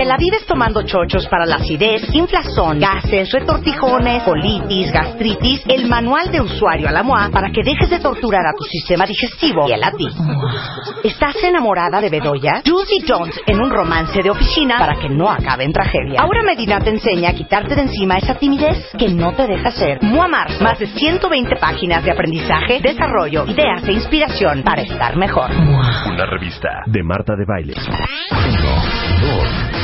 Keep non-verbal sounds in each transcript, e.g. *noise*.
Te la vives tomando chochos para la acidez, inflazón, gases, retortijones, colitis, gastritis, el manual de usuario a la MOA para que dejes de torturar a tu sistema digestivo y a ti. ¿Estás enamorada de Bedoya? Juicy Jones en un romance de oficina para que no acabe en tragedia. Ahora Medina te enseña a quitarte de encima esa timidez que no te deja ser. MOA Mars, más de 120 páginas de aprendizaje, desarrollo, ideas e inspiración para estar mejor. Una revista de Marta de Baile. 1, 2,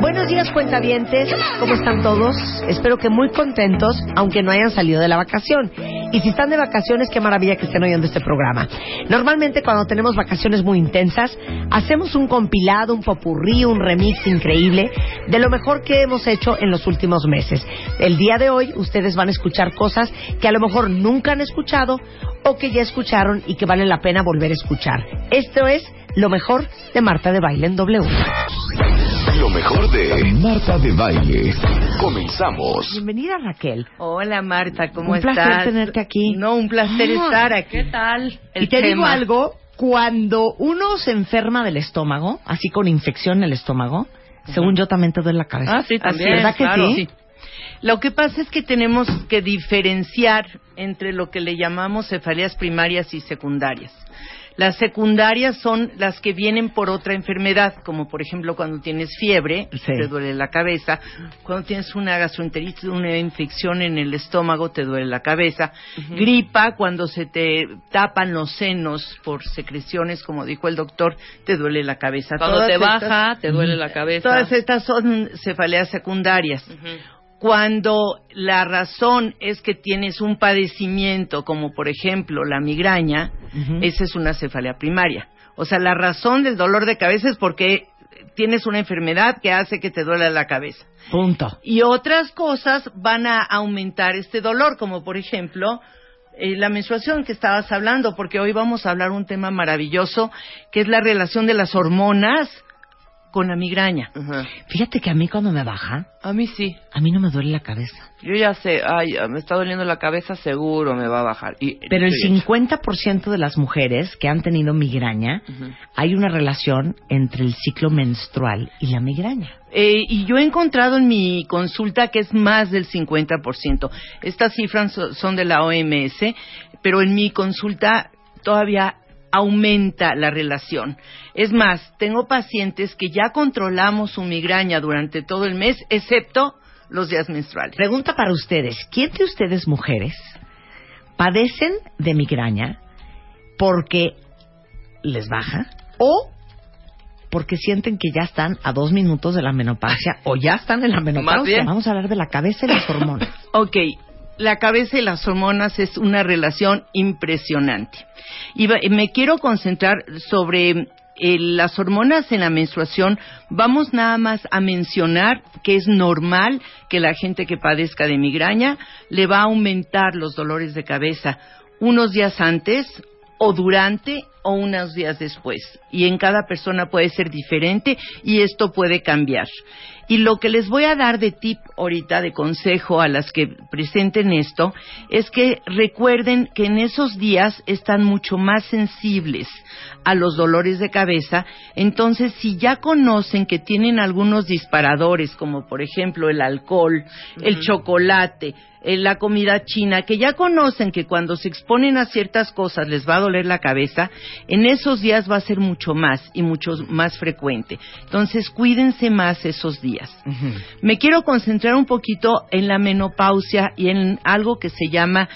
Buenos días, cuentavientes. ¿Cómo están todos? Espero que muy contentos, aunque no hayan salido de la vacación. Y si están de vacaciones, qué maravilla que estén oyendo este programa. Normalmente, cuando tenemos vacaciones muy intensas, hacemos un compilado, un popurrí, un remix increíble de lo mejor que hemos hecho en los últimos meses. El día de hoy, ustedes van a escuchar cosas que a lo mejor nunca han escuchado o que ya escucharon y que vale la pena volver a escuchar. Esto es lo mejor de Marta de Baile en W. Lo mejor de Marta de Baile. Comenzamos. Bienvenida Raquel. Hola Marta, ¿cómo un estás? Un placer tenerte aquí. No, un placer Ah, estar aquí. ¿Qué tal? y te digo algo, cuando uno se enferma del estómago, así con infección en el estómago, según yo también te duele la cabeza. Ah, sí, también. ¿Verdad que claro. sí? Lo que pasa es que tenemos que diferenciar entre lo que le llamamos cefaleas primarias y secundarias. Las secundarias son las que vienen por otra enfermedad, como por ejemplo cuando tienes fiebre, Sí. te duele la cabeza, cuando tienes una gastroenteritis, una infección en el estómago, te duele la cabeza, gripa, cuando se te tapan los senos por secreciones, como dijo el doctor, te duele la cabeza. Cuando Todas te estas- baja, te duele la cabeza. Todas estas son cefaleas secundarias. Cuando la razón es que tienes un padecimiento, como por ejemplo la migraña, Ujú. esa es una cefalea primaria. O sea, la razón del dolor de cabeza es porque tienes una enfermedad que hace que te duela la cabeza. Punto. Y otras cosas van a aumentar este dolor, como por ejemplo eh, la menstruación que estabas hablando, porque hoy vamos a hablar un tema maravilloso, que es la relación de las hormonas con la migraña. Fíjate que a mí cuando me baja, A mí sí. a mí no me duele la cabeza. Yo ya sé, ay, me está doliendo la cabeza, seguro me va a bajar. Y, Pero el Sí. 50% de las mujeres que han tenido migraña, hay una relación entre el ciclo menstrual y la migraña. Eh, y yo he encontrado en mi consulta que es más del 50%. Estas cifras so- son de la OMS, pero en mi consulta todavía aumenta la relación. Es más, tengo pacientes que ya controlamos su migraña durante todo el mes, excepto los días menstruales. Pregunta para ustedes, ¿quién de ustedes mujeres padecen de migraña porque les baja o porque sienten que ya están a dos minutos de la menopausia o ya están en la menopausia? Vamos a hablar de la cabeza y las hormonas. *laughs* Ok, la cabeza y las hormonas es una relación impresionante. Y me quiero concentrar sobre eh, las hormonas en la menstruación. Vamos nada más a mencionar que es normal que la gente que padezca de migraña le va a aumentar los dolores de cabeza unos días antes o durante o unos días después. Y en cada persona puede ser diferente y esto puede cambiar. Y lo que les voy a dar de tip ahorita, de consejo a las que presenten esto, es que recuerden que en esos días están mucho más sensibles a los dolores de cabeza. Entonces, si ya conocen que tienen algunos disparadores, como por ejemplo el alcohol, el chocolate, eh, la comida china, que ya conocen que cuando se exponen a ciertas cosas les va a doler la cabeza, en esos días va a ser mucho más y mucho más frecuente. Entonces, cuídense más esos días. Me quiero concentrar un poquito en la menopausia y en algo que se llama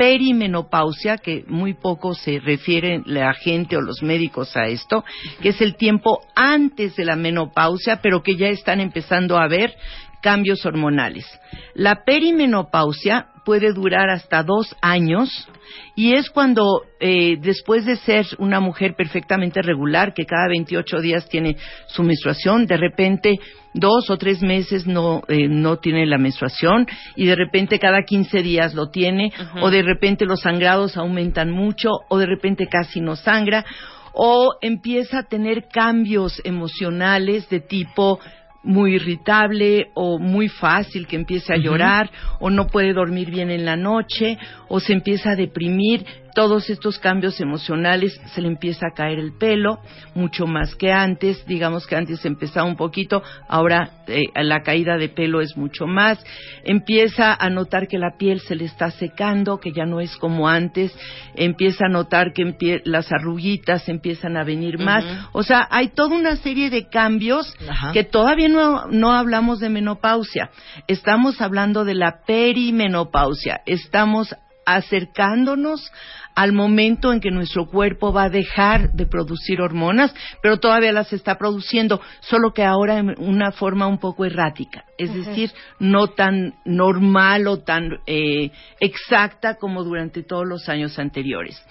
perimenopausia, que muy poco se refiere la gente o los médicos a esto, que es el tiempo antes de la menopausia, pero que ya están empezando a ver cambios hormonales. La perimenopausia puede durar hasta dos años y es cuando eh, después de ser una mujer perfectamente regular, que cada 28 días tiene su menstruación, de repente dos o tres meses no, eh, no tiene la menstruación y de repente cada 15 días lo tiene o de repente los sangrados aumentan mucho o de repente casi no sangra o empieza a tener cambios emocionales de tipo muy irritable o muy fácil que empiece a llorar o no puede dormir bien en la noche o se empieza a deprimir todos estos cambios emocionales se le empieza a caer el pelo mucho más que antes digamos que antes empezaba un poquito ahora eh, la caída de pelo es mucho más. Empieza a notar que la piel se le está secando que ya no es como antes. Empieza a notar que las arruguitas empiezan a venir más. O sea hay toda una serie de cambios que todavía no, no hablamos de menopausia. Estamos hablando de la perimenopausia. Estamos acercándonos al momento en que nuestro cuerpo va a dejar de producir hormonas, pero todavía las está produciendo, solo que ahora en una forma un poco errática, es decir, no tan normal o tan eh, exacta como durante todos los años anteriores.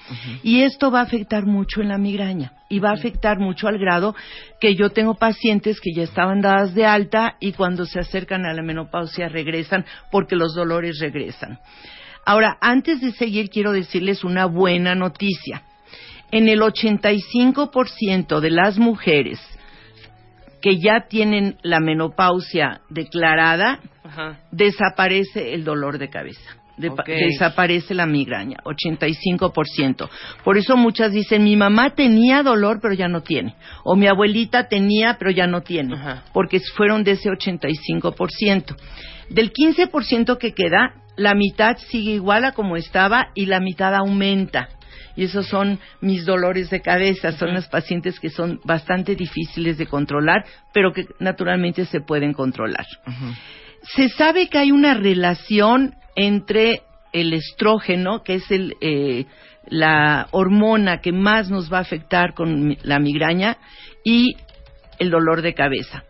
Y esto va a afectar mucho en la migraña y va a afectar mucho al grado que yo tengo pacientes que ya estaban dadas de alta y cuando se acercan a la menopausia regresan porque los dolores regresan. Ahora, antes de seguir, quiero decirles una buena noticia. En el 85% de las mujeres que ya tienen la menopausia declarada, desaparece el dolor de cabeza. Desaparece la migraña, 85%. Por eso muchas dicen, mi mamá tenía dolor, pero ya no tiene. O mi abuelita tenía, pero ya no tiene. Porque fueron de ese 85%. Del 15% que queda, la mitad sigue igual a como estaba y la mitad aumenta. Y esos son mis dolores de cabeza, son los pacientes que son bastante difíciles de controlar, pero que naturalmente se pueden controlar. Se sabe que hay una relación entre el estrógeno, que es el, eh, la hormona que más nos va a afectar con la migraña, y el dolor de cabeza.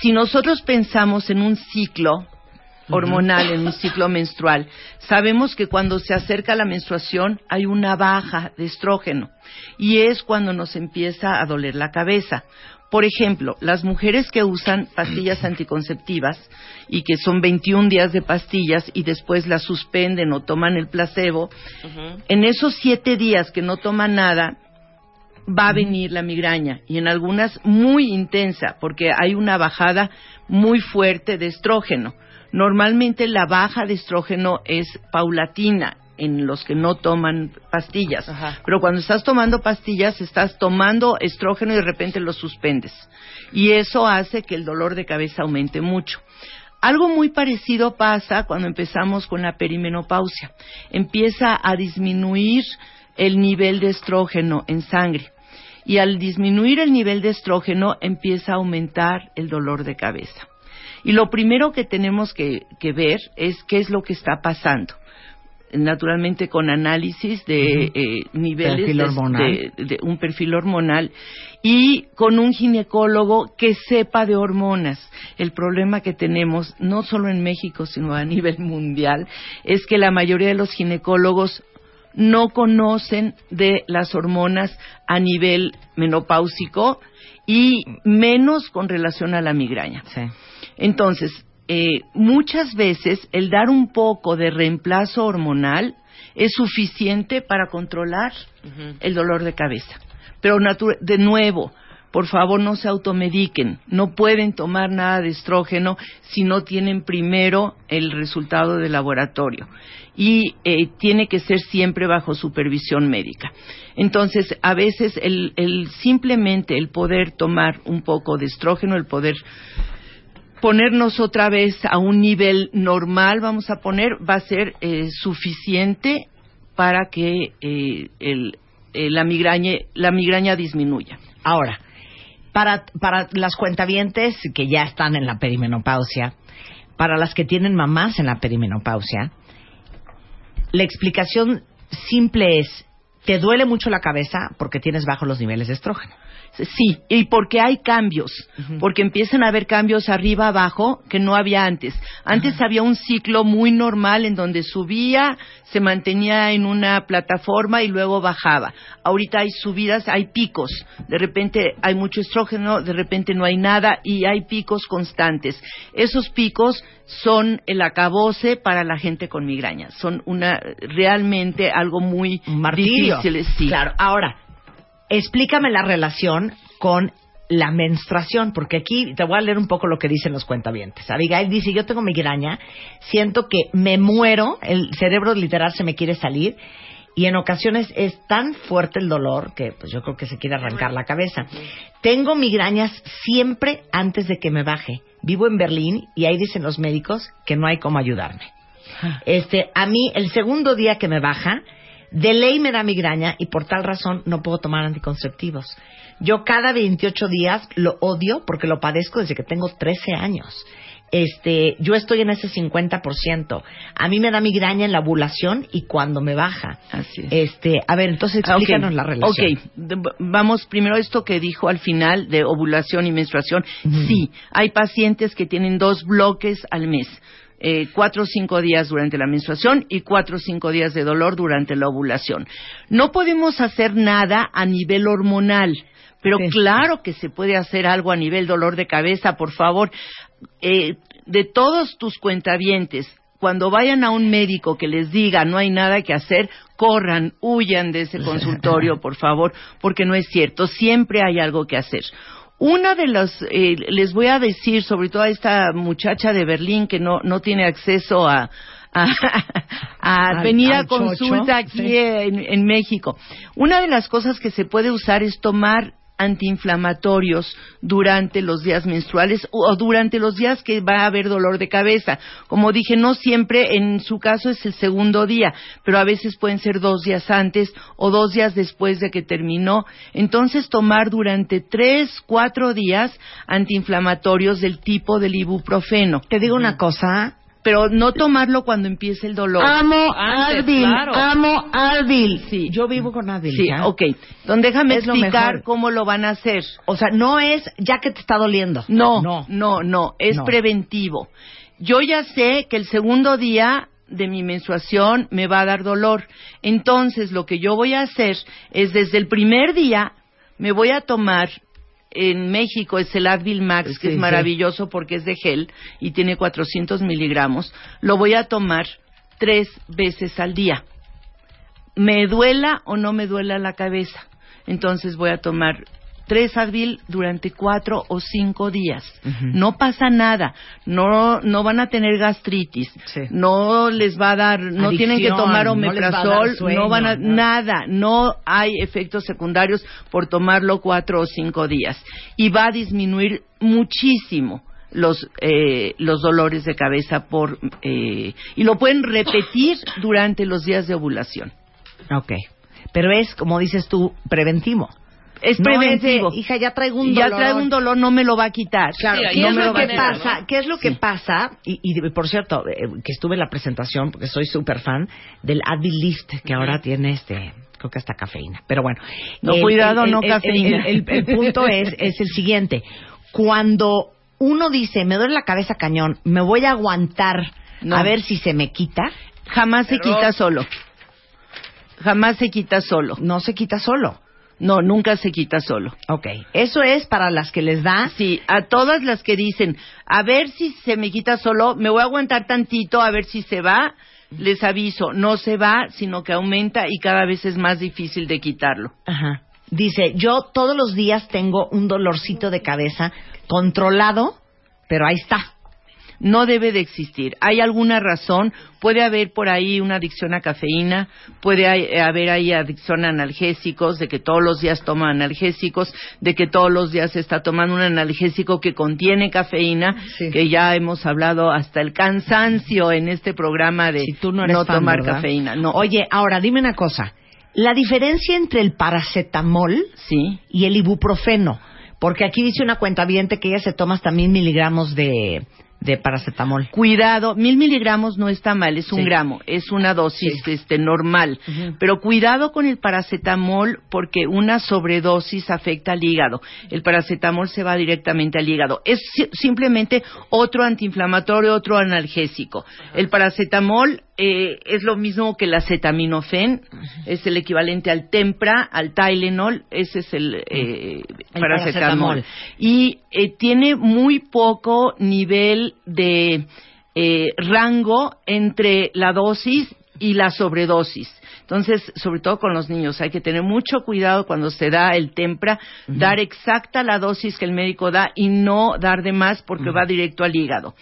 Si nosotros pensamos en un ciclo, hormonal en un ciclo menstrual. Sabemos que cuando se acerca la menstruación hay una baja de estrógeno y es cuando nos empieza a doler la cabeza. Por ejemplo, las mujeres que usan pastillas anticonceptivas y que son 21 días de pastillas y después las suspenden o toman el placebo, en esos siete días que no toman nada, va a venir la migraña y en algunas muy intensa porque hay una bajada muy fuerte de estrógeno. Normalmente la baja de estrógeno es paulatina en los que no toman pastillas. Pero cuando estás tomando pastillas, estás tomando estrógeno y de repente lo suspendes. Y eso hace que el dolor de cabeza aumente mucho. Algo muy parecido pasa cuando empezamos con la perimenopausia. Empieza a disminuir el nivel de estrógeno en sangre. Y al disminuir el nivel de estrógeno empieza a aumentar el dolor de cabeza. Y lo primero que tenemos que, ver es qué es lo que está pasando naturalmente con análisis de eh, niveles de, un perfil hormonal y con un ginecólogo que sepa de hormonas. El problema que tenemos, no solo en México, sino a nivel mundial, es que la mayoría de los ginecólogos no conocen de las hormonas a nivel menopáusico y menos con relación a la migraña. Sí. Entonces, eh, muchas veces el dar un poco de reemplazo hormonal es suficiente para controlar el dolor de cabeza. Pero de nuevo, por favor no se automediquen, no pueden tomar nada de estrógeno si no tienen primero el resultado del laboratorio y eh, tiene que ser siempre bajo supervisión médica. Entonces, a veces el, el simplemente el poder tomar un poco de estrógeno, el poder ponernos otra vez a un nivel normal, vamos a poner, va a ser eh, suficiente para que eh, el, eh, la, migraña, la migraña disminuya. Ahora, para, para las cuentavientes que ya están en la perimenopausia, para las que tienen mamás en la perimenopausia, la explicación simple es, te duele mucho la cabeza porque tienes bajos los niveles de estrógeno. Sí, y porque hay cambios, porque empiezan a haber cambios arriba abajo que no había antes. Antes había un ciclo muy normal en donde subía, se mantenía en una plataforma y luego bajaba. Ahorita hay subidas, hay picos. De repente hay mucho estrógeno, de repente no hay nada y hay picos constantes. Esos picos son el acabose para la gente con migraña. Son una realmente algo muy difícil. Sí. Claro. Ahora, explícame la relación con la menstruación, porque aquí te voy a leer un poco lo que dicen los cuentavientes. Abigail dice, yo tengo migraña, siento que me muero, el cerebro literal se me quiere salir y en ocasiones es tan fuerte el dolor que pues yo creo que se quiere arrancar la cabeza. Tengo migrañas siempre antes de que me baje. Vivo en Berlín y ahí dicen los médicos que no hay cómo ayudarme. Este, a mí el segundo día que me baja, de ley me da migraña y por tal razón no puedo tomar anticonceptivos. Yo cada 28 días lo odio porque lo padezco desde que tengo 13 años. Este, yo estoy en ese 50%. A mí me da migraña en la ovulación y cuando me baja. Así es. Este, a ver, entonces Ah, explícanos la relación. Ok, De- vamos primero esto que dijo al final de ovulación y menstruación. Sí, hay pacientes que tienen dos bloques al mes. Eh, cuatro o cinco días durante la menstruación y cuatro o cinco días de dolor durante la ovulación. No podemos hacer nada a nivel hormonal, pero Sí. claro que se puede hacer algo a nivel dolor de cabeza, por favor. Eh, de todos tus cuentavientes, cuando vayan a un médico que les diga no hay nada que hacer, corran, huyan de ese *laughs* consultorio, por favor, porque no es cierto, siempre hay algo que hacer. Una de las, eh, les voy a decir, sobre todo a esta muchacha de Berlín que no, no tiene acceso a, a, a Al- venir a chocho, consulta aquí sí. en, en México. Una de las cosas que se puede usar es tomar antiinflamatorios durante los días menstruales o durante los días que va a haber dolor de cabeza. Como dije, no siempre, en su caso es el segundo día, pero a veces pueden ser dos días antes o dos días después de que terminó. Entonces, tomar durante tres, cuatro días antiinflamatorios del tipo del ibuprofeno. Te digo una cosa, Pero no tomarlo cuando empiece el dolor. Amo Antes, Advil, claro. amo Advil. Sí. Yo vivo con Advil. Sí, ¿ya? ok. Entonces déjame Es explicar cómo lo van a hacer. O sea, no es ya que te está doliendo. No, no. no, no, es No. preventivo. Yo ya sé que el segundo día de mi menstruación me va a dar dolor. Entonces, lo que yo voy a hacer es desde el primer día me voy a tomar en México es el Advil Max, que es sí. maravilloso porque es de gel y tiene 400 miligramos. Lo voy a tomar tres veces al día. Me duela o no me duela la cabeza. Entonces voy a tomar tres Advil durante cuatro o cinco días. No pasa nada. No, no van a tener gastritis. Sí. No les va a dar, no tienen que tomar no omeprazol, sueño, no van a, no. nada. No hay efectos secundarios por tomarlo cuatro o cinco días. Y va a disminuir muchísimo los eh, los dolores de cabeza por eh, y lo pueden repetir durante los días de ovulación. Ok. Pero es, como dices tú, preventivo. Es No preventivo. es de, hija, ya traigo un ya dolor. traigo un dolor, no me lo va a quitar. Claro, Sí, ahí ¿qué no es me lo va que quitar. pasa? ¿Qué es lo que Sí. pasa? Y, y, por cierto, eh, que estuve en la presentación, porque soy súper fan del Advil Lift, que ahora tiene este, creo que hasta cafeína. Pero bueno. No, cuidado, no cafeína. El, punto es, es el siguiente. Cuando uno dice, me duele la cabeza cañón, me voy a aguantar No. a ver si se me quita, Jamás se quita solo. Jamás se quita solo. no se quita solo. No, nunca se quita solo. Ok. Eso es para las que les da Sí, a todas las que dicen, a ver si se me quita solo, me voy a aguantar tantito, a ver si se va, les aviso, no se va, sino que aumenta y cada vez es más difícil de quitarlo. Ajá. Dice, yo todos los días tengo un dolorcito de cabeza controlado, pero ahí está. No debe de existir. ¿Hay alguna razón? Puede haber por ahí una adicción a cafeína, puede hay- haber ahí adicción a analgésicos, de que todos los días toma analgésicos, de que todos los días está tomando un analgésico que contiene cafeína, Sí. que ya hemos hablado hasta el cansancio en este programa de Si tú no fan, tomar ¿verdad? cafeína. No. Oye, ahora dime una cosa. La diferencia entre el paracetamol Sí. y el ibuprofeno, porque aquí dice una cuenta que ella se toma hasta mil miligramos de, de paracetamol. Cuidado, mil miligramos no está mal, es un Sí. gramo, es una dosis Sí. este, normal. Pero cuidado con el paracetamol porque una sobredosis afecta al hígado. El paracetamol se va directamente al hígado. Es si- simplemente otro antiinflamatorio, otro analgésico. El paracetamol eh, es lo mismo que el acetaminofén, es el equivalente al Tempra, al Tylenol, ese es el, eh, El paracetamol. paracetamol. Y eh, tiene muy poco nivel de eh, rango entre la dosis y la sobredosis. Entonces, sobre todo con los niños, hay que tener mucho cuidado cuando se da el tempra, dar exacta la dosis que el médico da y no dar de más porque va directo al hígado.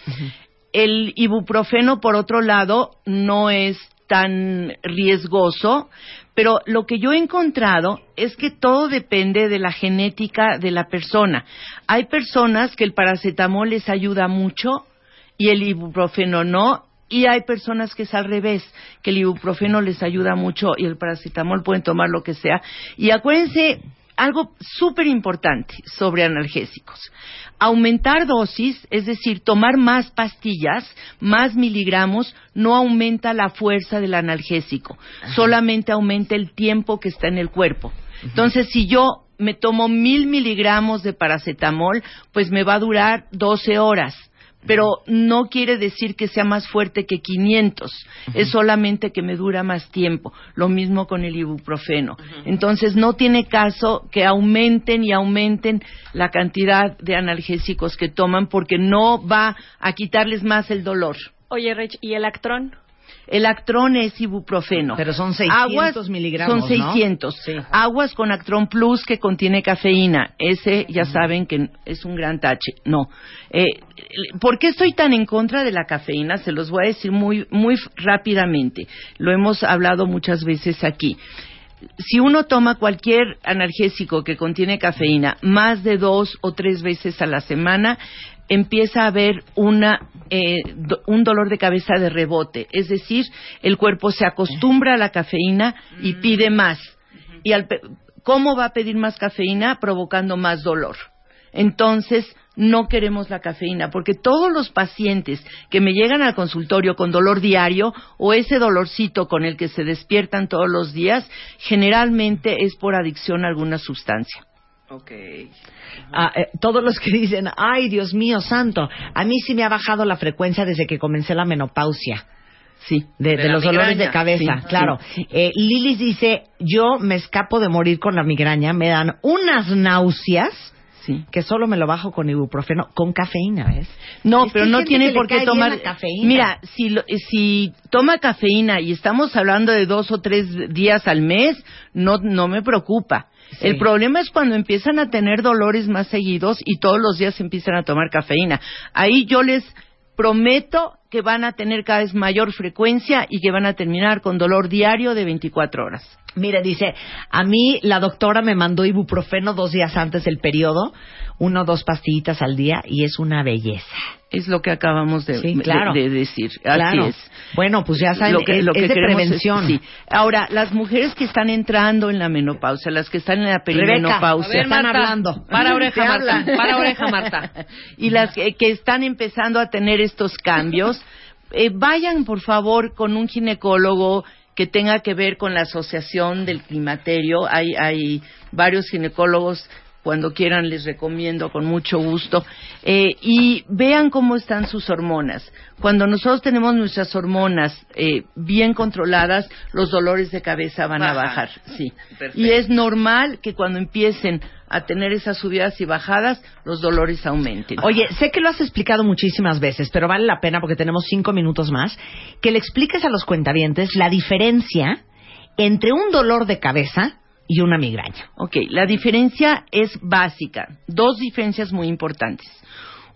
El ibuprofeno, por otro lado, no es tan riesgoso, pero lo que yo he encontrado es que todo depende de la genética de la persona. Hay personas que el paracetamol les ayuda mucho y el ibuprofeno no, y hay personas que es al revés, que el ibuprofeno les ayuda mucho y el paracetamol pueden tomar lo que sea. Y acuérdense algo súper importante sobre analgésicos. Aumentar dosis, es decir, tomar más pastillas, más miligramos, no aumenta la fuerza del analgésico, solamente aumenta el tiempo que está en el cuerpo. Entonces, si yo me tomo mil miligramos de paracetamol, pues me va a durar 12 horas pero no quiere decir que sea más fuerte que 500, es solamente que me dura más tiempo. Lo mismo con el ibuprofeno. Entonces no tiene caso que aumenten y aumenten la cantidad de analgésicos que toman porque no va a quitarles más el dolor. Oye, Rich, ¿y el actrón? El Actrón es ibuprofeno. Pero son 600 miligramos, Son 600. Aguas con Actrón Plus que contiene cafeína. Ese ya saben que es un gran tache. No. Eh, ¿Por qué estoy tan en contra de la cafeína? Se los voy a decir muy, muy rápidamente. Lo hemos hablado muchas veces aquí si uno toma cualquier analgésico que contiene cafeína más de dos o tres veces a la semana, empieza a haber una, eh, un dolor de cabeza de rebote. Es decir, el cuerpo se acostumbra a la cafeína y mm. pide más. ¿Y cómo va a pedir más cafeína? Provocando más dolor. Entonces, no queremos la cafeína, porque todos los pacientes que me llegan al consultorio con dolor diario o ese dolorcito con el que se despiertan todos los días, generalmente es por adicción a alguna sustancia. Okay. Ah, eh, todos los que dicen, ay Dios mío santo, a mí sí me ha bajado la frecuencia desde que comencé la menopausia. Sí, de, los dolores de cabeza, claro. Eh, Lilis dice, yo me escapo de morir con la migraña, me dan unas náuseas. que solo me lo bajo con ibuprofeno, con cafeína, ¿ves? No, pero no tiene por qué tomar. Cafeína. Mira, si, si toma cafeína y estamos hablando de dos o tres días al mes, no, no me preocupa. El problema es cuando empiezan a tener dolores más seguidos y todos los días empiezan a tomar cafeína. Ahí yo les prometo que van a tener cada vez mayor frecuencia y que van a terminar con dolor diario de 24 horas. Mire, dice, a mí la doctora me mandó ibuprofeno dos días antes del periodo, uno o dos pastillitas al día y es una belleza. Es lo que acabamos de, decir. Así es. Bueno, pues ya saben, lo que, lo que de prevención. sí. Ahora, las mujeres que están entrando en la menopausia, las que están en la perimenopausia, están hablando. Para oreja, Marta. Para oreja, Marta. *laughs* y las que, están empezando a tener estos cambios, eh, vayan, por favor, con un ginecólogo que tenga que ver con la asociación del climaterio. Hay, hay varios ginecólogos cuando quieran les recomiendo con mucho gusto. Eh, y vean cómo están sus hormonas. Cuando nosotros tenemos nuestras hormonas eh, bien controladas, los dolores de cabeza van a bajar. Sí. Y es normal que cuando empiecen a tener esas subidas y bajadas, los dolores aumenten. Oye, sé que lo has explicado muchísimas veces, pero vale la pena porque tenemos cinco minutos más, que le expliques a los cuentavientes la diferencia entre un dolor de cabeza y una migraña. Ok, la diferencia es básica. Dos diferencias muy importantes.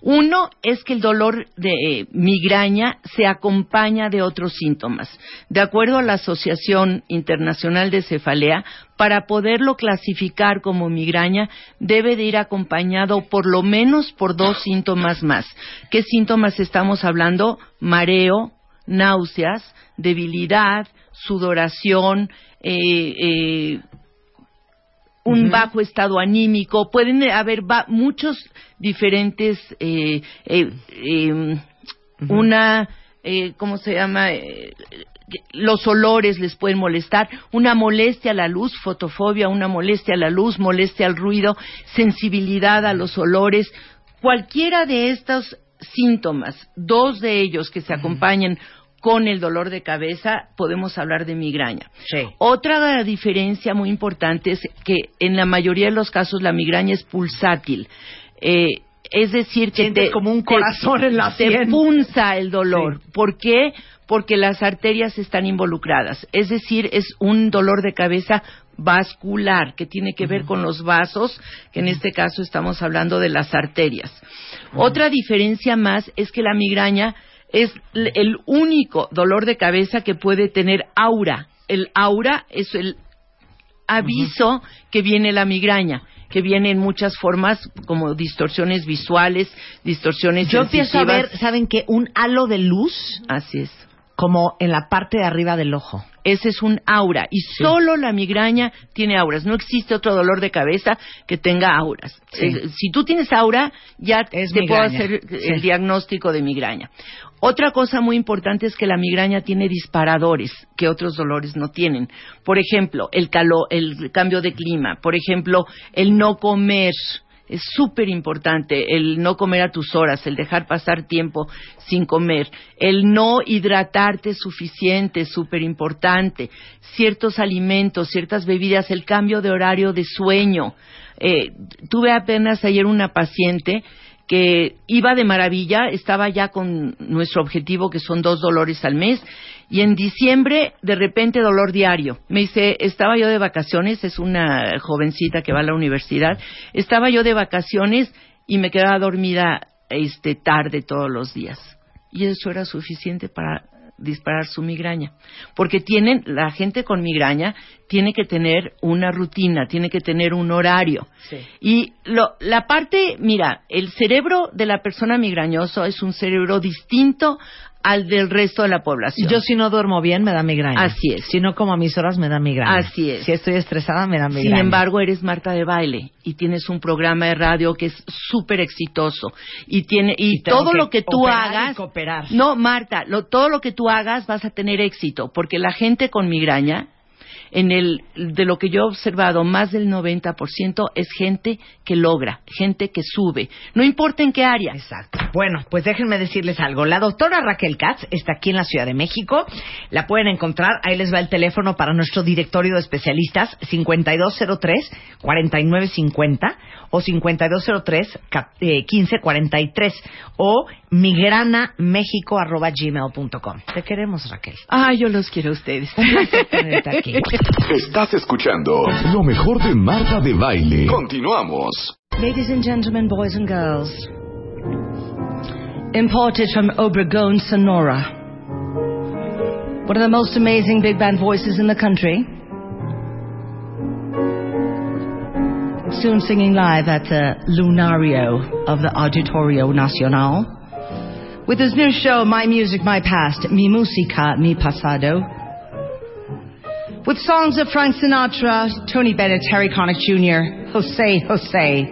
Uno es que el dolor de eh, migraña se acompaña de otros síntomas. De acuerdo a la Asociación Internacional de Cefalea, para poderlo clasificar como migraña, debe de ir acompañado por lo menos por dos síntomas más. ¿Qué síntomas estamos hablando? Mareo, náuseas, debilidad, sudoración, eh, eh, un bajo estado anímico, pueden haber muchos diferentes, eh, eh, em, una, eh, ¿cómo se llama? los olores les pueden molestar, una molestia a la luz, fotofobia, una molestia a la luz, molestia al ruido, sensibilidad a los olores, cualquiera de estos síntomas, dos de ellos que se acompañen con el dolor de cabeza podemos hablar de migraña. Otra diferencia muy importante es que en la mayoría de los casos la migraña es pulsátil. Eh, es decir, que Sientes te, como un te- corazón en la te punza el dolor. ¿Por qué? Porque las arterias están involucradas. Es decir, es un dolor de cabeza vascular que tiene que ver con los vasos, que en este caso estamos hablando de las arterias. Otra diferencia más es que la migraña es el único dolor de cabeza que puede tener aura. El aura es el aviso que viene la migraña, que viene en muchas formas como distorsiones visuales, distorsiones Yo empiezo a ver. ¿saben qué? Un halo de luz Así es. Como en la parte de arriba del ojo. Ese es un aura y solo la migraña tiene auras. No existe otro dolor de cabeza que tenga auras. Sí. Eh, si tú tienes aura, ya Es te puedo hacer Sí. el diagnóstico de migraña. Otra cosa muy importante es que la migraña tiene disparadores que otros dolores no tienen. Por ejemplo, el calor, el cambio de clima. Por ejemplo, el no comer. Es súper importante el no comer a tus horas, el dejar pasar tiempo sin comer, el no hidratarte suficiente, súper importante, ciertos alimentos, ciertas bebidas, el cambio de horario de sueño. Eh, tuve apenas ayer una paciente que iba de maravilla, estaba ya con nuestro objetivo que son dos dolores al mes y en diciembre de repente dolor diario. Me dice, estaba yo de vacaciones, es una jovencita que va a la universidad, estaba yo de vacaciones y me quedaba dormida este tarde todos los días. Y eso era suficiente para disparar su migraña. Porque tienen, la gente con migraña tiene que tener una rutina, tiene que tener un horario. Y lo, la parte, mira, el cerebro de la persona migrañosa es un cerebro distinto al del resto de la población. Yo si no duermo bien me da migraña. Así es. Si no como a mis horas me da migraña. Así es. Si estoy estresada me da migraña. Sin embargo, eres Marta de baile y tienes un programa de radio que es súper exitoso y tiene y, todo lo que tú y hagas. No, Marta, lo, todo lo que tú hagas vas a tener éxito porque la gente con migraña en el de lo que yo he observado, más del 90% es gente que logra, gente que sube, no importa en qué área. Exacto. Bueno, pues déjenme decirles algo. La doctora Raquel Katz está aquí en la Ciudad de México. La pueden encontrar. Ahí les va el teléfono para nuestro directorio de especialistas 5203-4950 o 5203-1543 o migranamexico.gmail.com. Te queremos, Raquel. Ah, yo los quiero a ustedes. Tenerte aquí. *laughs* Estás escuchando lo mejor de Marta de Baile. Continuamos. Ladies and gentlemen, boys and girls, imported from Obregon, Sonora, one of the most amazing big band voices in the country, soon singing live at the Lunario of the Auditorio Nacional, with his new show, My Music, My Past, Mi Musica, Mi Pasado, with songs of Frank Sinatra, Tony Bennett, Harry Connick Jr., Jose Jose.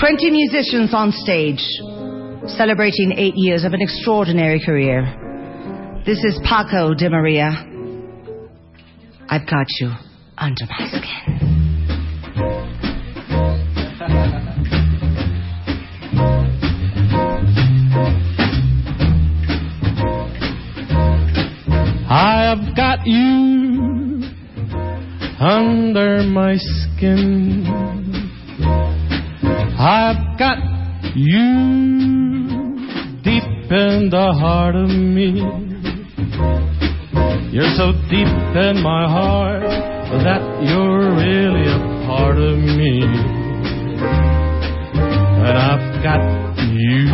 20 musicians on stage, celebrating eight years of an extraordinary career. This is Paco de Maria. I've got you under my skin. I've got you under my skin. I've got you deep in the heart of me. You're so deep in my heart that you're really a part of me. And I've got you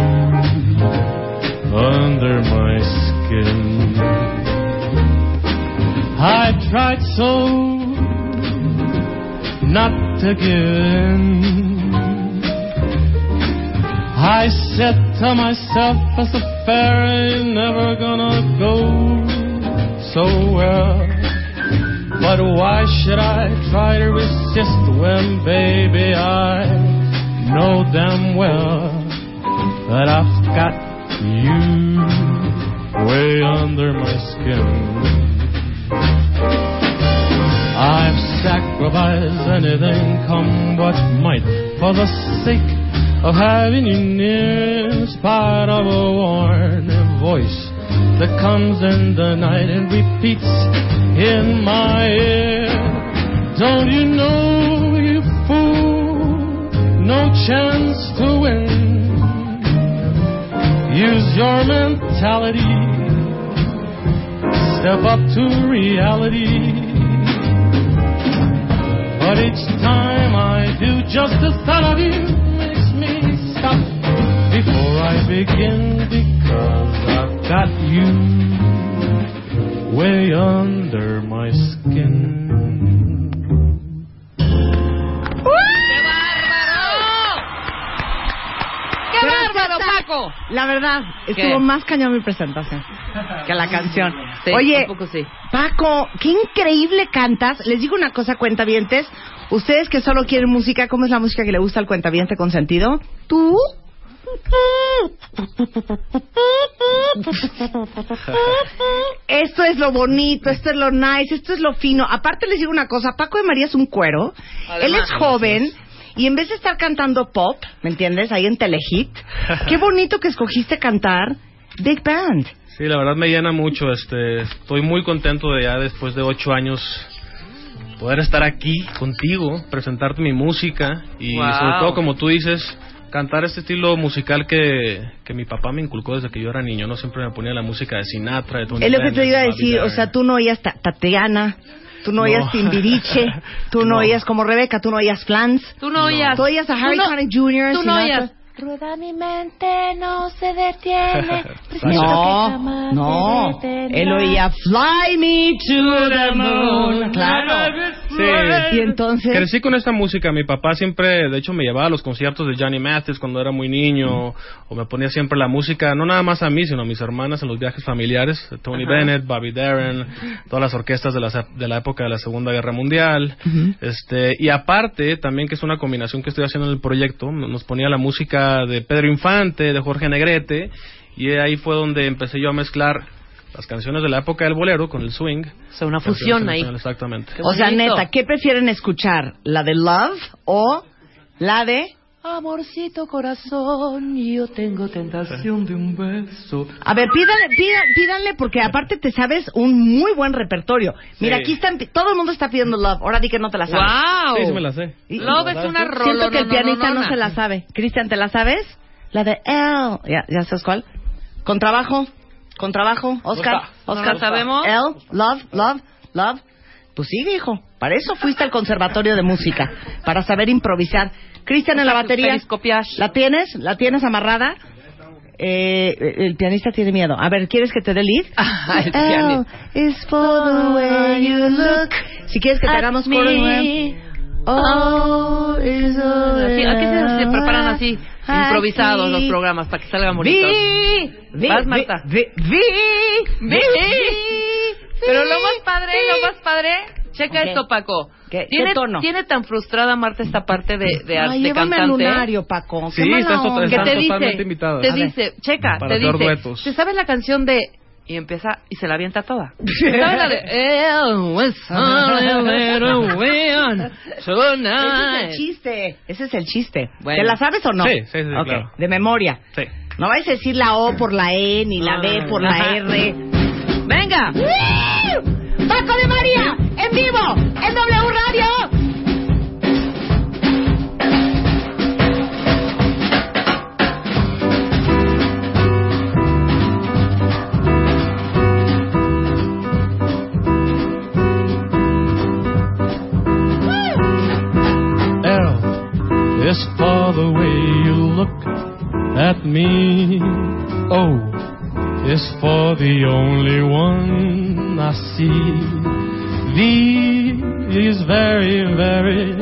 under my skin. I tried so not to give in. I said to myself, this affair ain't never gonna go so well. But why should I try to resist when, baby, I know damn well that I've got you way under my skin. I've sacrificed anything, come what might, for the sake of having you near, in spite of a warning voice that comes in the night and repeats in my ear. Don't you know, you fool? no chance to win. Use your mentality. Step up to reality. But each time I do, just the thought of you makes me stop before I begin because I've got you way under my skin. Paco! La verdad, estuvo más cañón mi presentación *laughs* que la canción. Oye, sí. Paco, qué increíble cantas. Les digo una cosa, cuentavientes. Ustedes que solo quieren música, ¿cómo es la música que le gusta al cuentaviente con sentido? ¿Tú? Esto es lo bonito, esto es lo nice, esto es lo fino. Aparte les digo una cosa, Paco de María es un cuero. Él es joven y en vez de estar cantando pop, ¿me entiendes? Ahí en Telehit, *laughs* qué bonito que escogiste cantar Big Band. Sí, la verdad me llena mucho. Este, estoy muy contento de ya después de ocho años poder estar aquí contigo, presentarte mi música y Wow. sobre todo como tú dices cantar este estilo musical que, que mi papá me inculcó desde que yo era niño. No siempre me ponía la música de Sinatra, de Tony Es lo que te iba a decir, o sea, tú no oías Ta- Tatiana, *laughs* tú no, No. oías Timbiriche, tú no, No. oías como Rebeca, tú no oías Flans, Tú no oías. tú oías a Harry Connick Jr., Tú no oías. Rueda mi mente, no se detiene. *laughs* No, no, él oía Fly Me to the Moon, claro. Sí. Y entonces, Crecí con esta música. Mi papá siempre, de hecho, me llevaba a los conciertos de Johnny Mathis cuando era muy niño, o me ponía siempre la música, no nada más a mí, sino a mis hermanas en los viajes familiares. Tony Bennett, Bobby Darin, todas las orquestas de la, de la época de la Segunda Guerra Mundial. este Y aparte, también que es una combinación que estoy haciendo en el proyecto, nos ponía la música de Pedro Infante, de Jorge Negrete, y ahí fue donde empecé yo a mezclar las canciones de la época del bolero con el swing. O sea, una fusión ahí. Exactamente. O sea, neta, ¿qué prefieren escuchar? ¿La de Love o la de... Amorcito corazón, yo tengo tentación de un beso. A ver, pídanle, pida- pídanle porque aparte te sabes un muy buen repertorio. Mira, Sí. aquí están, pi- todo el mundo está pidiendo Love. Ahora di que no te la sabes. ¡Wow! Sí, sí me la sé. Y- Love es una rola. Siento que el pianista no se la sabe. Cristian, ¿te la sabes? La de L. ¿Ya, ya sabes cuál? Con trabajo. Con trabajo. Oscar. Oscar. la sabemos? L. Love, love, love. Pues sigue, hijo. Para eso fuiste al conservatorio de música. Para saber improvisar. Cristian en la batería. ¿La tienes? ¿La tienes amarrada? Eh, el pianista tiene miedo. A ver, ¿quieres que te dé lead? *laughs* Ah, el pianista. is for the way you look. Si quieres que te hagamos coro de Oh, is Así, aquí se, se preparan así, improvisados los programas para que salgan bonitos. Vi, Vas, Marta. vi, vi, vi, Pero lo más padre, lo más padre, checa esto, Paco. ¿Qué- ¿Tiene, qué tono? ¿Tiene tan frustrada Marta esta parte de, de, Ay, de llévame al lunario, Paco. Qué Sí, mala estás onda. total- que te dice, te dice, checa, Para te dice, duetos. ¿te sabes la canción de y empieza y se la avienta toda? *laughs* ¿Te sabes la de "Eh, was only a little wind, so Ese es el nice"? chiste. Ese es el chiste. Bueno. ¿Te la sabes o no? Sí, sí, sí, Ok, claro. De memoria. Sí. No vais a decir la O por la E, ni la B no. por la. R. Venga. ¡Paco de María! ¡En vivo! ¡En W Radio! Is for the way you look at me. O is for the only one I see. V is very, very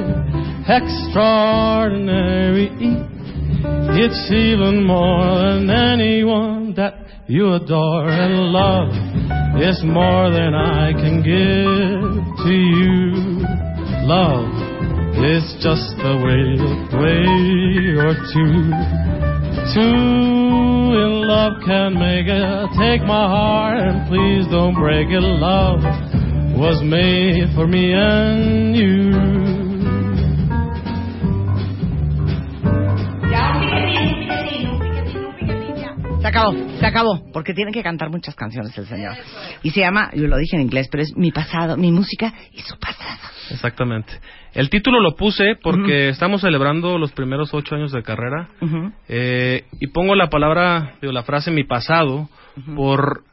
extraordinary. It's even more than anyone that you adore. And love is more than I can give to you. Love is just a way, way or two. Two in love can make it. Take my heart and please don't break it. Love was made for me and you. Se acabó, se acabó, porque tiene que cantar muchas canciones el señor. Y se llama, yo lo dije en inglés, pero es mi pasado, mi música y su pasado. Exactamente. El título lo puse porque estamos celebrando los primeros ocho años de carrera eh, y pongo la palabra, digo, la frase mi pasado por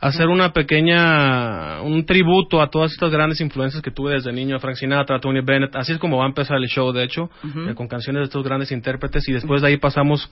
hacer una pequeña, un tributo a todas estas grandes influencias que tuve desde niño, Frank Sinatra, Tony Bennett, así es como va a empezar el show, de hecho, eh, con canciones de estos grandes intérpretes. Y después de ahí pasamos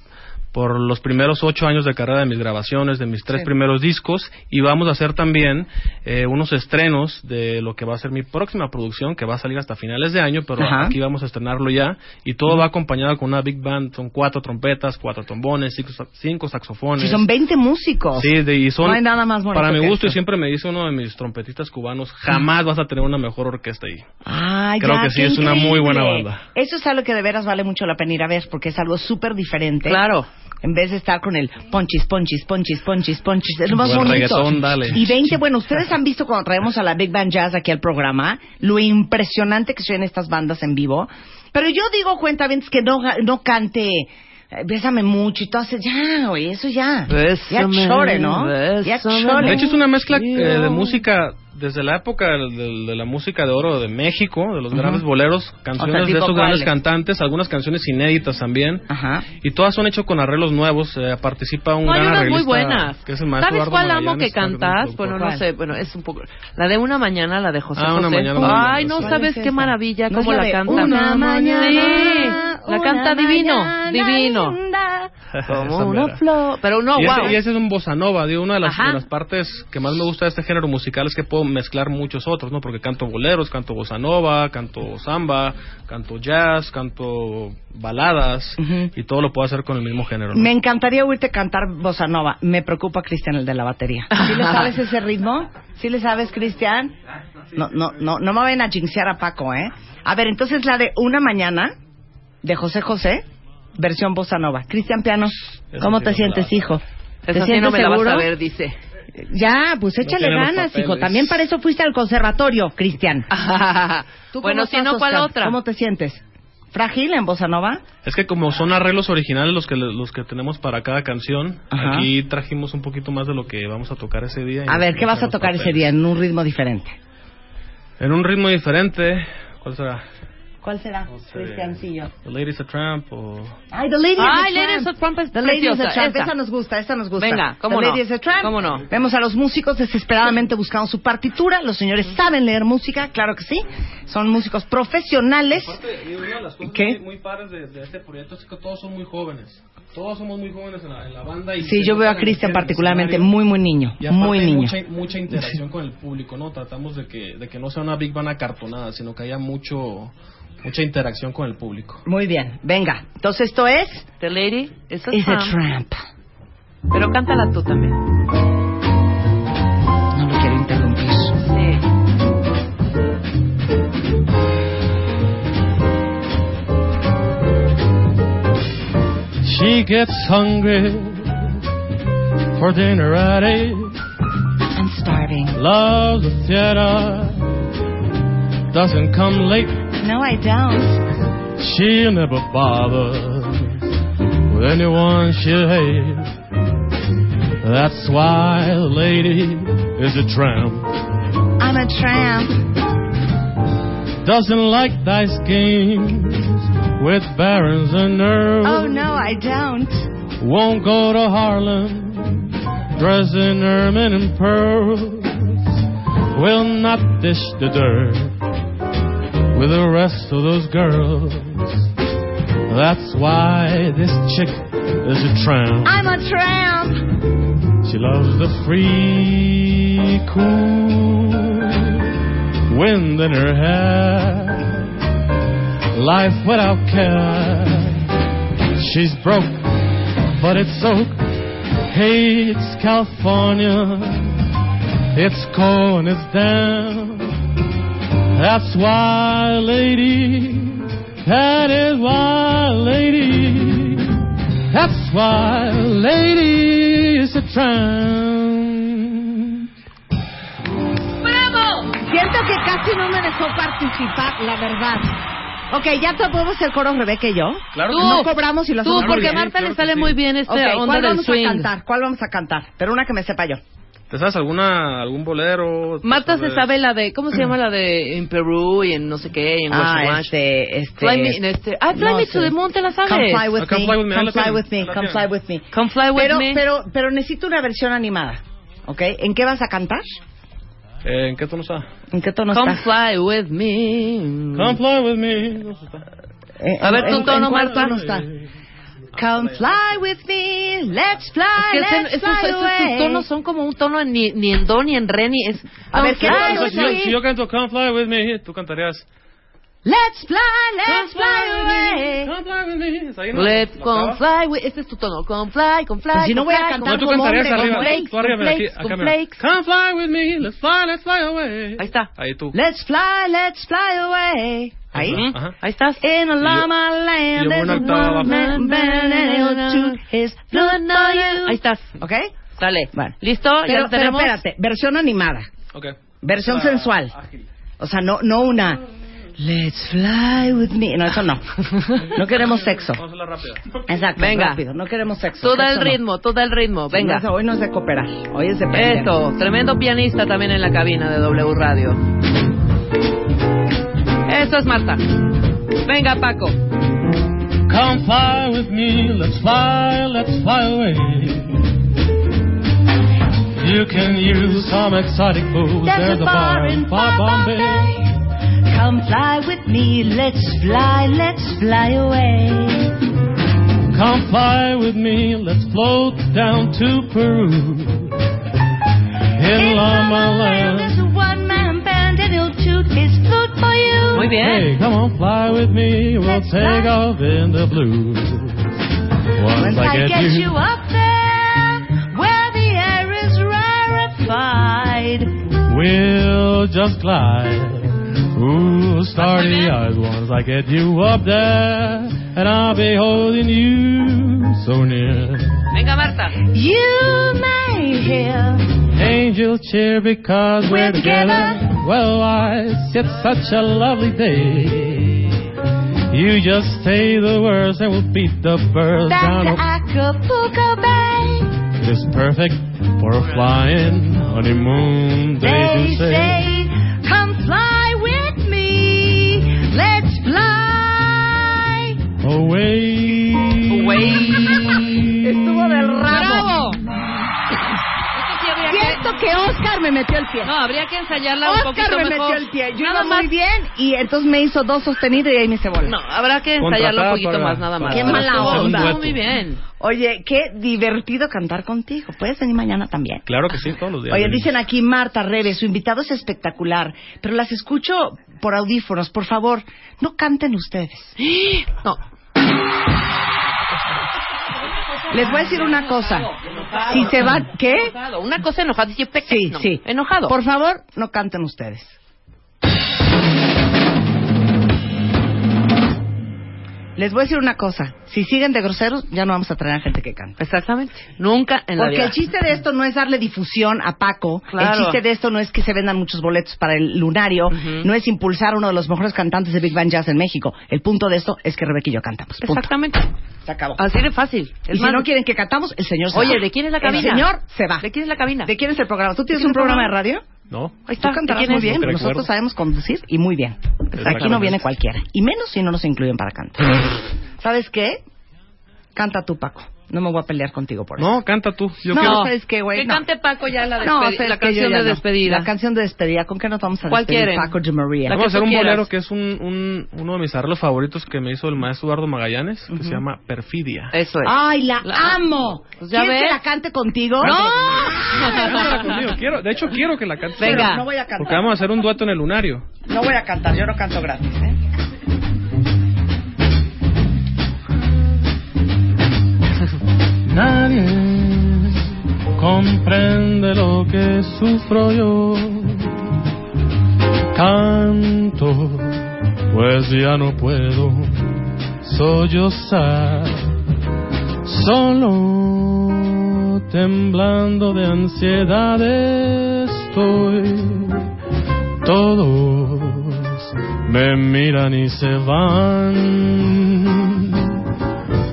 por los primeros ocho años de carrera de mis grabaciones, de mis tres Sí. primeros discos. Y vamos a hacer también eh, unos estrenos de lo que va a ser mi próxima producción que va a salir hasta finales de año, pero aquí vamos a estrenarlo ya. Y todo va acompañado con una big band, son cuatro trompetas, cuatro trombones, cinco, cinco saxofones. Sí, son 20 músicos. Sí, de- y son, No hay nada más bonito para mi gusto, y *laughs* siempre me dice uno de mis trompetistas cubanos, jamás vas a tener una mejor orquesta ahí. Ah, Creo ya, que sí, es una muy buena banda. Eso es algo que de veras vale mucho la pena ir a ver porque es algo súper diferente. Claro. En vez de estar con el ponchis, ponchis, ponchis, ponchis, ponchis. Es lo más O el bonito. reggaetón, dale. Y 20, bueno, ustedes han visto cuando traemos a la Big Band Jazz aquí al programa, lo impresionante que son estas bandas en vivo. Pero yo digo, cuenta bien, que no, no cante Bésame mucho y todo hace ya, güey, eso ya. Bésame, ya chore, ¿no? Ya bésame. chore. De hecho, es una mezcla eh, de música desde la época de, de- de la música de oro de México, de los grandes boleros, canciones de tipo esos grandes cantantes, algunas canciones inéditas también. Ajá. Y todas son hechas con arreglos nuevos. eh, participa un No, hay gran unas muy buenas. Que es el ¿Sabes Eduardo cuál amo que cantas? Bueno, no sé, bueno, es un poco... La de Una Mañana, la de José Ah, Una José. Mañana, muy Ay, no sí. ¿Cuál sabes es qué esa? maravilla ¿No cómo la la de canta. Una mañana, Sí, la una canta divino, mañana divino. *laughs* Como una flor. Pero no, y, wow. ese, y ese es un bossa nova, digo, una de las, de las partes que más me gusta de este género musical es que puedo mezclar muchos otros, ¿no? Porque canto boleros, canto bossa nova, canto samba, canto jazz, canto baladas Ujú. y todo lo puedo hacer con el mismo género. ¿no? Me encantaría oírte cantar bossa nova. Me preocupa Cristian el de la batería. ¿Sí le sabes ese ritmo? ¿Sí le sabes, Cristian? No, no, no, no me vayan a jinxear a Paco, ¿eh? A ver, entonces la de Una Mañana, de José José, versión bossa nova. Cristian Piano, ¿cómo te sientes, hijo? ¿Te sí sientes no me la vas seguro? a ver, dice. Ya, pues échale ganas, hijo. También para eso fuiste al conservatorio, Cristian. *laughs* ¿Tú cómo bueno, si no, ¿cuál otra? ¿Cómo te sientes? ¿Frágil en bossa nova? Es que como son arreglos originales los que los que tenemos para cada canción, Ajá. aquí trajimos un poquito más de lo que vamos a tocar ese día. A ver, ¿qué vas a tocar ese día en un ritmo diferente? En un ritmo diferente, ¿cuál será? ¿Cuál será, No sé. Cristiancillo? The Lady's a Tramp o Ay, The Lady Ay, is a Lady is Tramp. a Tramp es The a preciosa, Tramp. esa. Esa nos gusta, esa nos gusta. Venga, ¿cómo The no? Lady is a Tramp. ¿Cómo no? Vemos a los músicos desesperadamente buscando su partitura. Los señores saben leer música, claro que sí. Son músicos profesionales. Y una de las cosas ¿Qué? muy, muy padres de, de este proyecto es que todos son muy jóvenes. Todos somos muy jóvenes en la, en la banda. Y Sí, yo veo a Cristian particularmente muy, muy niño. Y aparte Muy niño. Mucha, mucha interacción con el público, ¿no? Tratamos de que, de que no sea una big band acartonada, sino que haya mucho, mucha interacción con el público. Muy bien, venga. Entonces esto es The Lady is a Is a Tramp. Tramp. Pero cántala tú también. No lo quiero interrumpir. Sí. She gets hungry for dinner at eight. I'm starving. Loves the theater. Doesn't come late. No, I don't. She never bothers with anyone she hates. That's why the lady is a tramp. I'm a tramp. Doesn't like dice games with barons and earls. Oh, no, I don't. Won't go to Harlem dressed in ermine and pearls. Will not dish the dirt with the rest of those girls. That's why this chick is a tramp. I'm a tramp. She loves the free, cool wind in her hair. Life without care. She's broke, but it's so. Hates California. It's cold and it's damp. That's why, lady. That is why, lady. That's why, lady is a tramp. Siento que casi no me dejó participar, la verdad. Ok, ya te podemos hacer coro Rebeca y yo. Claro Tú, No cobramos y lo tú, hacemos muy porque a Marta le que sale sí. muy bien esta onda ¿cuál del vamos swing. a cantar? ¿Cuál vamos a cantar? Pero una que me sepa yo. ¿Te sabes alguna, algún bolero? ¿Te Marta se sabe la de, ¿cómo se llama la de en Perú y en no sé qué, y en Ah, Wash este, este... Fly me, este, ah, Fly no me to the moon, ¿te la sabes? Come fly with Ah, Come me, Fly With Me, come fly with me, come fly with me. Come fly with Pero, me. pero, pero necesito una versión animada, ¿ok? ¿En qué vas a cantar? Eh, ¿En qué tono está? ¿En qué tono Come está? fly with me. Come fly with me. Eh, A ver, en- tu tono, ¿en cuál Marta. tono está? Come fly with me, let's fly, Es que let's esos, fly esos away. tonos son como un tono ni, ni en do ni en re ni es. A ver, ¿qué Come tal? fly O sea, with si, yo, si yo canto Come fly with me, tú cantarías Let's fly, let's fly away. Come fly with me. ¿Es ahí, no? Let's ¿No come acaba? fly with, este es tu tono. Come fly, come fly. Pues si no come voy a cantar No, come tú como cantarías hombre, arriba. con flakes, tú arriba, con aquí, flakes, acá, con flakes. Come fly with me, let's fly, let's fly away. Ahí está. Ahí tú. Let's fly, let's fly away. Ahí. Ajá. Ahí estás. In a llama y land, yo there's una octava. Ahí estás. ¿Ok? Sale. Bueno. ¿Listo? ya Pero, lo pero tenemos. espérate, versión animada, Ok. versión Ah, sensual. ágil. O sea, no, no una. Let's fly with me. No, eso no. No queremos sexo. Vamos a hacerla rápida. Exacto, Venga. rápido. No queremos sexo. Todo el no. ritmo, todo el ritmo. Venga. No, hoy no es de cooperar. Hoy es de. Eso, tremendo pianista también en la cabina de W Radio. Eso es Marta. Venga, Paco. Come fly with me, let's fly, let's fly away. You can use some exotic booze. There's a bar in far Bombay. Come fly with me. Let's fly, let's fly away. Come fly with me, let's float down to Peru. In Lama Land. There's a one-man band and he'll toot his flute for you. Muy bien. Hey, come on, fly with me, we'll Let's take fly. off in the blue. Once Once I get, you, you up there, where the air is rarefied. we'll just glide. Ooh, starry eyes, once I get you up there, and I'll be holding you so near. Venga, Marta. You may hear Angel cheer because we're, We're together. Well, why, it's such a lovely day. You just say the words and we'll beat the birds back down. to Acapulco Bay. It is perfect for a flying honeymoon. They, They do say. Fly. Away. *laughs* Estuvo del rabo. Habría que... Siento que Oscar me metió el pie. No, habría que ensayarla un Oscar poquito me mejor. metió el pie. Yo nada iba más. muy bien y entonces me hizo dos sostenidos y ahí me hice bola. No, habrá que ensayarlo un poquito para- más, nada más. Qué mala estuvo- onda. muy bien. Oye, qué divertido cantar contigo. Puedes venir mañana también. Claro que sí, todos los días. Oye, dicen aquí Marta Rebe, su invitado es espectacular, pero las escucho por audífonos. Por favor, no canten ustedes. *gasps* No. Les voy a decir una cosa. Si se van, ¿qué? Una cosa enojada. Dice. Sí, sí. Enojado. Por favor, no canten ustedes. Les voy a decir una cosa. Si siguen de groseros, ya no vamos a traer a gente que cante. Exactamente. Nunca en la Porque vida. el chiste de esto no es darle difusión a Paco. Claro. El chiste de esto no es que se vendan muchos boletos para el lunario. No es impulsar uno de los mejores cantantes de Big Band Jazz en México. El punto de esto es que Rebeca y yo cantamos. Punto. Exactamente. Se acabó. Así de fácil. y si no quieren que cantamos, el señor se Oye, va. ¿de quién es la cabina? El señor se va. ¿De quién es la cabina? ¿De quién es el programa? ¿Tú tienes un programa de radio? No. Ahí está. Tú cantarás ¿De quién muy bien. Nosotros recuerdo. sabemos conducir y muy bien. Aquí no viene cualquiera. Y menos si no nos incluyen para cantar. *laughs* ¿Sabes qué? Canta tú, Paco. No me voy a pelear contigo por eso. No, canta tú. Yo No, quiero. ¿sabes qué, güey? Que No. cante Paco ya la, No, la que yo canción ya de no. despedida. La canción de despedida. ¿Con qué nos vamos a ¿Cuál despedir, quieren? Paco de María? Vamos a que hacer un quieras. bolero que es un, un- uno de mis arreglos favoritos que me hizo el maestro Eduardo Magallanes, que se llama Perfidia. Eso es. ¡Ay, la, La- amo! Pues ya ¿Quieres ves. que la cante contigo? ¡No! Cántala conmigo, quiero, de hecho quiero que la cantes. Venga. No voy a cantar. Porque vamos a hacer un dueto en el lunario. No voy a cantar, yo no canto gratis, ¿eh? Nadie comprende lo que sufro yo. Canto, pues ya no puedo sollozar. Solo temblando de ansiedad estoy. Todos me miran y se van.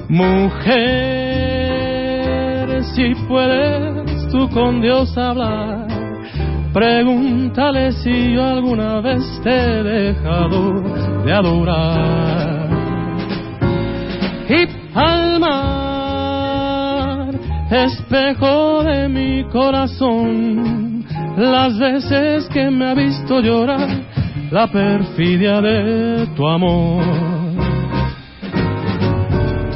Mujer, si puedes tú con Dios hablar. Pregúntale si yo alguna vez te he dejado de adorar. Y al mar, espejo de mi corazón, las veces que me ha visto llorar, la perfidia de tu amor.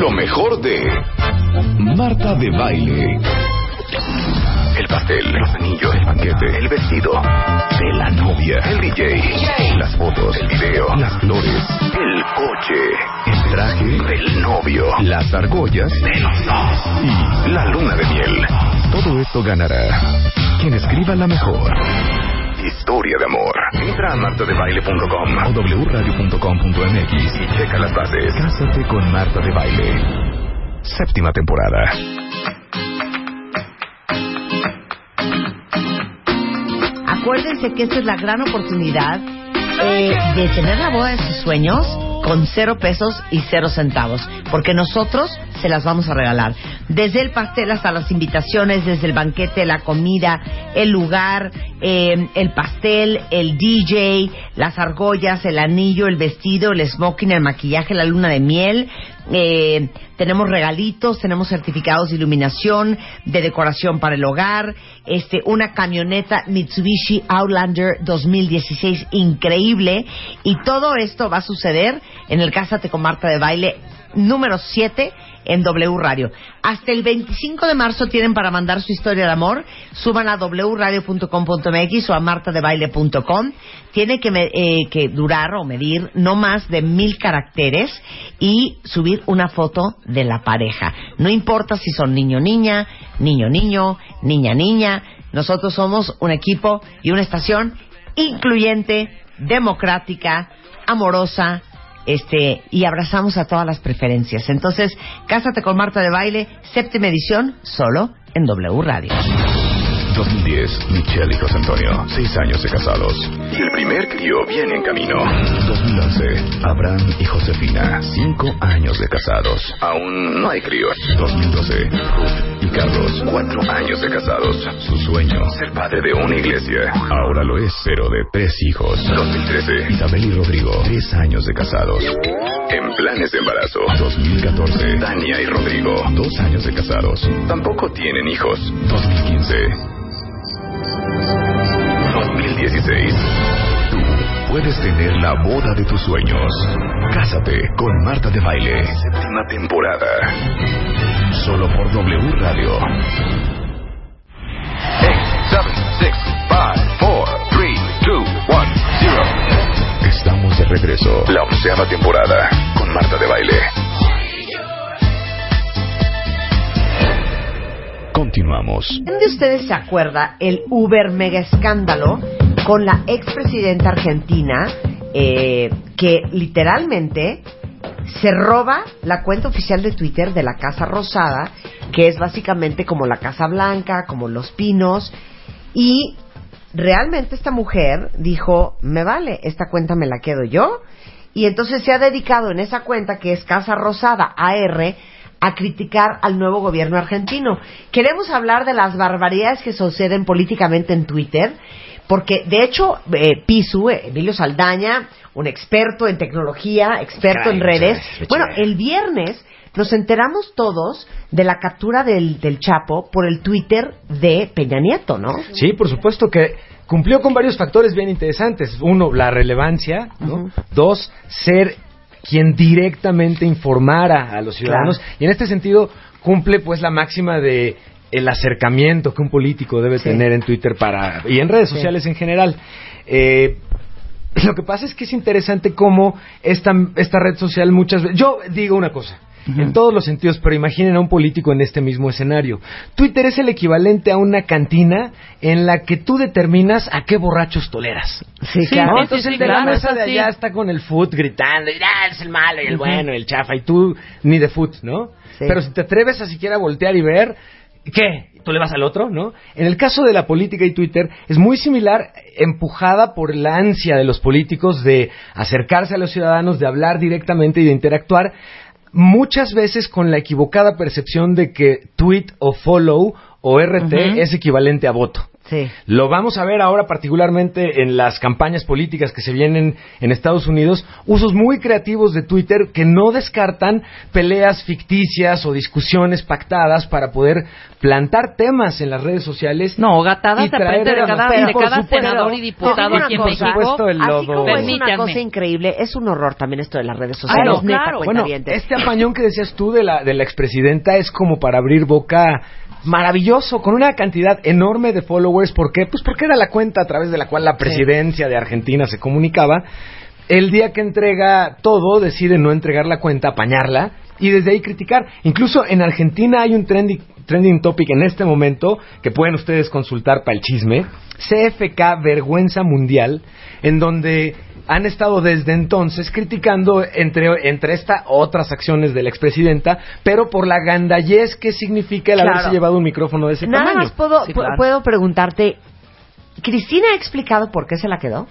Lo mejor de Marta de Baile. El pastel, los anillos, el banquete, el vestido de la novia, el DJ, las fotos, el video, las flores, el coche, el traje del novio, las argollas de los dos y la luna de miel. Todo esto ganará quien escriba la mejor historia de amor. Entra a martadebaile.com o wradio.com.mx y checa las bases. Cásate con Marta de Baile. Séptima temporada. Acuérdense que esta es la gran oportunidad eh, de tener la boda de sus sueños con cero pesos y cero centavos, porque nosotros se las vamos a regalar. Desde el pastel hasta las invitaciones, desde el banquete, la comida, el lugar, eh, el pastel, el DJ, las argollas, el anillo, el vestido, el smoking, el maquillaje, la luna de miel. Eh, tenemos regalitos, tenemos certificados de iluminación, de decoración para el hogar, este, una camioneta Mitsubishi Outlander 2016 increíble. Y todo esto va a suceder en el Cásate con Marta de Baile número 7 en W Radio. Hasta el 25 de marzo tienen para mandar su historia de amor. Suban a wradio.com.mx o a martadebaile.com. Tiene que, eh, que durar o medir no más de mil caracteres y subir una foto de la pareja. No importa si son niño niña, niño niño, niña niña. Nosotros somos un equipo y una estación incluyente, democrática, amorosa, este y abrazamos a todas las preferencias. Entonces, Cásate con Marta de Baile, séptima edición, solo en W Radio. 2010, Michelle y José Antonio, seis años de casados. Y el primer crío viene en camino. 2011, Abraham y Josefina, cinco años de casados. Aún no hay crío. 2012, Ruth y Carlos, cuatro años de casados. Su sueño, ser padre de una iglesia. Ahora lo es, pero de tres hijos. 2013, Isabel y Rodrigo, tres años de casados. En planes de embarazo. 2014, Tania y Rodrigo, dos años de casados. Tampoco tienen hijos. 2015, 2016. Tú puedes tener la boda de tus sueños. Cásate con Marta de Baile. Séptima temporada. Solo por W Radio. 8, 7, 6, 5, 4, 3, 2, 1, 0. Estamos de regreso. La onceava temporada con Marta de Baile. Continuamos. ¿Quién de ustedes se acuerda el Uber mega escándalo con la expresidenta argentina eh, que literalmente se roba la cuenta oficial de Twitter de la Casa Rosada, que es básicamente como la Casa Blanca, como Los Pinos, y realmente esta mujer dijo, me vale, esta cuenta me la quedo yo, y entonces se ha dedicado en esa cuenta que es Casa Rosada AR a criticar al nuevo gobierno argentino. Queremos hablar de las barbaridades que suceden políticamente en Twitter, porque de hecho eh, Pisu, eh, Emilio Saldaña, un experto en tecnología, experto en redes, bueno, el viernes nos enteramos todos de la captura del, del Chapo por el Twitter de Peña Nieto, ¿no? Sí, por supuesto que cumplió con varios factores bien interesantes. Uno, la relevancia. ¿no? Dos, ser quien directamente informara a los ciudadanos. Claro. Y en este sentido cumple pues la máxima de el acercamiento que un político debe Sí. tener en Twitter para y en redes Sí. sociales en general. Eh, lo que pasa es que es interesante cómo esta, esta red social muchas veces... Yo digo una cosa. En todos los sentidos, pero imaginen a un político en este mismo escenario. Twitter es el equivalente a una cantina en la que tú determinas a qué borrachos toleras. Sí, Sí, claro. Entonces sí, el de claro, la mesa es de allá está con el foot gritando, y ah, es el malo y el bueno y el chafa, y tú ni de foot, ¿no? Sí. Pero si te atreves a siquiera voltear y ver, ¿qué? ¿Tú le vas al otro, no? En el caso de la política y Twitter, es muy similar, empujada por la ansia de los políticos de acercarse a los ciudadanos, de hablar directamente y de interactuar, muchas veces con la equivocada percepción de que tweet o follow o RT es equivalente a voto. Sí. Lo vamos a ver ahora particularmente en las campañas políticas que se vienen en Estados Unidos, usos muy creativos de Twitter que no descartan peleas ficticias o discusiones pactadas para poder plantar temas en las redes sociales. No, gatadas Y de frente de traer- cada, de cada senador y diputado aquí en México. supuesto, el Así como es una cosa increíble, es un horror también esto de las redes Ah, sociales. no, neta, claro. Bueno, este apañón que decías tú de la, de la expresidenta es como para abrir boca maravilloso, con una cantidad enorme de followers. ¿Por qué? Pues porque era la cuenta a través de la cual la presidencia de Argentina se comunicaba. El día que entrega todo, decide no entregar la cuenta, apañarla y desde ahí criticar. Incluso en Argentina hay un trending, trending topic en este momento que pueden ustedes consultar para el chisme. CFK Vergüenza Mundial, en donde han estado desde entonces criticando entre, entre estas otras acciones de la expresidenta, pero por la gandallez que significa el Claro. haberse llevado un micrófono de ese Nada tamaño. más puedo, Sí, claro. puedo preguntarte, ¿Cristina ha explicado por qué se la quedó?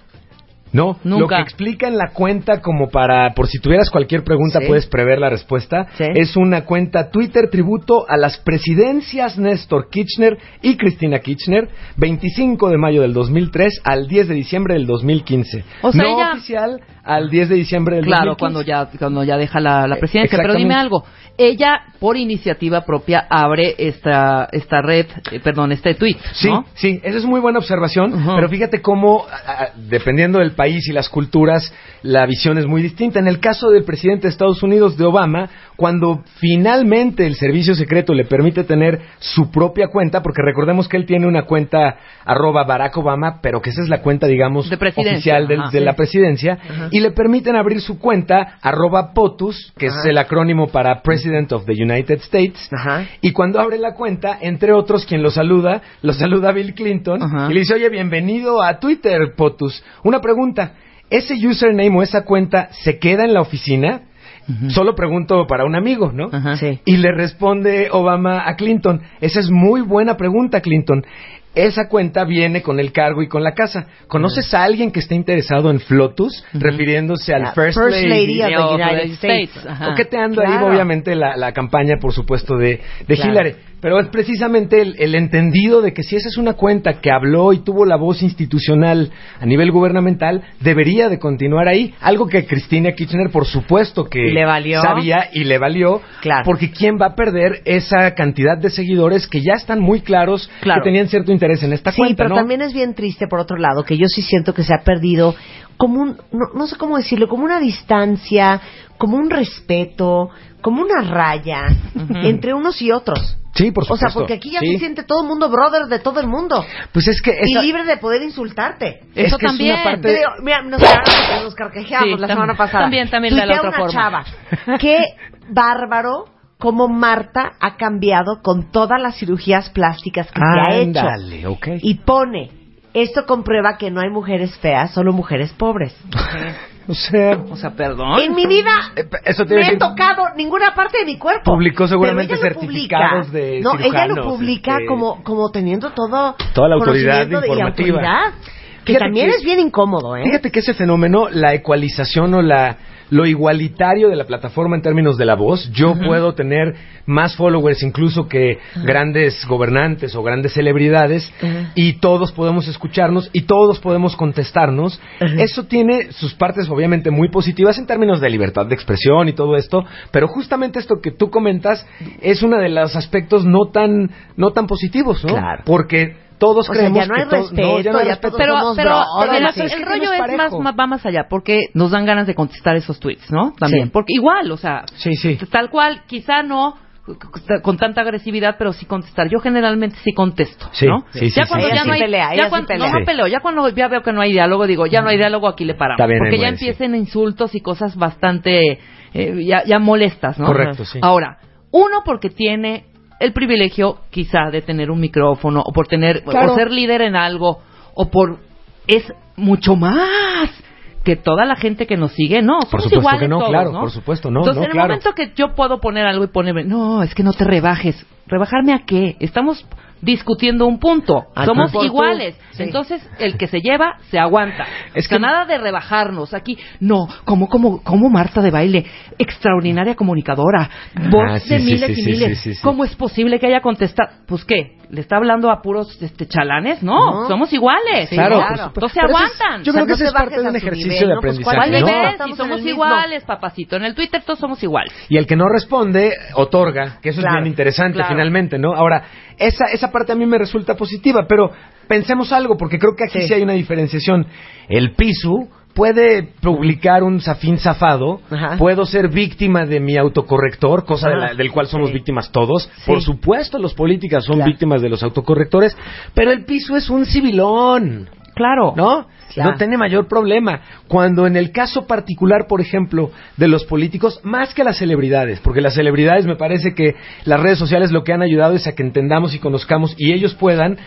No, lo Nunca. que explica en la cuenta como para, por si tuvieras cualquier pregunta Sí. puedes prever la respuesta, Sí. es una cuenta Twitter tributo a las presidencias Néstor Kirchner y Cristina Kirchner, 25 de mayo del 2003 al 10 de diciembre del 2015. O sea, no ella- oficial al 10 de diciembre del Claro, 2015. cuando ya, cuando ya deja la, la presidencia. Pero dime algo. Ella, por iniciativa propia, abre esta, esta red, eh, perdón, este tweet, Sí, ¿no? sí, esa es muy buena observación, pero fíjate cómo, a- a- dependiendo del país y las culturas, la visión es muy distinta. En el caso del presidente de Estados Unidos, de Obama, cuando finalmente el servicio secreto le permite tener su propia cuenta, porque recordemos que él tiene una cuenta arroba Barack Obama, pero que esa es la cuenta, digamos, De oficial ajá. de la presidencia, y le permiten abrir su cuenta arroba POTUS, que es el acrónimo para President of the United States, Ajá. y cuando abre la cuenta, entre otros, quien lo saluda, lo saluda Bill Clinton y le dice, oye, bienvenido a Twitter, POTUS. Una pregunta, ¿ese username o esa cuenta se queda en la oficina? Solo pregunto para un amigo, ¿no? Ajá. Sí. Y le responde Obama a Clinton, esa es muy buena pregunta, Clinton. Esa cuenta viene con el cargo y con la casa. ¿Conoces a alguien que esté interesado en Flotus? Refiriéndose al La First, First Lady of the of the United States. States. Ajá. coqueteando ahí Claro. obviamente la, la campaña por supuesto de, de Claro. Hillary pero es precisamente el, el entendido de que si esa es una cuenta que habló y tuvo la voz institucional a nivel gubernamental debería de continuar ahí algo que Cristina Kirchner por supuesto que Le valió. sabía y le valió Claro. porque quién va a perder esa cantidad de seguidores que ya están muy claros Claro. que tenían cierto interés en esta Sí, cuenta pero ¿no? también es bien triste, por otro lado, que yo sí siento que se ha perdido como un, no, no sé cómo decirlo, como una distancia, como un respeto, como una raya entre unos y otros. Sí por O supuesto sea, porque aquí ya Sí. se siente todo el mundo brother de todo el mundo. pues es que esa- Y libre de poder insultarte. es Eso que es también. una parte Te digo, mira, nos, nos carcajeamos Sí, la semana pasada. también, también de la otra una forma. chava. *laughs* Qué bárbaro como Marta ha cambiado con todas las cirugías plásticas que se ha hecho. Ándale, ok. Y pone, esto comprueba que no hay mujeres feas, solo mujeres pobres. *laughs* o sea O sea, perdón. En mi vida Eh, eso me he tocado ninguna parte de mi cuerpo. Publicó seguramente certificados publica. de No, ella lo publica este, como, como teniendo todo Toda la autoridad y informativa. autoridad, que Fíjate también que- es bien incómodo, ¿eh? Fíjate que ese fenómeno, la ecualización o la lo igualitario de la plataforma en términos de la voz, yo puedo tener más followers incluso que grandes gobernantes o grandes celebridades y todos podemos escucharnos y todos podemos contestarnos. Eso tiene sus partes obviamente muy positivas en términos de libertad de expresión y todo esto, pero justamente esto que tú comentas es uno de los aspectos no tan no tan positivos, ¿no? Claro. Porque todos O sea, creemos ya no hay que respeto, ya no hay ya respeto. pero, somos pero, el, no rollo es más, más- va más allá, porque nos dan ganas de contestar esos tweets, ¿no? También, Sí. porque igual, o sea, Sí, sí. tal cual, quizá no con tanta agresividad, pero sí contestar. Yo generalmente sí contesto, Sí, ¿no? sí, ya sí. cuando ya sí no hay, pelea, ya cuando- pelea. no, no peleo, ya cuando ya veo que no hay diálogo, digo, ya no hay diálogo, aquí le paramos. Porque ya empiecen insultos y cosas bastante, eh, ya, ya molestas, ¿no? Correcto, sí. Ahora, uno porque tiene el privilegio quizá de tener un micrófono o por tener Claro. o ser líder en algo o por es mucho más que toda la gente que nos sigue, no, somos Por supuesto iguales que no, todos, claro, ¿no? por supuesto, no, Entonces, no, en el claro. momento que yo puedo poner algo y ponerme, no, es que no te rebajes. ¿Rebajarme a qué? Estamos discutiendo un punto. Somos iguales. Sí. Entonces, el que se lleva, se aguanta. Es que que- nada de rebajarnos. Aquí, no, como, como, como Marta de baile, extraordinaria comunicadora, voz Ah, sí, de miles y miles. ¿Cómo es posible que haya contestado? Pues qué, ¿le está hablando a puros este, chalanes? No, No. somos iguales. Sí, Claro, claro. supuesto. Entonces eso es- aguantan. yo O sea, creo que no ese te es parte de un ejercicio nivel, de. Pues, aprendizaje, ¿cuál ¿Cuál ¿no? nivel? Si en el somos iguales, papacito. En el Twitter todos somos iguales. Y el que no responde, otorga, que eso Claro, es bien interesante claro. finalmente, ¿no? Ahora, esa, esa parte a mí me resulta positiva, pero pensemos algo, porque creo que aquí sí, Sí. hay una diferenciación. El piso puede publicar un zafín zafado, Ajá. puedo ser víctima de mi autocorrector, cosa de la- del cual somos Sí. víctimas todos. Sí. Por supuesto, los políticos son Claro. víctimas de los autocorrectores, pero el piso es un civilón. Claro. ¿No? Claro. No tiene mayor problema. Cuando en el caso particular, por ejemplo, de los políticos, más que las celebridades, porque las celebridades me parece que las redes sociales lo que han ayudado es a que entendamos y conozcamos y ellos puedan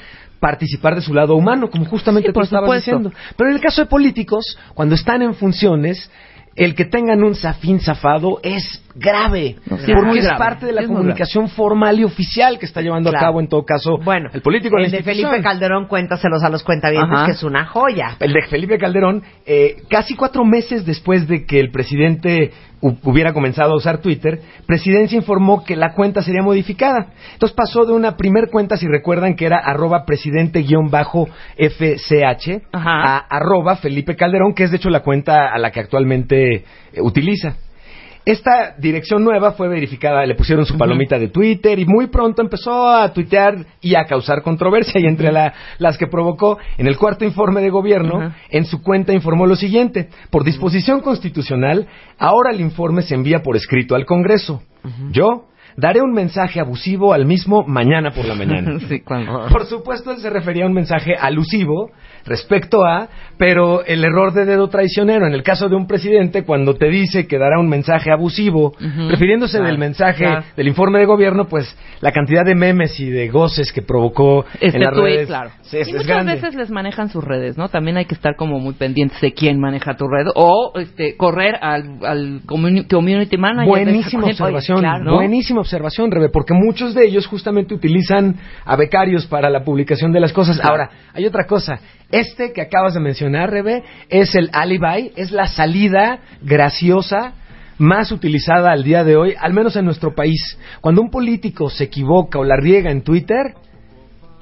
participar de su lado humano, como justamente Sí, tú estabas supuesto. diciendo. Pero en el caso de políticos, cuando están en funciones, el que tengan un zafín zafado es grave, No, sí, porque es grave. parte de la Es comunicación formal y oficial que está llevando Claro. a cabo en todo caso Bueno, el político. el de. Felipe Calderón, cuéntaselos a los cuentavientes, que es una joya. El de Felipe Calderón, eh, casi cuatro meses después de que el presidente hu- hubiera comenzado a usar Twitter, Presidencia informó que la cuenta sería modificada. Entonces pasó de una primer cuenta, si recuerdan, que era arroba presidente-fch, a arroba Felipe Calderón, que es de hecho la cuenta a la que actualmente eh, utiliza. Esta dirección nueva fue verificada, le pusieron su palomita de Twitter y muy pronto empezó a tuitear y a causar controversia y entre la- las que provocó en el cuarto informe de gobierno, en su cuenta informó lo siguiente, por disposición constitucional, ahora el informe se envía por escrito al Congreso. Yo daré un mensaje abusivo al mismo mañana por la mañana. *laughs* Sí, Por supuesto, él se refería a un mensaje alusivo respecto a, pero el error de dedo traicionero, en el caso de un presidente, cuando te dice que dará un mensaje abusivo, refiriéndose Claro, del mensaje claro. del informe de gobierno, pues la cantidad de memes y de goces que provocó Este en las redes claro. es, y es muchas grande. veces les manejan sus redes, ¿no? También hay que estar como muy pendientes de quién maneja tu red o este, correr al, al communi- community manager. Buenísima observación, Claro, ¿no? buenísima observación, Rebe, porque muchos de ellos justamente utilizan a becarios para la publicación de las cosas. Ahora, hay otra cosa. Este que acabas de mencionar, Rebe, es el alibi, es la salida graciosa más utilizada al día de hoy, al menos en nuestro país. Cuando un político se equivoca o la riega en Twitter,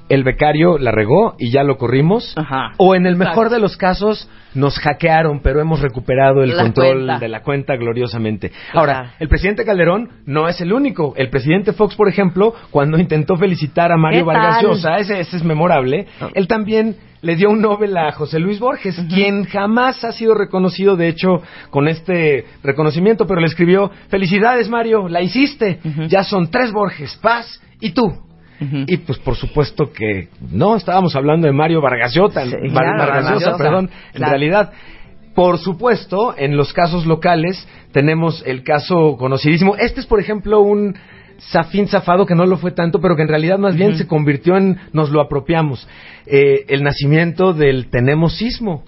el becario la regó y ya lo corrimos. Ajá. O en el mejor de los casos, nos hackearon, pero hemos recuperado el La control cuenta. de la cuenta gloriosamente. Claro. Ahora, el presidente Calderón no es el único. El presidente Fox, por ejemplo, cuando intentó felicitar a Mario ¿Qué Vargas? Llosa, ese, ese es memorable, él también le dio un Nobel a José Luis Borges, quien jamás ha sido reconocido, de hecho, con este reconocimiento, pero le escribió, felicidades Mario, la hiciste, ya son tres Borges, Paz y tú. Y pues por supuesto que no, estábamos hablando de Mario Vargas Llosa, Sí, Vargas perdón, en claro. realidad. Por supuesto, en los casos locales tenemos el caso conocidísimo. Este es, por ejemplo, un zafín zafado que no lo fue tanto, pero que en realidad más bien se convirtió en nos lo apropiamos. Eh, el nacimiento del tenemos sismo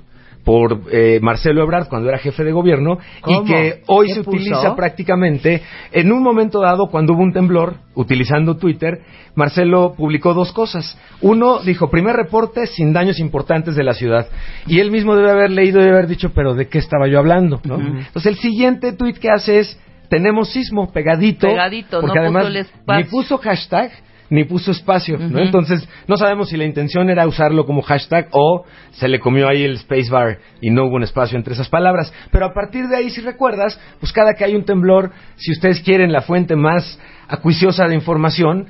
por eh, Marcelo Ebrard cuando era jefe de gobierno ¿Cómo? y que hoy ¿Qué se puso? utiliza prácticamente en un momento dado cuando hubo un temblor utilizando Twitter Marcelo publicó dos cosas uno dijo primer reporte sin daños importantes de la ciudad y él mismo debe haber leído y debe haber dicho pero de qué estaba yo hablando ¿no? entonces el siguiente tweet que hace es tenemos sismo pegadito Pegadito, porque no puso además el espacio. ni puso hashtag ni puso espacio, ¿no? Entonces, no sabemos si la intención era usarlo como hashtag o se le comió ahí el spacebar y no hubo un espacio entre esas palabras. Pero a partir de ahí, si recuerdas, pues cada que hay un temblor, si ustedes quieren la fuente más acuiciosa de información,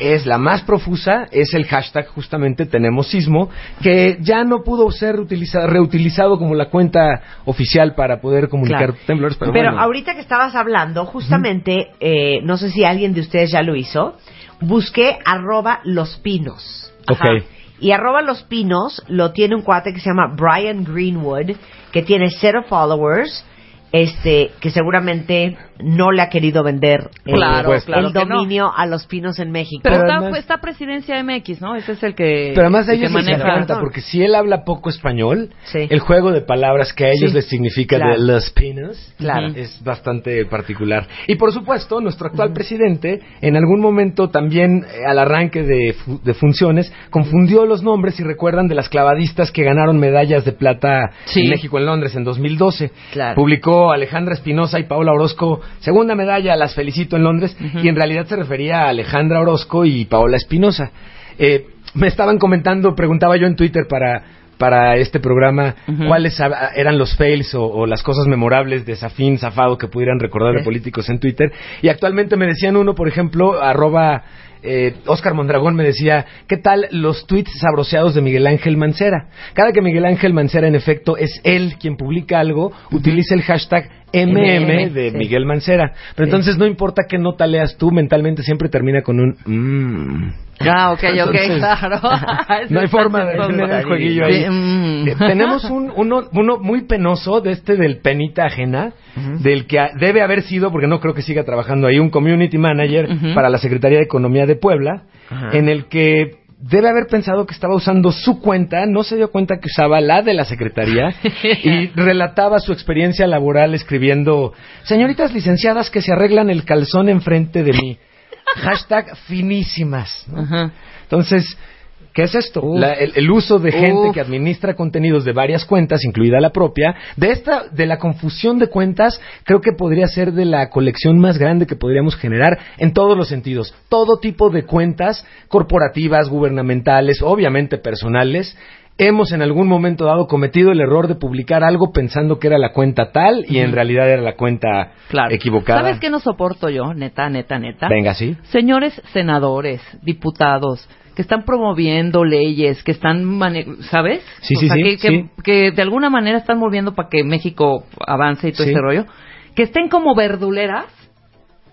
es la más profusa, es el hashtag justamente tenemos sismo, que ya no pudo ser utiliza- reutilizado como la cuenta oficial para poder comunicar Claro. temblores, pero, Pero bueno. ahorita que estabas hablando, justamente, eh, no sé si alguien de ustedes ya lo hizo, busqué arroba los pinos. Ok. Y arroba los pinos lo tiene un cuate que se llama Brian Greenwood, que tiene cero followers, este, que seguramente no le ha querido vender eh, Claro, Pues, claro el no. dominio a los pinos en México. Pero, Pero está, además- está Presidencia MX, ¿no? Ese es el que, Pero además el ellos maneja. cuenta, porque si él habla poco español, Sí. el juego de palabras que a ellos Sí. les significa Claro. de los pinos Claro. es bastante particular. Y por supuesto, nuestro actual presidente, en algún momento también eh, al arranque de, fu- de funciones, confundió los nombres, si recuerdan, de las clavadistas que ganaron medallas de plata Sí. en México en Londres en 2012. Claro. Publicó Alejandra Espinosa y Paula Orozco, segunda medalla, las felicito en Londres, y en realidad se refería a Alejandra Orozco y Paola Espinosa. Eh, me estaban comentando, preguntaba yo en Twitter para, para este programa cuáles eran los fails o, o las cosas memorables de Safín, Zafado que pudieran recordar de políticos en Twitter. Y actualmente me decían uno, por ejemplo, arroba eh, Oscar Mondragón me decía, ¿qué tal los tweets sabroseados de Miguel Ángel Mancera? Cada que Miguel Ángel Mancera, en efecto, es él quien publica algo, utiliza el hashtag MM de sí. Miguel Mancera. Pero Sí. entonces no importa qué nota leas tú, mentalmente siempre termina con un mmm. Ah, ok, ok, Entonces, claro. *laughs* No hay forma de tener el jueguillo ahí. Sí, mm. Eh, Tenemos un, uno, uno muy penoso de este del penita ajena, del que a- debe haber sido, porque no creo que siga trabajando ahí, un community manager para la Secretaría de Economía de Puebla, en el que debe haber pensado que estaba usando su cuenta, no se dio cuenta que usaba la de la Secretaría *laughs* y relataba su experiencia laboral escribiendo, señoritas licenciadas que se arreglan el calzón enfrente de mí. Hashtag finísimas. Entonces, ¿qué es esto? La- el, el uso de gente que administra contenidos de varias cuentas, incluida la propia. De esta, de la confusión de cuentas, creo que podría ser de la colección más grande que podríamos generar en todos los sentidos. Todo tipo de cuentas, corporativas, gubernamentales, obviamente personales. Hemos en algún momento dado cometido el error de publicar algo pensando que era la cuenta tal y en realidad era la cuenta Claro. equivocada. ¿Sabes qué no soporto yo? Neta, neta, neta. Venga, sí. Señores senadores, diputados, que están promoviendo leyes, que están, ¿sabes? Sí, O sí, sea, sí, que, que- sí. que de alguna manera están moviendo para que México avance y todo ese rollo. Que estén como verduleras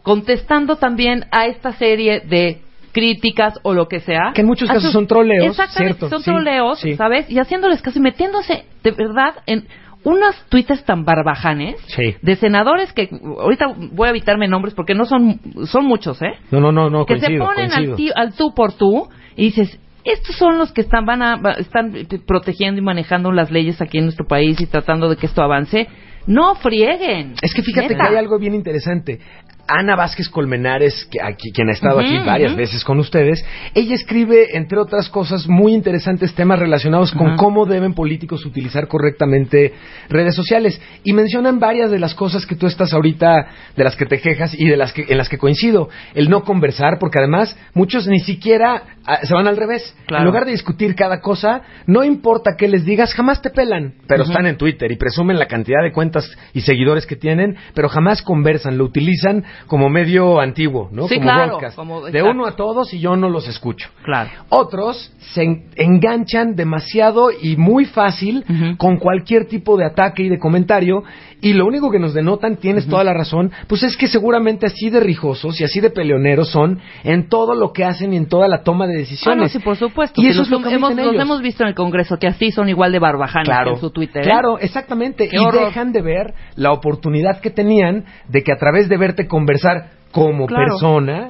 contestando también a esta serie de críticas o lo que sea. Que en muchos casos sus- son troleos, Exactamente, cierto, son troleos. ¿sabes? Y haciéndoles caso y metiéndose de verdad en unos tweets tan barbajanes Sí. de senadores que ahorita voy a evitarme nombres porque no son son muchos, ¿eh? No, no, no, no, que coincido, se ponen coincido. al, al tú por tú y dices estos son los que están van a están protegiendo y manejando las leyes aquí en nuestro país y tratando de que esto avance. No frieguen. Es que fíjate Neta. que hay algo bien interesante. Ana Vázquez Colmenares, que aquí, quien ha estado aquí varias veces con ustedes, ella escribe, entre otras cosas, muy interesantes temas relacionados con cómo deben políticos utilizar correctamente redes sociales. Y mencionan varias de las cosas que tú estás ahorita, de las que te quejas y de las que, en las que coincido. El no conversar, porque además muchos ni siquiera ah, se van al revés. Claro. En lugar de discutir cada cosa, no importa qué les digas, jamás te pelan. Pero están en Twitter y presumen la cantidad de cuentas y seguidores que tienen, pero jamás conversan, lo utilizan como medio antiguo, ¿no? Sí, como claro, broadcast. como- de uno a todos y yo no los escucho. Claro. Otros se en- enganchan demasiado y muy fácil con cualquier tipo de ataque y de comentario y lo único que nos denotan, tienes toda la razón, pues es que seguramente así de rijosos y así de peleoneros son en todo lo que hacen y en toda la toma de Ah, decisiones. no, sí, por supuesto. Y eso los, es lo que hemos, los visto en el Congreso, que así son igual de barbajanes que en su Twitter. ¿eh? Claro, exactamente. Qué y horror. dejan de ver la oportunidad que tenían de que a través de verte conversar como Claro. persona,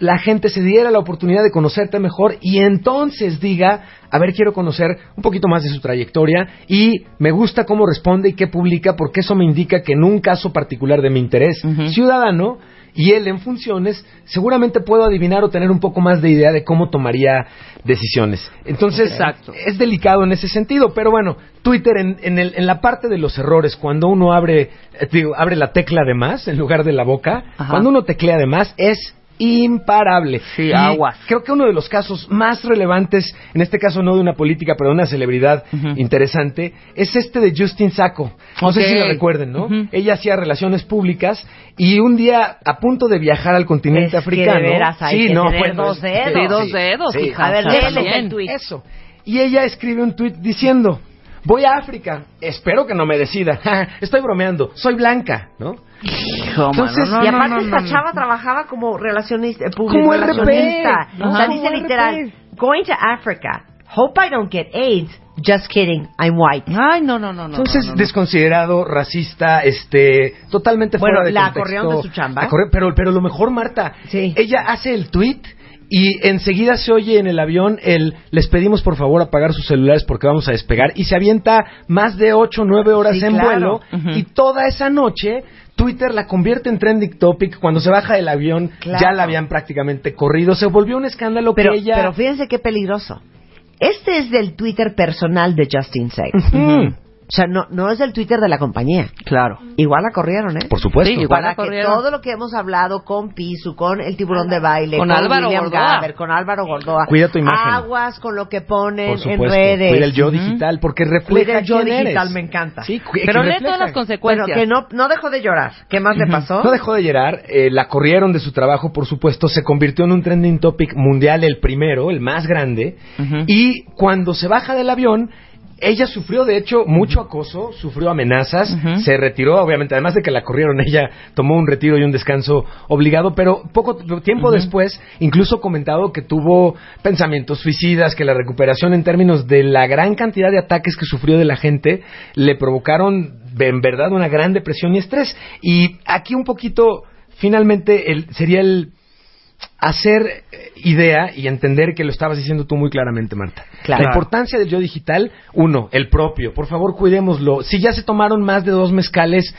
la gente se diera la oportunidad de conocerte mejor y entonces diga, a ver, quiero conocer un poquito más de su trayectoria y me gusta cómo responde y qué publica, porque eso me indica que en un caso particular de mi interés ciudadano, y él en funciones, seguramente puedo adivinar o tener un poco más de idea de cómo tomaría decisiones. Entonces, Exacto. es delicado en ese sentido, pero bueno, Twitter en, en, el- en la parte de los errores, cuando uno abre, eh, digo, abre la tecla de más en lugar de la boca, Ajá. cuando uno teclea de más es imparable. Sí, Y aguas. Creo que uno de los casos más relevantes, en este caso no de una política, pero de una celebridad interesante, es este de Justin Sacco. No sé si la recuerden, ¿no? Ella hacía relaciones públicas y un día, a punto de viajar al continente Es que africano. de veras hay sí, que no, tener bueno, dos dedos. Sí, dos dedos, hija. A ver, el eso. Y ella escribe un tuit diciendo, voy a África, espero que no me decida. *laughs* Estoy bromeando, soy blanca, ¿no? Hijo, mano, Entonces, no, y aparte no, esta no, no. chava trabajaba como relacionista, eh, public Como RP, relacionista. ¿no? O sea, dice RP. literal, going to Africa, hope I don't get AIDS, just kidding, I'm white. Ay, no, no, no, no. Entonces, no, no, no. desconsiderado, racista, este, totalmente Bueno, fuera de la contexto. corrieron de su chamba. La corre- pero, pero lo mejor, Marta, Sí. ella hace el tweet y enseguida se oye en el avión el les pedimos por favor apagar sus celulares porque vamos a despegar y se avienta más de 8 o 9 horas Sí, en claro. vuelo y toda esa noche Twitter la convierte en trending topic cuando se baja del avión Claro. ya la habían prácticamente corrido se volvió un escándalo Pero, que ella pero fíjense qué peligroso. Este es del Twitter personal de Justin. Mm, O sea, no, no es del Twitter de la compañía. Claro. Igual la corrieron, ¿eh? por supuesto Sí, igual. para la que corrieron. todo lo que hemos hablado con Pisu, con el tiburón de baile, Con Álvaro William Gordoa. Gaber, con Álvaro Gordoa, Cuida tu imagen. aguas con lo que ponen por en redes. cuida el yo digital porque Cuida refleja el yo quién eres. digital, me encanta. Sí, cu- Pero que lee todas las Bueno, consecuencias. que no, no dejó de llorar. ¿Qué más le pasó? No dejó de llorar, eh, la corrieron de su trabajo, por supuesto, se convirtió en un trending topic mundial, el primero, el más grande, y cuando se baja del avión, ella sufrió, de hecho, mucho acoso, sufrió amenazas, se retiró, obviamente, además de que la corrieron, *laughs* ella tomó un retiro y un descanso obligado, pero poco tiempo después, incluso comentado que tuvo pensamientos suicidas, que la recuperación en términos de la gran cantidad de ataques que sufrió de la gente, le provocaron en verdad una gran depresión y estrés. Y aquí un poquito, finalmente, el, sería el hacer eh, idea y entender que lo estabas diciendo tú muy claramente, Marta. Claro. La importancia del yo digital, uno, el propio. Por favor, cuidémoslo. Si ya se tomaron más de dos mezcales,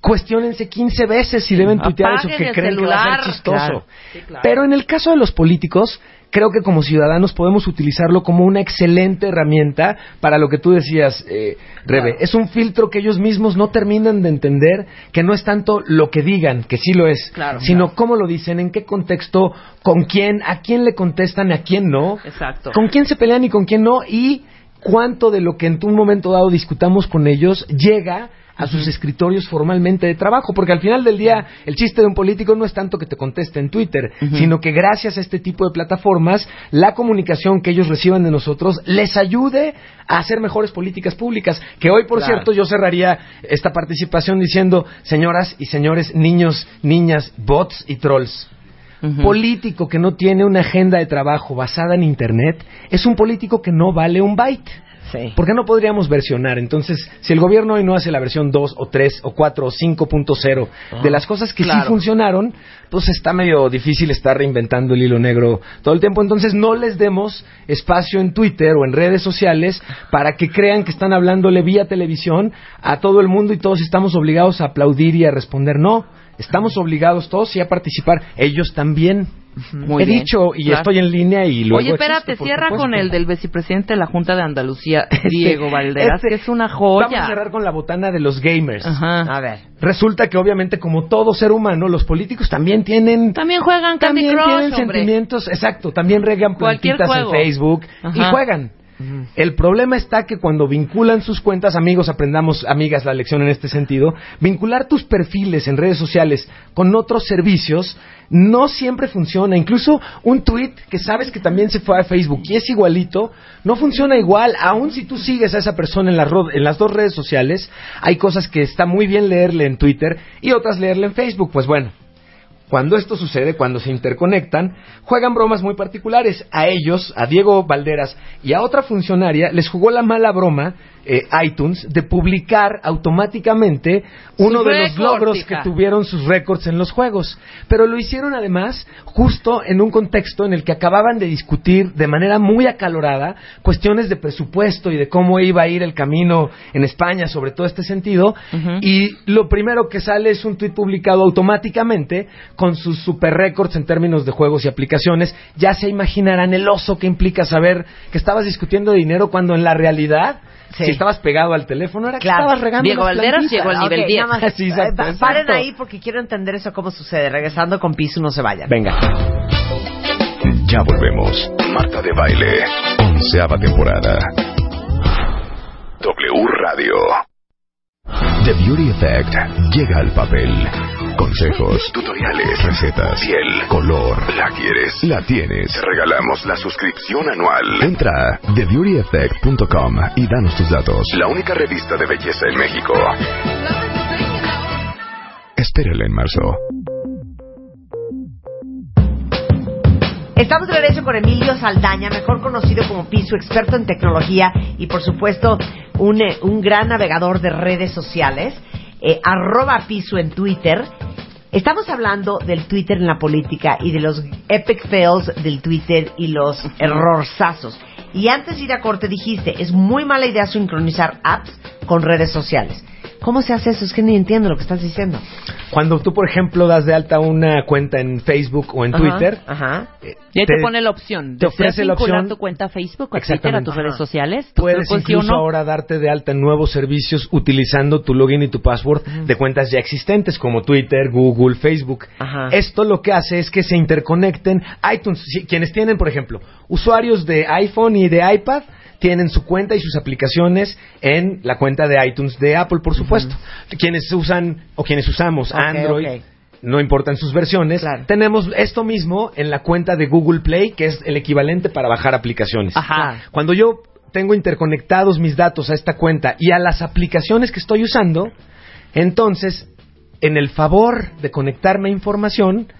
cuestionense 15 veces si deben tuitear eso Apaguen que el creen que va a ser chistoso. Claro. Sí, claro. Pero en el caso de los políticos, creo que como ciudadanos podemos utilizarlo como una excelente herramienta para lo que tú decías, eh, Rebe. Es un filtro que ellos mismos no terminan de entender, que no es tanto lo que digan, que sí lo es, Claro, sino claro. cómo lo dicen, en qué contexto, con quién, a quién le contestan, a quién no, Exacto. con quién se pelean y con quién no, y cuánto de lo que en un momento dado discutamos con ellos llega a sus escritorios formalmente de trabajo, porque al final del día el chiste de un político no es tanto que te conteste en Twitter, sino que gracias a este tipo de plataformas, la comunicación que ellos reciban de nosotros les ayude a hacer mejores políticas públicas. Que hoy, por Claro. cierto, yo cerraría esta participación diciendo, señoras y señores, niños, niñas, bots y trolls. Político que no tiene una agenda de trabajo basada en Internet es un político que no vale un byte. Sí. ¿Por qué no podríamos versionar? Entonces, si el gobierno hoy no hace la versión 2 o 3 o 4 o 5.0 de las cosas que sí funcionaron, pues está medio difícil estar reinventando el hilo negro todo el tiempo. Entonces, no les demos espacio en Twitter o en redes sociales para que crean que están hablándole vía televisión a todo el mundo y todos estamos obligados a aplaudir y a responder. No, estamos obligados todos y a participar. Ellos también. Muy He bien. dicho y Claro. estoy en línea y luego Oye, espérate, existo, cierra supuesto. con el del vicepresidente de la Junta de Andalucía, *laughs* Diego Este- Valderas, este- que es una Vamos a joya. cerrar con la botana de los gamers. Ajá. A ver. Resulta que obviamente como todo ser humano, los políticos también tienen También juegan Candy también Crush, tienen hombre. sentimientos, exacto, también regan plantitas en. Facebook y El problema está que cuando vinculan sus cuentas, amigos, aprendamos, amigas, la lección en este sentido, vincular tus perfiles en redes sociales con otros servicios no siempre funciona. Incluso un tweet que sabes que también se fue a Facebook y es igualito, no funciona igual. Aun si tú sigues a esa persona en ro- en las dos redes sociales, hay cosas que está muy bien leerle en Twitter y otras leerle en Facebook. Pues bueno, cuando esto sucede, cuando se interconectan, juegan bromas muy particulares. A ellos, a Diego Valderas y a otra funcionaria, les jugó la mala broma eh, iTunes de publicar automáticamente uno de los logros que tuvieron sus récords en los juegos. Pero lo hicieron además justo en un contexto en el que acababan de discutir de manera muy acalorada cuestiones de presupuesto y de cómo iba a ir el camino en España sobre todo este sentido. Y lo primero que sale es un tweet publicado automáticamente con sus super récords en términos de juegos y aplicaciones. Ya se imaginarán el oso que implica saber que estabas discutiendo de dinero cuando en la realidad Sí. Si estabas pegado al teléfono, era que Claro. estabas regando Diego Valderas llegó al nivel Ok, 10. nada más, *laughs* Sí, exacto, eh, exacto. Paren ahí porque quiero entender eso cómo sucede. Regresando con Piso, no se vayan. Venga. Ya volvemos. Marta de Baile. Onceava temporada. W Radio. The Beauty Effect llega al papel. Consejos, tutoriales, recetas, piel, color. ¿La quieres? La tienes. Te regalamos la suscripción anual. Entra a TheBeautyEffect.com y danos tus datos. La única revista de belleza en México. Espérala en marzo. Estamos de regreso con Emilio Saldaña, mejor conocido como Piso, experto en tecnología y por supuesto un, eh, un gran navegador de redes sociales. Eh, arroba Piso en Twitter. Estamos hablando del Twitter en la política y de los epic fails del Twitter y los errorzazos. Y antes de ir a corte dijiste, es muy mala idea sincronizar apps con redes sociales. ¿Cómo se hace eso? Es que ni entiendo lo que estás diciendo. Cuando tú, por ejemplo, das de alta una cuenta en Facebook o en Ajá, Twitter, Ajá. eh, Y ahí te, pone la opción. te ¿Deseas ofrece la opción- tu cuenta a Facebook, a Twitter, a tus redes sociales? Puedes ¿Pues sí o incluso ahora darte de alta en nuevos servicios utilizando tu login y tu password de cuentas ya existentes como Twitter, Google, Facebook. Ajá. Esto lo que hace es que se interconecten iTunes. Si- quienes tienen, por ejemplo, usuarios de iPhone y de iPad tienen su cuenta y sus aplicaciones en la cuenta de iTunes de Apple, por supuesto. Quienes usan o quienes usamos Android, no importan sus versiones, Claro. tenemos esto mismo en la cuenta de Google Play, que es el equivalente para bajar aplicaciones. Ajá. Cuando yo tengo interconectados mis datos a esta cuenta y a las aplicaciones que estoy usando, entonces, en el favor de conectarme a información,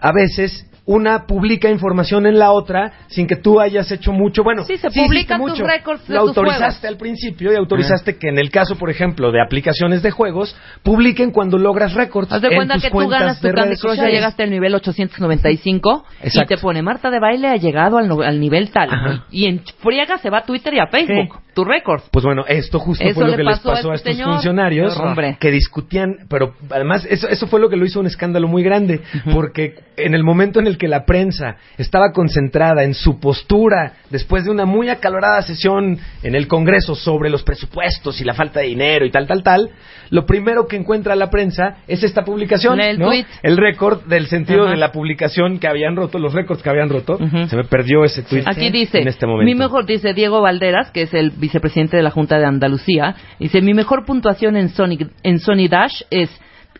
a veces una publica información en la otra sin que tú hayas hecho mucho. Bueno, Sí, se publican tus récords de Lo tus autorizaste juegos. al principio y autorizaste que en el caso, por ejemplo, de aplicaciones de juegos, publiquen cuando logras récords. Haz de en cuenta tus que tú cuentas ganas tu de Candy Crush, ya llegaste al nivel 895 y Exacto. te pone Marta de Baile ha llegado al, no- al nivel tal. Ajá. Y en friega se va a Twitter y a Facebook. Tu récord. Pues bueno, esto justo Eso fue lo le que les pasó a este estos funcionarios Qué horror. Que discutían, pero además eso, eso fue lo que lo hizo un escándalo muy grande, porque en el momento en el que la prensa estaba concentrada en su postura después de una muy acalorada sesión en el Congreso sobre los presupuestos y la falta de dinero y tal, tal, tal, lo primero que encuentra la prensa es esta publicación, El ¿no? El récord del sentido Ajá. de la publicación que habían roto, los récords que habían roto. Se me perdió ese tweet Aquí dice, en este momento. mi mejor, dice Diego Valderas, que es el vicepresidente de la Junta de Andalucía, dice, mi mejor puntuación en Sony, en Sony Dash es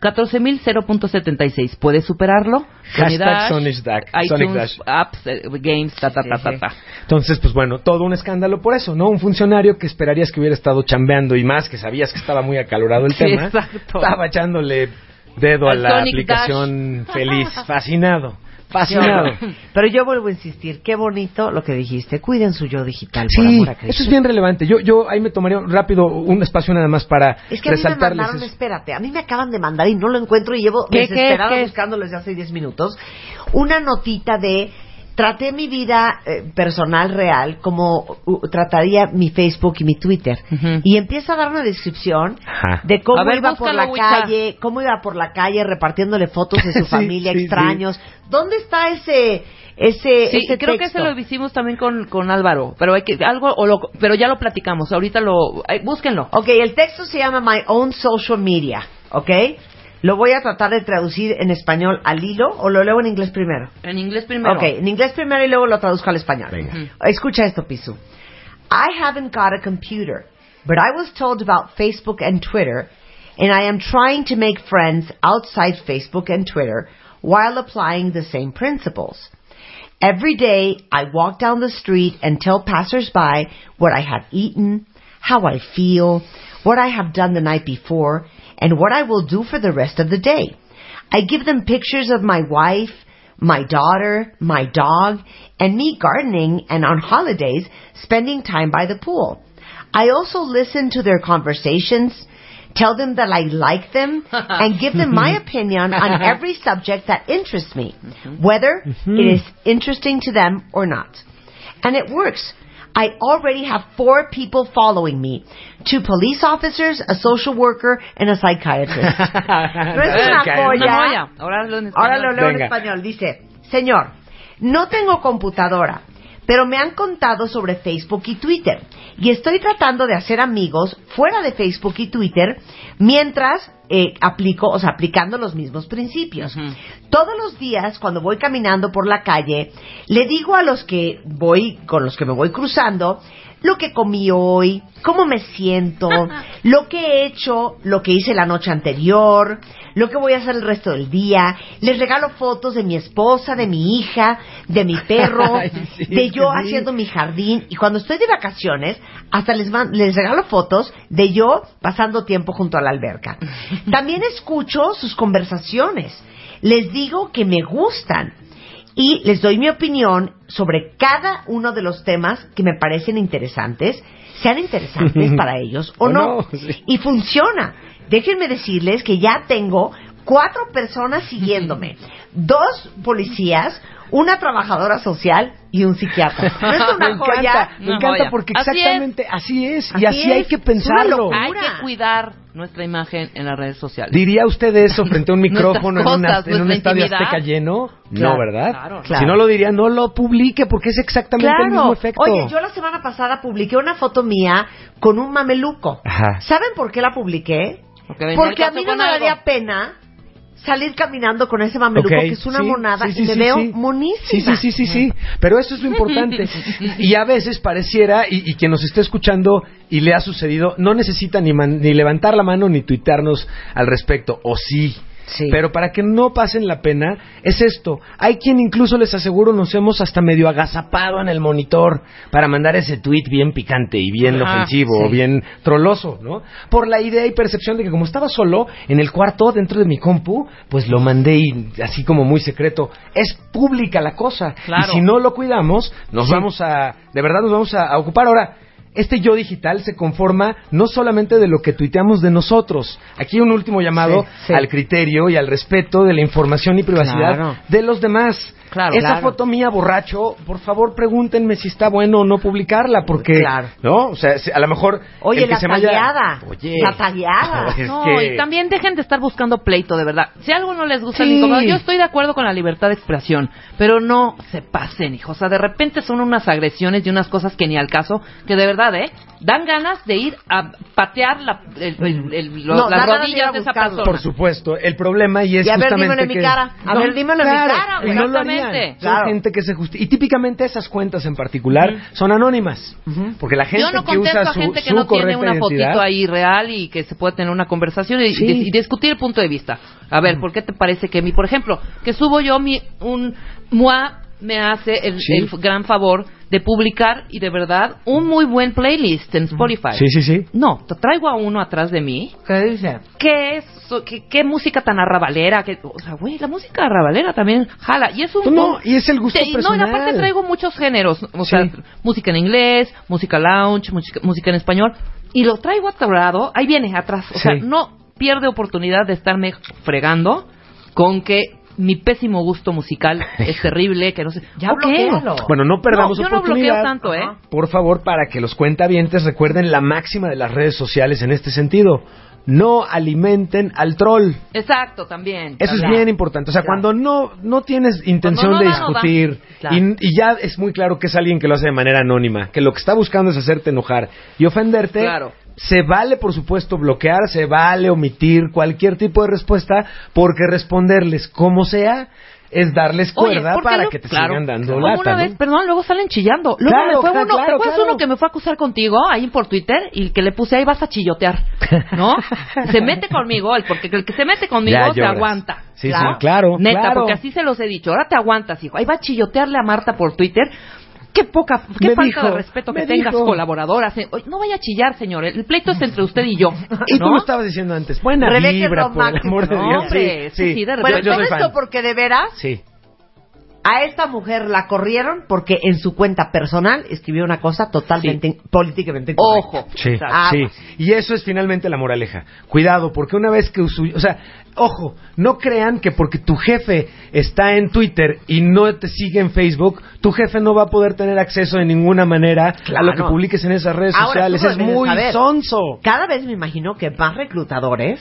14.0.76. ¿Puedes superarlo? Hashtag Sonic Dash, iTunes, Sonic Dash. apps, eh, games, ta, ta, ta, ta, ta. Entonces, pues bueno, todo un escándalo por eso, ¿no? Un funcionario que esperarías que hubiera estado chambeando y más, que sabías que estaba muy acalorado el Sí, tema, exacto. estaba echándole dedo a la Sonic aplicación feliz, fascinado, fascinado. *laughs* Pero yo vuelvo a insistir, qué bonito lo que dijiste. Cuiden su yo digital, por Sí, amor a Cristo. eso es bien relevante. Yo, yo ahí me tomaría rápido un espacio nada más para Es que a mí me resaltarles mandaron, eso. espérate, a mí me acaban de mandar y no lo encuentro y llevo ¿Qué, qué, desesperada qué? buscándolo desde hace 10 minutos. Una notita de traté mi vida eh, personal real como uh, trataría mi Facebook y mi Twitter. Y empieza a dar una descripción Ajá. de cómo ver, iba por la calle, cómo iba por la calle repartiéndole fotos de su *laughs* Sí, familia, sí, extraños. ¿Dónde está ese ese Sí, ese creo que eso lo hicimos también con, con Álvaro, pero hay que algo o lo, pero ya lo platicamos. Ahorita lo eh, búsquenlo. Ok, el texto se llama My Own Social Media, ¿ok? Lo voy a tratar de traducir en español al hilo o lo leo en inglés primero. En inglés primero. Ok, en inglés primero y luego lo traduzco al español. Venga. Ujú. Escucha esto, Pisu. I haven't got a computer, but I was told about Facebook and Twitter, and I am trying to make friends outside Facebook and Twitter while applying the same principles. Every day, I walk down the street and tell passersby what I have eaten, how I feel, what I have done the night before, and what I will do for the rest of the day. I give them pictures of my wife, my daughter, my dog, and me gardening and on holidays spending time by the pool. I also listen to their conversations, tell them that I like them, *laughs* and give them my opinion on *laughs* every subject that interests me, whether it mm-hmm. is interesting to them or not. And it works. I already have four people following me. Two police officers, a social worker, and a psychiatrist. *laughs* ¿No es una joya? Ahora hazlo en español. Ahora lo leo en español. Dice, señor, no tengo computadora, pero me han contado sobre Facebook y Twitter. Y estoy tratando de hacer amigos fuera de Facebook y Twitter mientras eh, aplico, o sea, aplicando los mismos principios. Todos los días, cuando voy caminando por la calle, le digo a los que voy, con los que me voy cruzando, lo que comí hoy, cómo me siento, *laughs* lo que he hecho, lo que hice la noche anterior, lo que voy a hacer el resto del día. Les regalo fotos de mi esposa, de mi hija, de mi perro, *laughs* Ay, sí, de yo sí. haciendo mi jardín. Y cuando estoy de vacaciones, hasta les, les regalo fotos de yo pasando tiempo junto a la alberca. *laughs* También escucho sus conversaciones. Les digo que me gustan y les doy mi opinión sobre cada uno de los temas que me parecen interesantes, sean interesantes *laughs* para ellos o O no. no, sí. Y funciona. Déjenme decirles que ya tengo cuatro personas siguiéndome, dos policías, una trabajadora social y un psiquiatra. *laughs* ¿No es me una joya? encanta, me encanta joya. porque Así es. exactamente así es, y así hay es, que pensarlo. Hay que cuidar nuestra imagen en las redes sociales. ¿Diría usted eso frente a un *laughs* micrófono en, una- cosas, en un estadio azteca lleno? Claro, no, ¿verdad? claro, claro. Si no lo diría, no lo publique porque es exactamente el mismo efecto. Oye, yo la semana pasada publiqué una foto mía con un mameluco. Ajá. ¿Saben por qué la publiqué? Porque a mí no me algo. daría pena salir caminando con ese mameluco Ok, que es una sí, monada sí, sí, y me sí, veo sí. monísima. Sí, sí, sí, sí, sí. Pero eso es lo importante. *laughs* y a veces pareciera, y, y quien nos esté escuchando y le ha sucedido, no necesita ni, man- ni levantar la mano ni tuitearnos al respecto. O sí. Sí. Pero para que no pasen la pena, es esto. Hay quien incluso les aseguro nos hemos hasta medio agazapado en el monitor para mandar ese tweet bien picante y bien Ajá, ofensivo sí. o bien troloso, ¿no? Por la idea y percepción de que como estaba solo en el cuarto dentro de mi compu, pues lo mandé y así como muy secreto. Es pública la cosa. Claro. Y si no lo cuidamos, nos vamos a, de verdad nos vamos a, a ocupar ahora. Este yo digital se conforma no solamente de lo que tuiteamos de nosotros. Aquí un último llamado Sí, sí. al criterio y al respeto de la información y privacidad Claro. de los demás. Claro, Esa claro. foto mía borracho, por favor pregúntenme si está bueno o no publicarla, porque Claro. no, o sea, a lo mejor Oye, el que la se. Oye, La tagueada. *laughs* es No, que- y también dejen de estar buscando pleito, de verdad. Si algo no les gusta, Sí. yo estoy de acuerdo con la libertad de expresión, pero no se pasen, hijo. O sea, de repente son unas agresiones y unas cosas que ni al caso, que de verdad, ¿eh? Dan ganas de ir a patear la, el- el- el- No, las rodillas de esa persona. Por supuesto, el problema y es Y a ver, justamente dímelo en mi que- cara. A ver, dímelo en mi claro, cara, y no lo harían. exactamente. Son Claro. gente que se justi- y típicamente esas cuentas en particular son anónimas, porque la gente Yo no que contesto usa a su, gente que su no tiene una identidad- fotito ahí real y que se puede tener una conversación y, Sí. y dis- y discutir el punto de vista. A ver, ¿por qué te parece que mi, por ejemplo, que subo yo mi un MOA me hace el, Sí. el gran favor de publicar y de verdad un muy buen playlist en Spotify. Sí, sí, sí. No, te traigo a uno atrás de mí. ¿Qué dice? ¿Qué es? ¿Qué, qué música tan arrabalera? ¿Qué- o sea, güey, la música arrabalera también jala. Y es un... No, y es el gusto Sí, No, y personal. aparte traigo muchos géneros. O sea, Sí. música en inglés, música lounge, música, música en español. Y lo traigo atorado. Ahí viene, atrás. O sea, no pierde oportunidad de estarme fregando con que mi pésimo gusto musical *laughs* es terrible, que no sé... Ya bloquéalo. Bueno, no perdamos No, yo no oportunidad. bloqueo tanto, ¿eh? Por favor, para que los cuentavientes recuerden la máxima de las redes sociales en este sentido. No alimenten al troll. Exacto, también. Eso es bien importante. O sea, Claro. cuando no, no tienes intención de no discutir Claro. y, y ya es muy claro que es alguien que lo hace de manera anónima, que lo que está buscando es hacerte enojar y ofenderte, Claro. se vale, por supuesto, bloquear, se vale omitir cualquier tipo de respuesta, porque responderles como sea es darles cuerda ¿por qué para no? que te Claro. sigan dando Como lata. una ¿no? vez, perdón, luego salen chillando. Luego Claro, me fue claro, uno, ¿te claro, acuerdas claro. uno que me fue a acusar contigo ahí por Twitter y que le puse ahí vas a chillotear, ¿no? *laughs* se mete conmigo, el porque el que se mete conmigo Ya se lloras. aguanta. Sí, sí, claro, Neta, claro. porque así se los he dicho. Ahora te aguantas, hijo. Ahí va a chillotearle a Marta por Twitter. Qué poca, qué Me falta dijo, de respeto que tengas dijo. colaboradoras. Eh, oye, No vaya a chillar, señor. El pleito es entre usted y yo. *laughs* Y tú ¿no? lo estabas diciendo antes. Buena Rebeca vibra, por el amor de máximo. Dios. Hombre, sí, sí, de Bueno, yo todo esto porque de veras Sí. A esta mujer la corrieron porque en su cuenta personal escribió una cosa totalmente políticamente incorrecta. Ojo. Sí. Y eso es finalmente la moraleja. Cuidado, porque una vez que o sea, ojo, no crean que porque tu jefe está en Twitter y no te sigue en Facebook, tu jefe no va a poder tener acceso de ninguna manera a lo que publiques en esas redes Ahora, sociales. Es muy saber. sonso. Cada vez me imagino que más reclutadores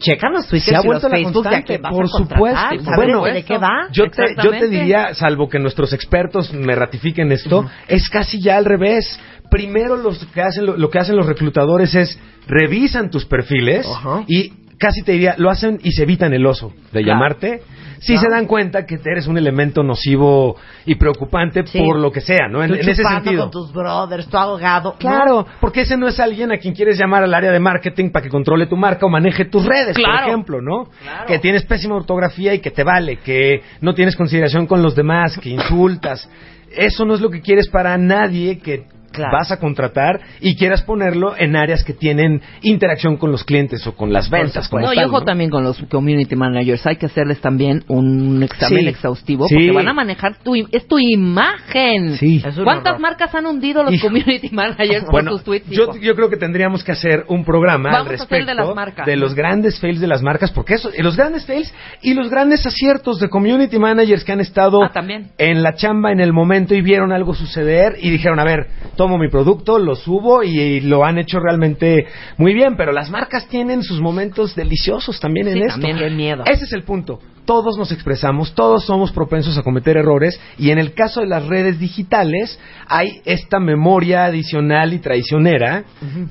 checan los Se Twitter ha y los Facebook de a quién vas por a contratar, supuesto. saber Bueno, de qué va. Yo te, yo te diría, salvo que nuestros expertos me ratifiquen esto, es casi ya al revés. Primero los que hacen, lo, lo que hacen los reclutadores es revisan tus perfiles y casi te diría, lo hacen y se evitan el oso de Claro. llamarte. Si Claro. se dan cuenta que eres un elemento nocivo y preocupante Sí. por lo que sea, ¿no? En, Tú en ese sentido. con tus brothers, tu abogado. Claro, porque ese no es alguien a quien quieres llamar al área de marketing para que controle tu marca o maneje tus redes, Claro. por ejemplo, ¿no? Que tienes pésima ortografía y que te vale, que no tienes consideración con los demás, que insultas. Eso no es lo que quieres para nadie que Claro. vas a contratar y quieras ponerlo en áreas que tienen interacción con los clientes o con las ventas. como No, y ojo ¿no? también con los community managers. Hay que hacerles también un examen Sí. exhaustivo Sí. porque van a manejar tu, es tu imagen. Sí. ¿Cuántas horror. marcas han hundido los Hijo. community managers por Bueno, sus tweets? yo, yo creo que tendríamos que hacer un programa Vamos al a hacer respecto de las marcas. de los grandes fails de las marcas, porque eso, los grandes fails y los grandes aciertos de community managers que han estado Ah, en la chamba en el momento y vieron algo suceder y dijeron, a ver, tomo mi producto, lo subo y, y lo han hecho realmente muy bien, pero las marcas tienen sus momentos deliciosos también en Sí, esto. también. Qué miedo. Ese es el punto. Todos nos expresamos, todos somos propensos a cometer errores y en el caso de las redes digitales hay esta memoria adicional y traicionera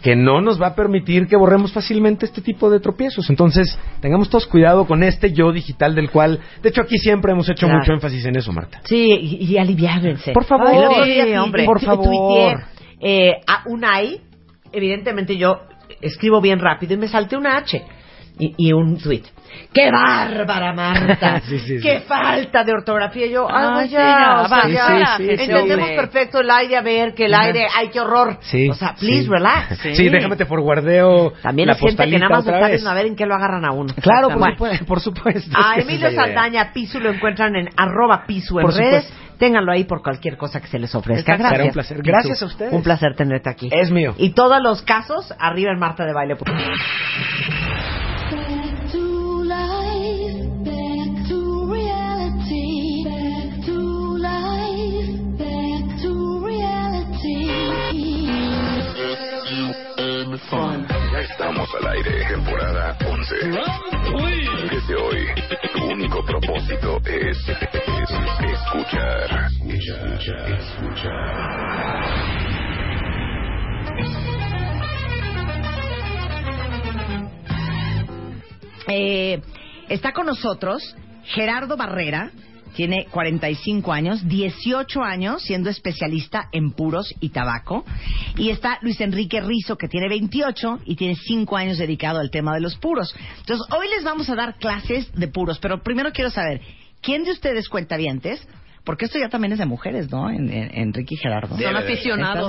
que no nos va a permitir que borremos fácilmente este tipo de tropiezos. Entonces, tengamos todos cuidado con este yo digital del cual, de hecho aquí siempre hemos hecho Claro. mucho énfasis en eso, Marta. Sí, y, y aliviárense. Por favor. Sí, hombre. Por favor. tuiteé, eh, a Unai, evidentemente yo escribo bien rápido y me salté una H y, y un tweet. ¡Qué bárbara, Marta! *laughs* Sí, sí, sí. ¡Qué falta de ortografía! Yo, Ah, ay, sí, ya, ya, o sea, basta, ya, sí, sí, sí, entendemos perfecto el aire a ver, que el aire, ¡ay, qué horror! Sí. O sea, please, sí. relax. Sí, déjame te forwardeo También la hay gente que nada más está viendo a ver en qué lo agarran a uno. Claro, por supuesto. Por supuesto. A *laughs* Emilio. Saldaña Pisu lo encuentran en arroba Pisu en Por redes. supuesto. Ténganlo ahí por cualquier cosa que se les ofrezca. Será Gracias. un placer. Pisu. Gracias a ustedes. Un placer tenerte aquí. Es mío. Y todos los casos, arriba en Marta de Baile. Al aire, temporada 11. Desde hoy, tu único propósito es, es escuchar. Escuchar, escuchar. Eh, está con nosotros Gerardo Barrera, tiene 45 años, 18 años siendo especialista en puros y tabaco. Y está Luis Enrique Rizo, que tiene 28 y tiene 5 años dedicado al tema de los puros. Entonces, hoy les vamos a dar clases de puros, pero primero quiero saber, ¿quién de ustedes cuentavientes? Porque esto ya también es de mujeres, ¿no? En, en- Enrique y Gerardo. Son aficionados.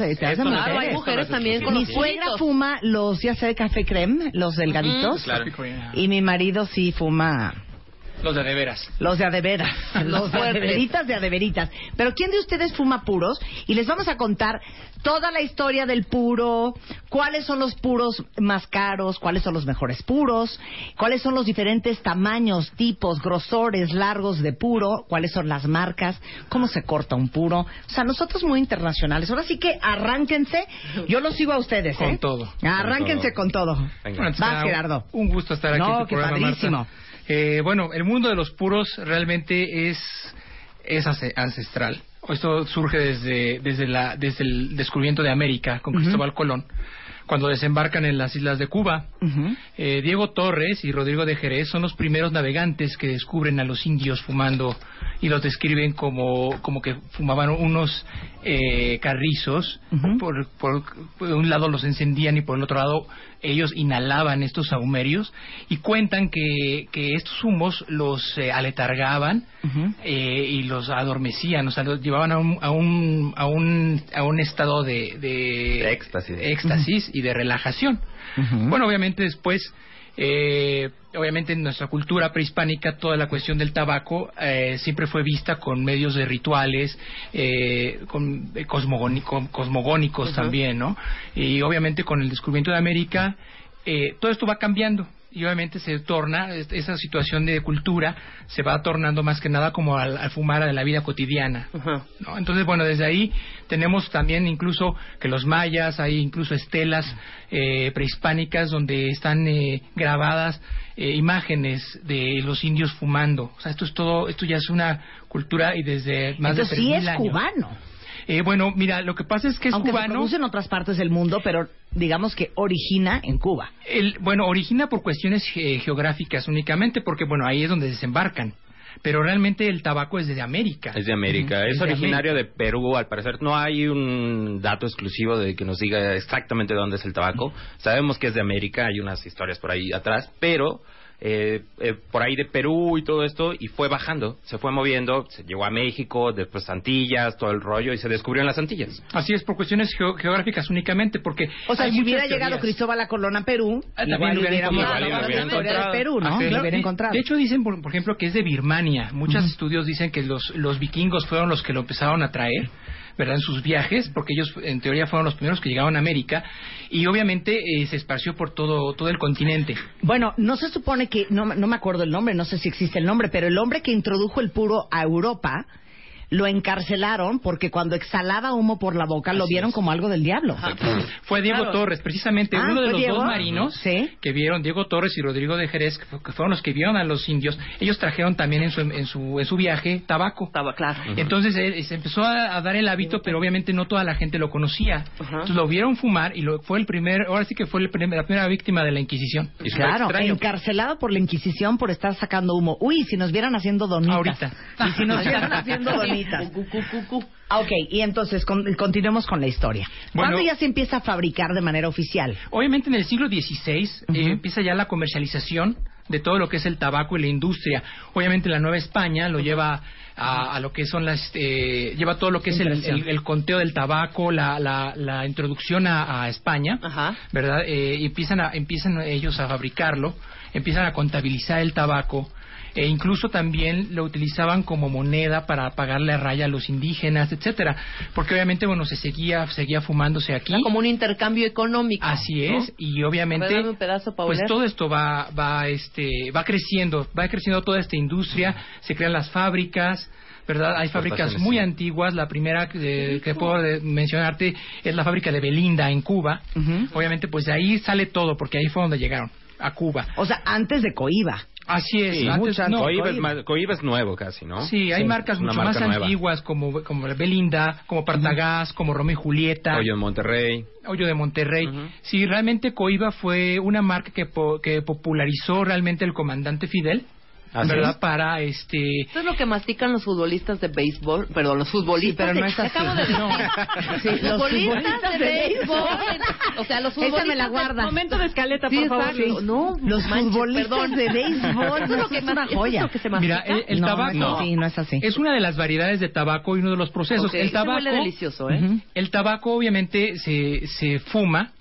Claro, hay mujeres. también con Mi suegra fuma los, ya sé, de café creme, los delgaditos. Claro. Y mi marido sí fuma Los de de veras. los de adeveras, *laughs* los de adeveritas de adeveritas. Pero ¿quién de ustedes fuma puros? Y les vamos a contar toda la historia del puro, cuáles son los puros más caros, cuáles son los mejores puros, cuáles son los diferentes tamaños, tipos, grosores, largos de puro, cuáles son las marcas, cómo se corta un puro. O sea, nosotros muy internacionales. Ahora sí que arránquense. Yo los sigo a ustedes, Con ¿eh? todo. Arránquense con todo. Que Vas, nada, Gerardo. Un gusto estar aquí No, en tu qué programa, padrísimo. Marta. Eh, bueno, el mundo de los puros realmente es, es ance- ancestral. Esto surge desde, desde, la, desde el descubrimiento de América con Cristóbal Colón, cuando desembarcan en las islas de Cuba. Eh, Diego Torres y Rodrigo de Jerez son los primeros navegantes que descubren a los indios fumando y los describen como, como que fumaban unos eh, carrizos. Por, por, por un lado los encendían y por el otro lado ellos inhalaban estos saumerios y cuentan que, que estos humos los eh, aletargaban eh, y los adormecían, o sea, los llevaban a un, a un, a un, a un estado de, de, De éxtasis. éxtasis y de relajación. Bueno, obviamente después, eh, obviamente en nuestra cultura prehispánica, toda la cuestión del tabaco eh, siempre fue vista con medios de rituales, eh, con, eh, con- cosmogónicos también, ¿no? Y obviamente con el descubrimiento de América, eh, todo esto va cambiando. Y obviamente se torna, es- esa situación de cultura se va tornando más que nada como al, al fumar de la vida cotidiana. ¿no? Entonces, bueno, desde ahí tenemos también incluso que los mayas, hay incluso estelas eh, prehispánicas donde están eh, grabadas eh, imágenes de los indios fumando. O sea, esto es todo, esto ya es una cultura y desde más Entonces de sí 3.000 es años. cubano. Eh, bueno, mira, lo que pasa es que es Aunque se cubano. produce en otras partes del mundo, pero digamos que origina en Cuba. El, bueno, origina por cuestiones ge- geográficas únicamente, porque bueno, ahí es donde desembarcan. Pero realmente el tabaco es desde América. Es de América. Es de originario América. de Perú, al parecer. No hay un dato exclusivo de que nos diga exactamente dónde es el tabaco. Sabemos que es de América, hay unas historias por ahí atrás, pero eh, eh, por ahí de Perú y todo esto, y fue bajando, se fue moviendo, se llegó a México, después Antillas, todo el rollo, y se descubrió en las Antillas. Así es, por cuestiones geo- geográficas únicamente, porque. O sea, si hubiera llegado teorías. Cristóbal a Colón a Perú, Ah, igual también lo hubieran hubiéramos encontrado. Perú, ¿no? Ah, claro. hubiera De- encontrado. De hecho, dicen, por, por ejemplo, que es de Birmania. Muchos estudios dicen que los, los vikingos fueron los que lo empezaron a traer, En sus viajes, porque ellos, en teoría, fueron los primeros que llegaron a América. Y obviamente eh, se esparció por todo, todo el continente. Bueno, no se supone que, no, no me acuerdo el nombre, no sé si existe el nombre, pero el hombre que introdujo el puro a Europa lo encarcelaron porque cuando exhalaba humo por la boca lo vieron es. como algo del diablo. Fue Diego Claro. Torres, precisamente Ah, uno de ¿fue los Diego? dos marinos Sí. que vieron, Diego Torres y Rodrigo de Jerez, que, fu- que fueron los que vieron a los indios. Ellos trajeron también en su, en su, en su viaje tabaco. Estaba claro. Entonces eh, se empezó a, a dar el hábito, pero obviamente no toda la gente lo conocía. Entonces lo vieron fumar y lo, fue el primer, ahora sí que fue el primer- la primera víctima de la Inquisición. Y Claro, encarcelado por la Inquisición por estar sacando humo. Uy, si nos vieran haciendo donitas. Ahorita. Y si nos *laughs* vieran haciendo donitas. Ah, Ok, y entonces con- continuemos con la historia. Bueno. ¿Cuándo ya se empieza a fabricar de manera oficial? Obviamente en el siglo XVI eh, empieza ya la comercialización de todo lo que es el tabaco y la industria. Obviamente la Nueva España lo lleva a, a lo que son las... eh, lleva todo lo que es el, el- el conteo del tabaco, la, la, la introducción a, a España, Ajá. ¿verdad? Eh, y empiezan, a, empiezan ellos a fabricarlo, empiezan a contabilizar el tabaco. E incluso también lo utilizaban como moneda para pagarle a raya a los indígenas, etcétera, porque obviamente bueno se seguía seguía fumándose aquí. Era como un intercambio económico. Así ¿no? es, y obviamente ver, pedazo pues todo esto va va este va creciendo, va creciendo toda esta industria, se crean las fábricas, ¿verdad? Hay fábricas muy sí. antiguas, la primera que, que puedo de- mencionarte es la fábrica de Belinda en Cuba. Obviamente pues de ahí sale todo porque ahí fue donde llegaron a Cuba. O sea, antes de Coiba. Así es, Sí, muchas- no, Cohiba, es Cohiba nuevo casi, ¿no? Sí, hay marcas mucho marca más nueva. antiguas como como Belinda, como Partagás, como Romeo y Julieta. Hoyo en Monterrey. Hoyo de Monterrey. Sí, realmente Coiba fue una marca que, po- que popularizó realmente el comandante Fidel, ¿verdad? es. Para este. Esto es lo que mastican los futbolistas de béisbol, perdón, los futbolistas. Sí, pero no es así. acabo de decir. No. Sí, los futbolistas futbolistas de de béisbol. O sea, los Esa me futbolistas. la guardas. Momento de escaleta, Sí, por favor. exacto. No, Los manches, futbolistas perdón. de béisbol, Eso es lo que es más- una es joya. que se Mira, mastica. el, el No, tabaco no así, no es así. es una de las variedades de tabaco y uno de los procesos. Ok, el ese tabaco huele delicioso, ¿eh? Ujú. El tabaco obviamente se, se fuma,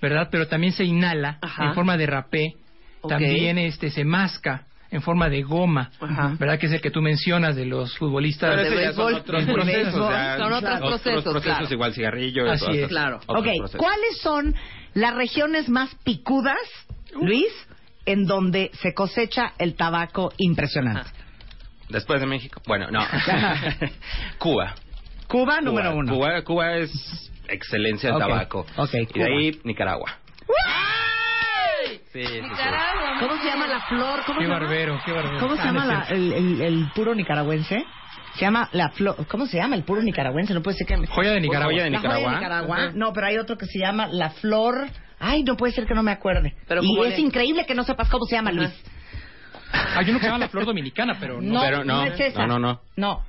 ¿verdad? Pero también se inhala Ajá. en forma de rapé. Ok. También este se masca en forma de goma, Ajá. ¿verdad? Que es el que tú mencionas de los futbolistas. Pero de son otros procesos. béisbol. ya, Son otros procesos, procesos claro. igual cigarrillo. Así todas es. Claro. otros Ok, procesos. ¿cuáles son las regiones más picudas, Luis, en donde se cosecha el tabaco impresionante? Después de México. Bueno, no. *laughs* *laughs* Cuba. Cuba, Cuba. número uno. Cuba, Cuba es excelencia del Ok, tabaco. ok, y Cuba. de ahí Nicaragua. Sí, sí, sí. ¿Cómo se llama la flor? ¿Cómo Qué se llama? barbero, qué barbero. ¿Cómo se Ah, llama no es la- cierto. el, el- el puro nicaragüense? Se llama la flor. ¿Cómo se llama el puro nicaragüense? No puede ser que. me- Joya de Nicaragua. Joya de La joya de Nicaragua. Nicaragua. No, pero hay otro que se llama la flor. Ay, no puede ser que no me acuerde. Pero y ¿cómo es le- increíble que no sepas cómo se llama. Luis. Hay uno que se llama la flor dominicana, pero no. No, pero no, es esa. no, no, no. No.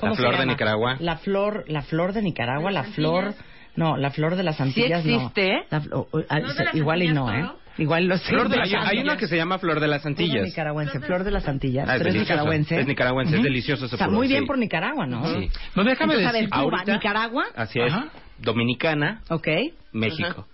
¿Cómo La se flor de llama? Nicaragua. La flor, la flor de Nicaragua, la flor. No, la flor de las Antillas existe? no. La flo- o- ah, igual y no, ¿eh? Igual lo sé. Flor de- hay, hay uno que se llama Flor de las Antillas. nicaragüense, flor de las Antillas, Ah, es pero es nicaragüense. Es nicaragüense, es Ujú. delicioso ese Está puro, muy bien sí. por Nicaragua, ¿no? Sí. No, déjame Entonces, a ver, decir. Cuba, ahorita- Nicaragua, Así es. Ajá. Dominicana, ok. México.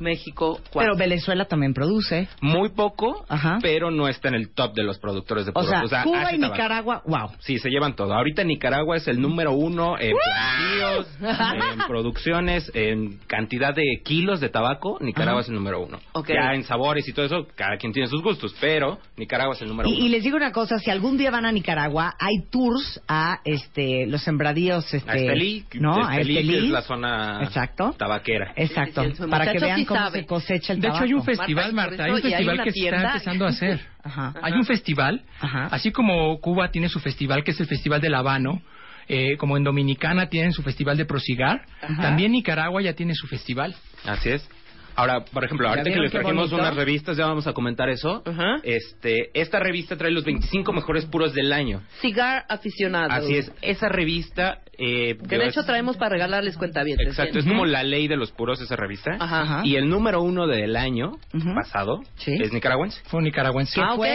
México, Pero Venezuela también produce. Muy poco, Ajá. pero no está en el top de los productores de O puros. sea, Cuba y tabaco. Nicaragua, wow. Sí, se llevan todo. Ahorita Nicaragua es el número uno en plantíos, *laughs* en producciones, en cantidad de kilos de tabaco. Nicaragua Ajá. es el número uno. Ok. Ya en sabores y todo eso, cada quien tiene sus gustos, pero Nicaragua es el número Y, uno. y les digo una cosa, si algún día van a Nicaragua, hay tours a este los sembradíos este A Estelí, ¿no? A Estelí, que Estelí. es la zona Exacto. tabaquera. Exacto, Sí, sí, el para que vean sí cómo sabe. se cosecha el De hecho, hay un festival, Marta, Marta, hay un hay festival que se está empezando a hacer. *laughs* Ajá. Hay un festival, Ajá. así como Cuba tiene su festival, que es el Festival del Habano, eh, como en Dominicana tienen su festival de Prosigar, Ajá. también Nicaragua ya tiene su festival. Así es. Ahora, por ejemplo, ¿Ya ahorita que les trajimos unas revistas, ya vamos a comentar eso. Este, esta revista trae los 25 mejores puros del año. Cigar aficionado. Así es. Esa revista, eh, Que de hecho traemos para regalarles cuenta bien. Exacto, es como la ley de los puros esa revista. Ajá. Ajá. Y el número uno del año Ujú. pasado Sí. es nicaragüense. Fue nicaragüense. Ah, ok.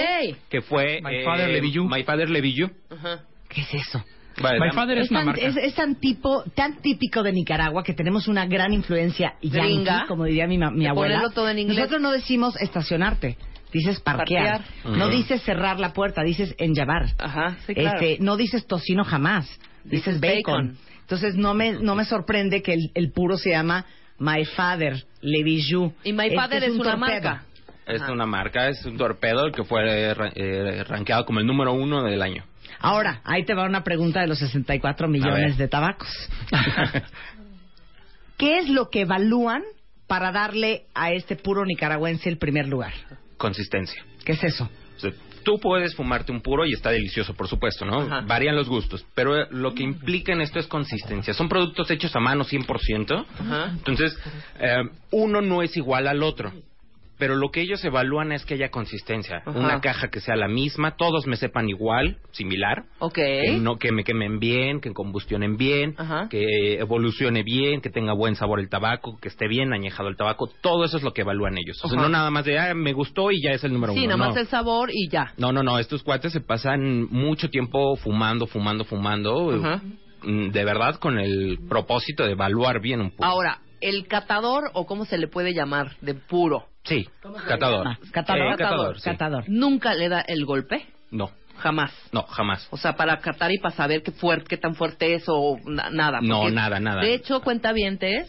Que fue My eh, Father Levillu. My Father Levillu. Ajá. ¿Qué es eso? Vale, My Father es Es una tan, marca. es, es tan tipo, tan típico de Nicaragua que tenemos una gran influencia Gringa. como diría mi, mi abuela. todo en inglés. Nosotros no decimos estacionarte, dices parquear. Parquear. No Ujú. dices cerrar la puerta, dices enllavar. Ajá, sí, claro. Este, no dices tocino jamás, dices Dices bacon. bacon. Entonces no me no me sorprende que el, el puro se llama My Father Leviju. Y My Father es una marca. Es Ajá. una marca, es un torpedo el que fue eh, eh, rankeado como el número uno del año. Ahora, ahí te va una pregunta de los 64 A ver. millones de tabacos. *laughs* ¿Qué es lo que evalúan para darle a este puro nicaragüense el primer lugar? Consistencia. ¿Qué es eso? O sea, tú puedes fumarte un puro y está delicioso, por supuesto, ¿no? Ajá. Varían los gustos, pero eh, lo que implica en esto es consistencia. Son productos hechos a mano 100%, Ajá. entonces eh, uno no es igual al otro. Pero lo que ellos evalúan es que haya consistencia. Ajá. Una caja que sea la misma, todos me sepan igual, similar. Ok. Que, no, que me quemen bien, que combustionen bien, Ajá. que evolucione bien, que tenga buen sabor el tabaco, que esté bien añejado el tabaco. Todo eso es lo que evalúan ellos. O sea, no nada más de, ah, me gustó y ya es el número Sí, uno. nada más no. el sabor y ya. No, no, no, estos cuates se pasan mucho tiempo fumando, fumando, fumando, Ajá. mm, de verdad con el propósito de evaluar bien un puro. Ahora, el catador o cómo se le puede llamar de puro. Sí, catador. llama? Catador. Eh, catador, sí. Catador. Nunca le da el golpe, No, jamás. no, jamás. O sea, para catar y para saber qué fuerte, qué tan fuerte es o na- nada. No, nada, nada. De hecho, cuenta bien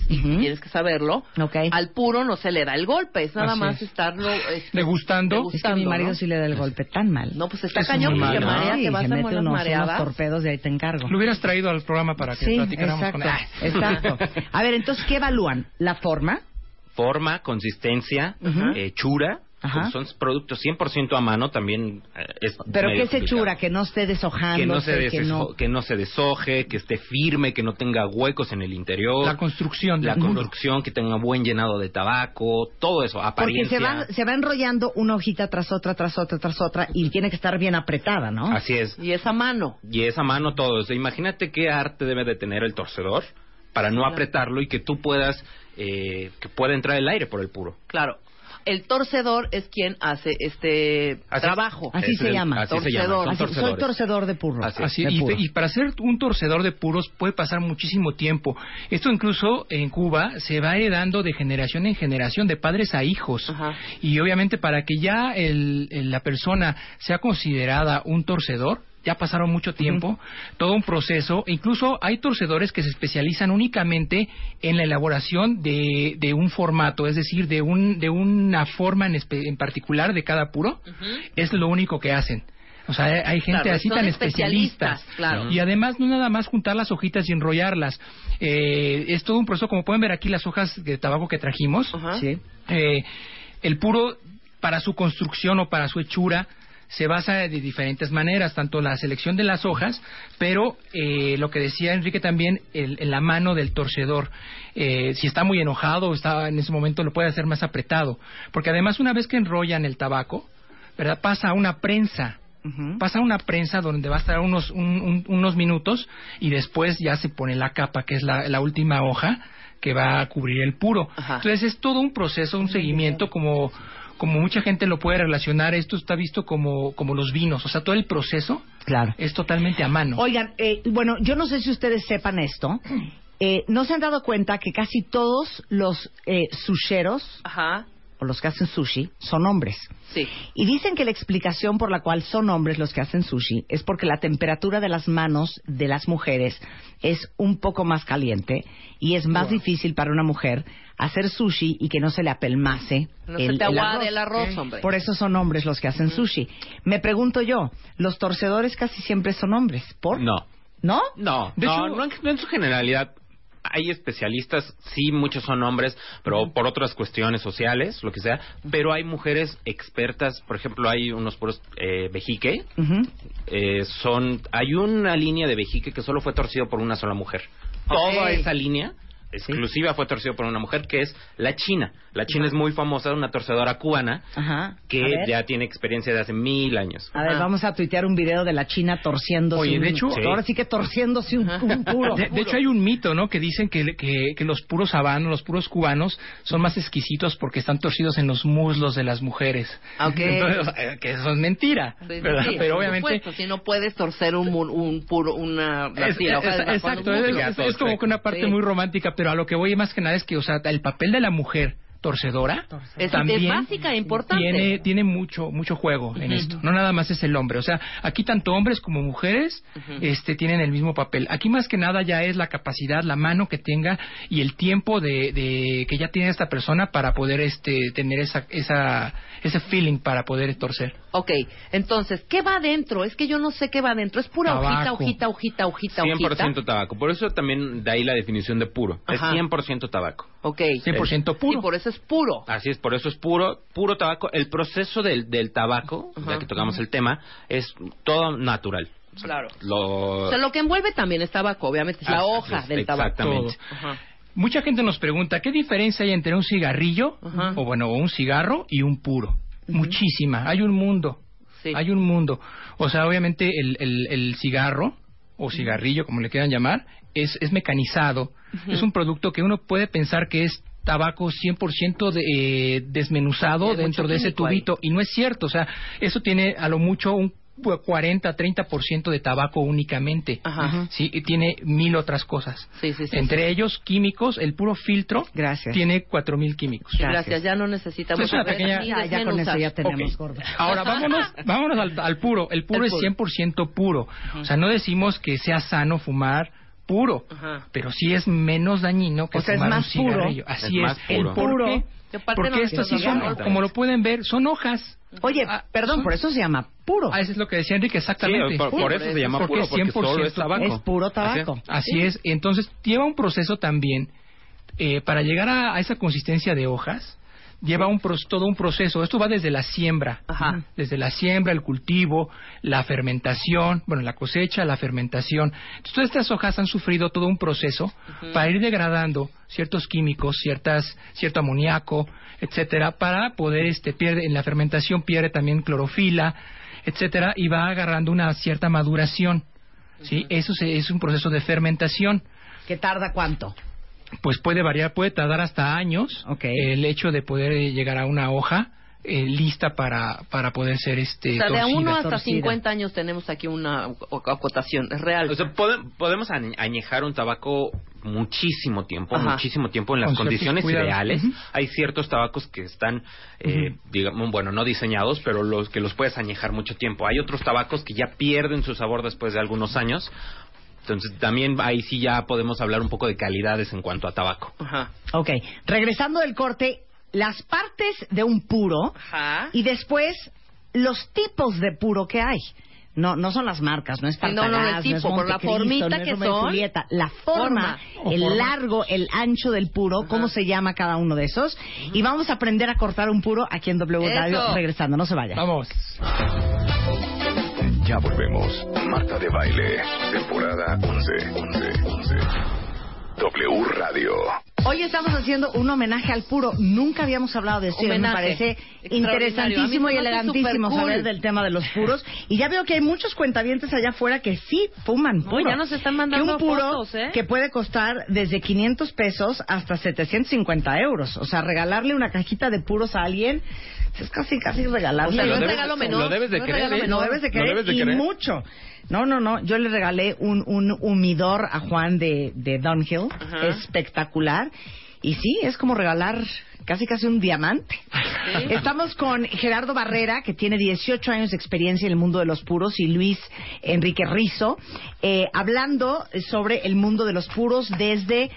y Ujú. tienes que saberlo. Ok. Al puro no se le da el golpe, es nada Así más es. estarlo este, Degustando. Es que a mi marido ¿no? sí le da el golpe tan mal. No, pues está Es cañón porque marea, Sí, te vas se a unos, unos mareadas. torpedos y ahí te encargo. Lo hubieras traído al programa para que Sí, platicáramos exacto, con él. *laughs* exacto. A ver, entonces, ¿qué evalúan? ¿La forma? Forma, consistencia, Ujú. hechura, Ajá. son productos 100% a mano también. eh, es ¿Pero qué hechura? Que no esté deshojando, Que no, se que no... que no se deshoje, que esté firme, que no tenga huecos en el interior. La construcción la construcción, que tenga buen llenado de tabaco, todo eso, Porque apariencia. se va, se va enrollando una hojita tras otra, tras otra, tras otra, y tiene que estar bien apretada, ¿no? Así es. Y esa mano. Y esa mano todo. O sea, imagínate qué arte debe de tener el torcedor para no apretarlo y que tú puedas, eh, que pueda entrar el aire por el puro. Claro. El torcedor es quien hace este Así trabajo. Así Es se el- llama. Así se llama. Son Así- soy torcedor de. Así de y, puro. y para ser un torcedor de puros puede pasar muchísimo tiempo. Esto incluso en Cuba se va heredando de generación en generación, de padres a hijos. Ajá. Y obviamente para que ya el- el- la persona sea considerada un torcedor, ya pasaron mucho tiempo, todo un proceso. Incluso hay torcedores que se especializan únicamente en la elaboración de, de un formato, es decir, de, un, de una forma en, espe- en particular de cada puro. Es lo único que hacen. O sea, hay- gente Claro, así tan especialistas, especialista. claro. Y además no nada más juntar las hojitas y enrollarlas. Eh, es todo un proceso, como pueden ver aquí las hojas de tabaco que trajimos. Sí. Eh, el puro, para su construcción o para su hechura, se basa de diferentes maneras, tanto la selección de las hojas, pero eh, lo que decía Enrique también, el, la mano del torcedor. Eh, si está muy enojado está en ese momento, lo puede hacer más apretado. Porque además, una vez que enrollan el tabaco, ¿verdad? pasa a una prensa. Pasa a una prensa donde va a estar unos, un- un- unos minutos y después ya se pone la capa, que es la, la última hoja que va a cubrir el puro. Ajá. Entonces es todo un proceso, un seguimiento, como, como mucha gente lo puede relacionar, esto está visto como, como los vinos, o sea, todo el proceso Claro. es totalmente a mano. Oigan, eh, bueno, yo no sé si ustedes sepan esto. *clears throat* eh, ¿no se han dado cuenta que casi todos los eh, susheros Ajá. o los que hacen sushi son hombres? Sí. Y dicen que la explicación por la cual son hombres los que hacen sushi es porque la temperatura de las manos de las mujeres es un poco más caliente y es más difícil para una mujer hacer sushi y que no se le apelmase No el, se te el arroz. el arroz, hombre. Por eso son hombres los que hacen sushi. Me pregunto yo, ¿los torcedores casi siempre son hombres? ¿Por? No. ¿No? No, De no, hecho- no en, no en su generalidad. Hay especialistas, sí, muchos son hombres, pero por otras cuestiones sociales, lo que sea. Pero hay mujeres expertas, por ejemplo, hay unos puros eh, vejique. Eh, son, hay una línea de vejique que solo fue torcido por una sola mujer. Toda esa línea exclusiva fue torcido por una mujer que es la China. La China es muy famosa, una torcedora cubana Ajá. que ya tiene experiencia de hace mil años. A ver, vamos a tuitear un video de la China torciéndose. Oye, de hecho- ahora sí que torciéndose un, un puro. De, de hecho, hay un mito, ¿no? Que dicen que, que, que los puros habanos, los puros cubanos, son más exquisitos porque están torcidos en los muslos de las mujeres. Ok. Entonces, o sea, que eso es mentira. Sí, ¿verdad? sí, Pero por obviamente. supuesto, si no puedes torcer un, puro, una, la Es- tira, es- hoja de exacto, es, muslo. es- es como que una parte Sí. muy romántica, pero a lo que voy más que nada es que, o sea, el papel de la mujer torcedora Es- es también básica e importante. tiene tiene mucho mucho juego en esto. No nada más es el hombre. O sea aquí tanto hombres como mujeres este tienen el mismo papel. Aquí más que nada ya es la capacidad la mano que tenga y el tiempo de, de que ya tiene esta persona para poder este tener esa esa ese feeling para poder torcer Ok, entonces, ¿qué va adentro? Es que yo no sé qué va adentro. Es pura hojita, Tabaco. hojita, hojita, hojita, 100% hojita. tabaco. Por eso también de ahí la definición de puro. Ajá. Es 100% tabaco. Ok. 100% puro Y por eso es puro. Así es, por eso es puro, puro tabaco. El proceso del, del tabaco, ya que tocamos el tema, es todo natural. Claro. Lo... O sea, lo que envuelve también es tabaco, obviamente, es la hoja es, del tabaco. Exactamente. Ajá. Mucha gente nos pregunta, ¿qué diferencia hay entre un cigarrillo, Ajá. o bueno, o un cigarro y un puro? Muchísima. Hay un mundo. Sí. Hay un mundo. O sea, obviamente el, el, el cigarro, o cigarrillo, como le quieran llamar, es, es mecanizado. Es un producto que uno puede pensar que es tabaco 100% de, eh, desmenuzado Sí, dentro de ese ahí. tubito. Y no es cierto. O sea, eso tiene a lo mucho un 40, 30% de tabaco únicamente. Ajá. Sí, y tiene mil otras cosas. Sí, sí, sí. Entre ellos, químicos, el puro filtro Gracias. tiene 4000 químicos. Gracias. ya no necesitamos Es una saber pequeña- Ya, ya con eso ya tenemos Ok. gordo. Ahora *laughs* vámonos, vámonos al, al puro. El puro El es puro. 100% puro. O sea, no decimos que sea sano fumar puro, Ajá. pero sí es menos dañino que O sea, es fumar más un puro. cigarrillo. Así Es El puro. Porque no estos sí es son, como lo pueden ver, son hojas. Oye, Ah, perdón, son- por eso se llama puro. Ah, eso es lo que decía Enrique, exactamente. Sí, por, por eso se llama Porque puro, porque solo 100% es tabaco. Es puro Así tabaco. Así es. Entonces, lleva un proceso también eh, para llegar a, a esa consistencia de hojas. Lleva un todo un proceso. Esto va desde la siembra. Ajá. Desde la siembra, el cultivo, la fermentación, bueno, la cosecha, la fermentación. Entonces, todas estas hojas han sufrido todo un proceso para ir degradando ciertos químicos, ciertas, cierto amoníaco, etcétera, para poder, este, pierde, en la fermentación pierde también clorofila, etcétera, y va agarrando una cierta maduración. ¿sí? Eso se- es un proceso de fermentación. ¿Que tarda cuánto? Pues puede variar, puede tardar hasta años Ok. el hecho de poder llegar a una hoja eh, lista para, para poder ser este O sea, de a torcida. uno hasta torcida. 50 años tenemos aquí una o- acotación. Es real. O sea, pode- podemos añ- añejar un tabaco muchísimo tiempo, Ajá. muchísimo tiempo en las Con condiciones ideales. Hay ciertos tabacos que están, eh, digamos, bueno, no diseñados, pero los que los puedes añejar mucho tiempo. Hay otros tabacos que ya pierden su sabor después de algunos años. Entonces, también ahí sí ya podemos hablar un poco de calidades en cuanto a tabaco. Ajá. Ok, regresando del corte, las partes de un puro Ajá. y después los tipos de puro que hay. No, no son las marcas, no es Sí, no, no, el es tipo, por la formita no es que son. Julieta. La forma, Forma. el forma. largo, el ancho del puro, cómo se llama cada uno de esos. Y vamos a aprender a cortar un puro aquí en W Radio, regresando, no se vaya. Vamos. Ya volvemos. Marta de Baile, temporada 11. 11. 11. W Radio. Hoy estamos haciendo un homenaje al puro. Nunca habíamos hablado de eso. y Me parece interesantísimo y elegantísimo saber del tema de los puros. Y ya veo que hay muchos cuentavientes allá afuera que sí fuman No, puro. ya nos están mandando que un puro fotos, ¿eh? que puede costar desde 500 pesos hasta 750 euros. O sea, regalarle una cajita de puros a alguien es casi, casi regalarle. O sea, no Lo debes- regalo menor. lo debes de no ¿eh? Lo debes de Lo querer debes de y querer. mucho. No, no, no. Yo le regalé un, un humidor a Juan de, de Dunhill. Espectacular. Y sí, es como regalar casi casi un diamante. Estamos con Gerardo Barrera, que tiene 18 años de experiencia en el mundo de los puros, y Luis Enrique Rizo, eh, hablando sobre el mundo de los puros desde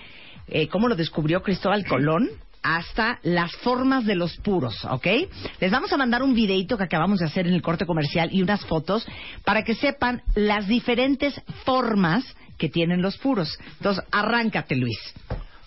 eh, cómo lo descubrió Cristóbal Colón hasta las formas de los puros, ¿ok? Les vamos a mandar un videito que acabamos de hacer en el corte comercial y unas fotos para que sepan las diferentes formas que tienen los puros. Entonces, arráncate, Luis.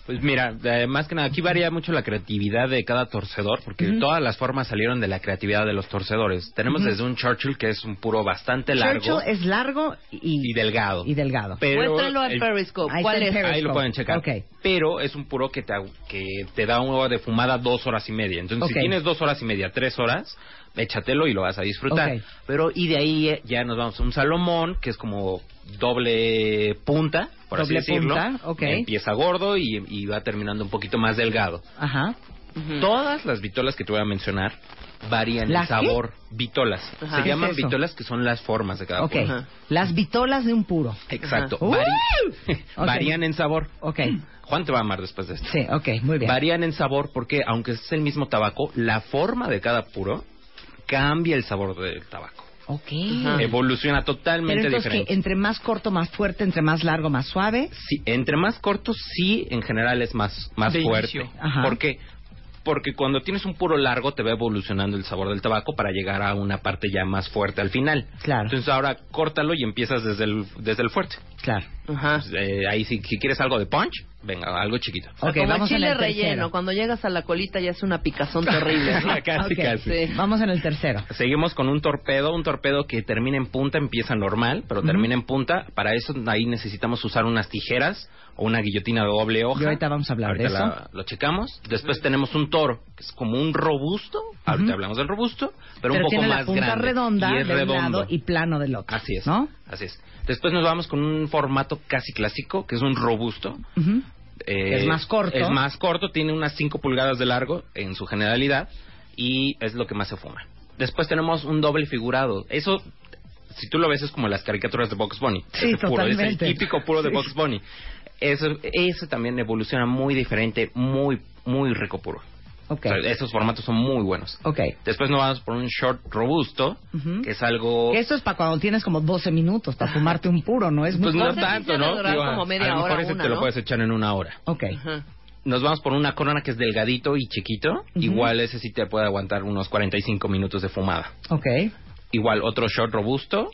Pues mira, eh, más que nada, aquí varía mucho la creatividad de cada torcedor, porque todas las formas salieron de la creatividad de los torcedores. Tenemos desde un Churchill, que es un puro bastante largo Churchill es largo y, y delgado. y delgado. Pero el- Periscope. Ahí ¿Cuál es? Periscope. Ahí lo pueden checar. Pero es un puro que te, que te da un de fumada dos horas y media. Entonces, si tienes dos horas y media, tres horas, échatelo y lo vas a disfrutar. Pero, y de ahí eh, ya nos vamos a un Salomón, que es como doble punta, por Doble así decirlo. punta, ok. Empieza gordo y, y va terminando un poquito más delgado. Ajá. Todas las vitolas que te voy a mencionar varían ¿Las en qué? sabor. Vitolas. Ajá. Se ¿Qué llaman es vitolas que son las formas de cada Ok. puro. Las vitolas de un puro. Exacto. Vari-. *laughs* Varían en sabor. Ok. Juan te va a amar después de esto. Sí, ok, muy bien. Varían en sabor porque, aunque es el mismo tabaco, la forma de cada puro cambia el sabor del tabaco. Ok. Evoluciona totalmente Pero entonces, diferente. que entre más corto, más fuerte, entre más largo, más suave. Sí, entre más cortos, sí, en general es más, más De fuerte. ¿Por qué? Porque cuando tienes un puro largo te va evolucionando el sabor del tabaco para llegar a una parte ya más fuerte al final. Claro. Entonces ahora córtalo y empiezas desde el, desde el fuerte. Claro. Ajá. Eh, ahí si, si quieres algo de punch, venga, algo chiquito. O sea, como vamos en el tercero. relleno, cuando llegas a la colita ya es una picazón *laughs* terrible. ¿no? casi, casi. Sí. Vamos en el tercero. Seguimos con un torpedo, un torpedo que termina en punta, empieza normal, pero termina en punta. Para eso ahí necesitamos usar unas tijeras o una guillotina de doble hoja. Y ahorita vamos a hablar Ahorita de eso. la- lo checamos. Después tenemos un toro, que es como un robusto. Ahorita hablamos del robusto, pero, un poco tiene más la punta grande. redonda y es de un redondo. lado y plano del otro. Así es. ¿No? Así es. Después nos vamos con un formato casi clásico, que es un robusto. Ujú. Eh, Es más corto. Es más corto, tiene unas 5 pulgadas de largo en su generalidad y es lo que más se fuma. Después tenemos un doble figurado. Eso, si tú lo ves, es como las caricaturas de Box Bunny. Sí, *laughs* puro, es el típico puro de Sí. Box Bunny. Eso, eso también evoluciona muy diferente, muy, muy rico puro. Ok. O sea, esos formatos son muy buenos. Ok. Después nos vamos por un short robusto, Ujú. que es algo... Que Esto es para cuando tienes como 12 minutos para fumarte un puro, ¿no? Es muy Pues no tanto, ¿no? Digo, como a- media a lo mejor hora, ese una, te lo ¿no? puedes echar en una hora. Ok. Ajá. Nos vamos por una corona que es delgadito y chiquito. Ujú. Igual ese sí te puede aguantar unos 45 minutos de fumada. Ok. Igual otro short robusto,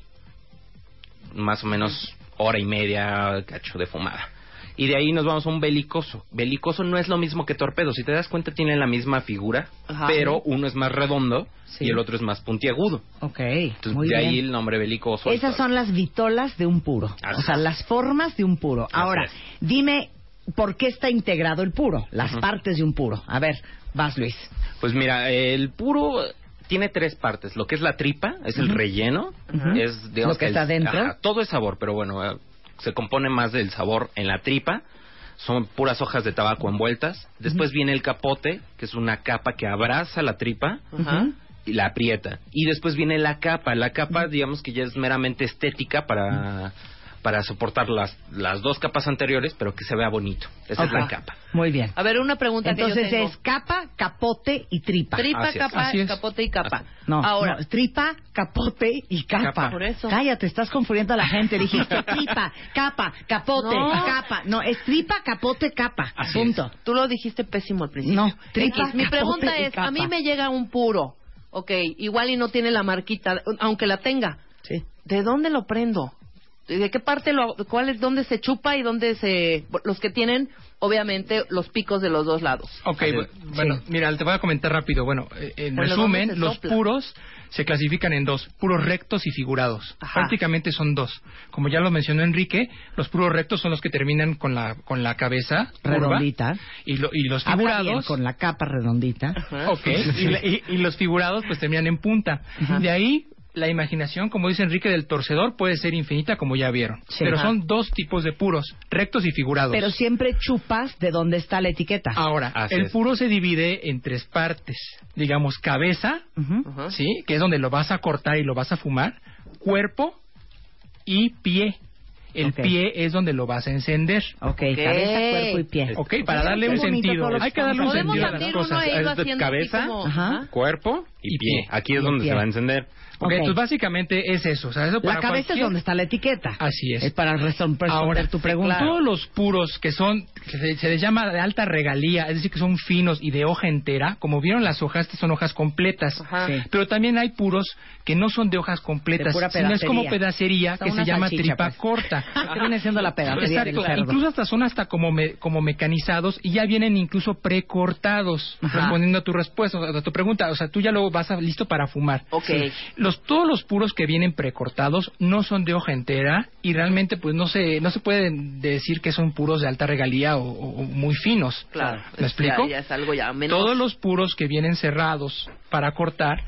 más o menos hora y media cacho de fumada. Y de ahí nos vamos a un belicoso. Belicoso no es lo mismo que torpedo. Si te das cuenta, tienen la misma figura, Ajá. pero uno es más redondo Sí. y el otro es más puntiagudo. Ok. Entonces, muy de bien. ahí el nombre belicoso. Esas son las vitolas de un puro. Así O sea, es. las formas de un puro. Ahora, dime por qué está integrado el puro, las partes de un puro. A ver, vas Luis. Pues mira, el puro tiene tres partes. Lo que es la tripa, es el relleno, Ujú. es digamos Lo que el- está dentro. ajá, todo es sabor, pero bueno, se compone más del sabor en la tripa. Son puras hojas de tabaco envueltas. Después viene el capote, que es una capa que abraza la tripa Ajá. y la aprieta. Y después viene la capa. La capa, digamos que ya es meramente estética para, para soportar las, las dos capas anteriores, pero que se vea bonito. Esa es la capa. Muy bien. A ver, una pregunta Entonces que yo tengo. es capa, capote y tripa. Tripa, Así capa, capote y capa. No, Ahora, no, tripa, capote y capa. Capa. Por eso. Cállate, estás confundiendo a la gente. Dijiste *laughs* tripa, capa, capote, No. capa. No, es tripa, capote, capa. Así Punto. tú lo dijiste pésimo al principio. No, tripa, X, Mi capote pregunta y es, a mí me llega un puro, ok, igual y no tiene la marquita, aunque la tenga, Sí. ¿de dónde lo prendo? ¿De qué parte lo, cuál es, dónde se chupa y dónde se, los que tienen, obviamente, los picos de los dos lados? Ok, bueno, Sí. mira, te voy a comentar rápido. Bueno, eh, en Pero ¿dónde resumen, los sopla? puros se clasifican en dos, puros rectos y figurados. Ajá. Prácticamente son dos. Como ya lo mencionó Enrique, los puros rectos son los que terminan con la con la cabeza curva, Redondita. y, lo- y los Habla bien, figurados con la capa redondita. Ok, y, la- y- y los figurados pues terminan en punta. De ahí la imaginación, como dice Enrique, del torcedor puede ser infinita, como ya vieron. Sí. Pero Ajá. son dos tipos de puros, rectos y figurados. Pero siempre chupas de donde está la etiqueta. Ahora, Así el es. puro se divide en tres partes. Digamos, cabeza. ¿sí? Que es donde lo vas a cortar y lo vas a fumar. Cuerpo y pie. El pie es donde lo vas a encender. Ok, cabeza, cuerpo y pie. Ok, para darle un bonito sentido. Hay que darle un sentido a las abrir uno cosas. Es de cabeza, como-. Cuerpo y, Y pie. pie. Aquí es Y donde pie. se va a encender. Ok, Ok. entonces básicamente es eso. O sea, eso La cabeza es donde está la etiqueta. Así es. Es para responder Ahora, tu pregunta. todos los puros que son, que se, se les llama de alta regalía, es decir, que son finos y de hoja entera, como vieron las hojas, estas son hojas completas. Ajá. Sí. Pero también hay puros que no son de hojas completas, De sino es como pedacería. que se llama tripa pues. corta. *laughs* Viene siendo la pedacería Exacto. Incluso hasta son hasta como me- como mecanizados y ya vienen incluso precortados. Respondiendo a tu respuesta, a tu pregunta, o sea, tú ya lo vas a- listo para fumar. Ok. Los todos los puros que vienen precortados no son de hoja entera y realmente pues no se no se puede decir que son puros de alta regalía o, muy finos. Claro. ¿Me explico? Ya, ya es algo ya menos. Todos los puros que vienen cerrados para cortar,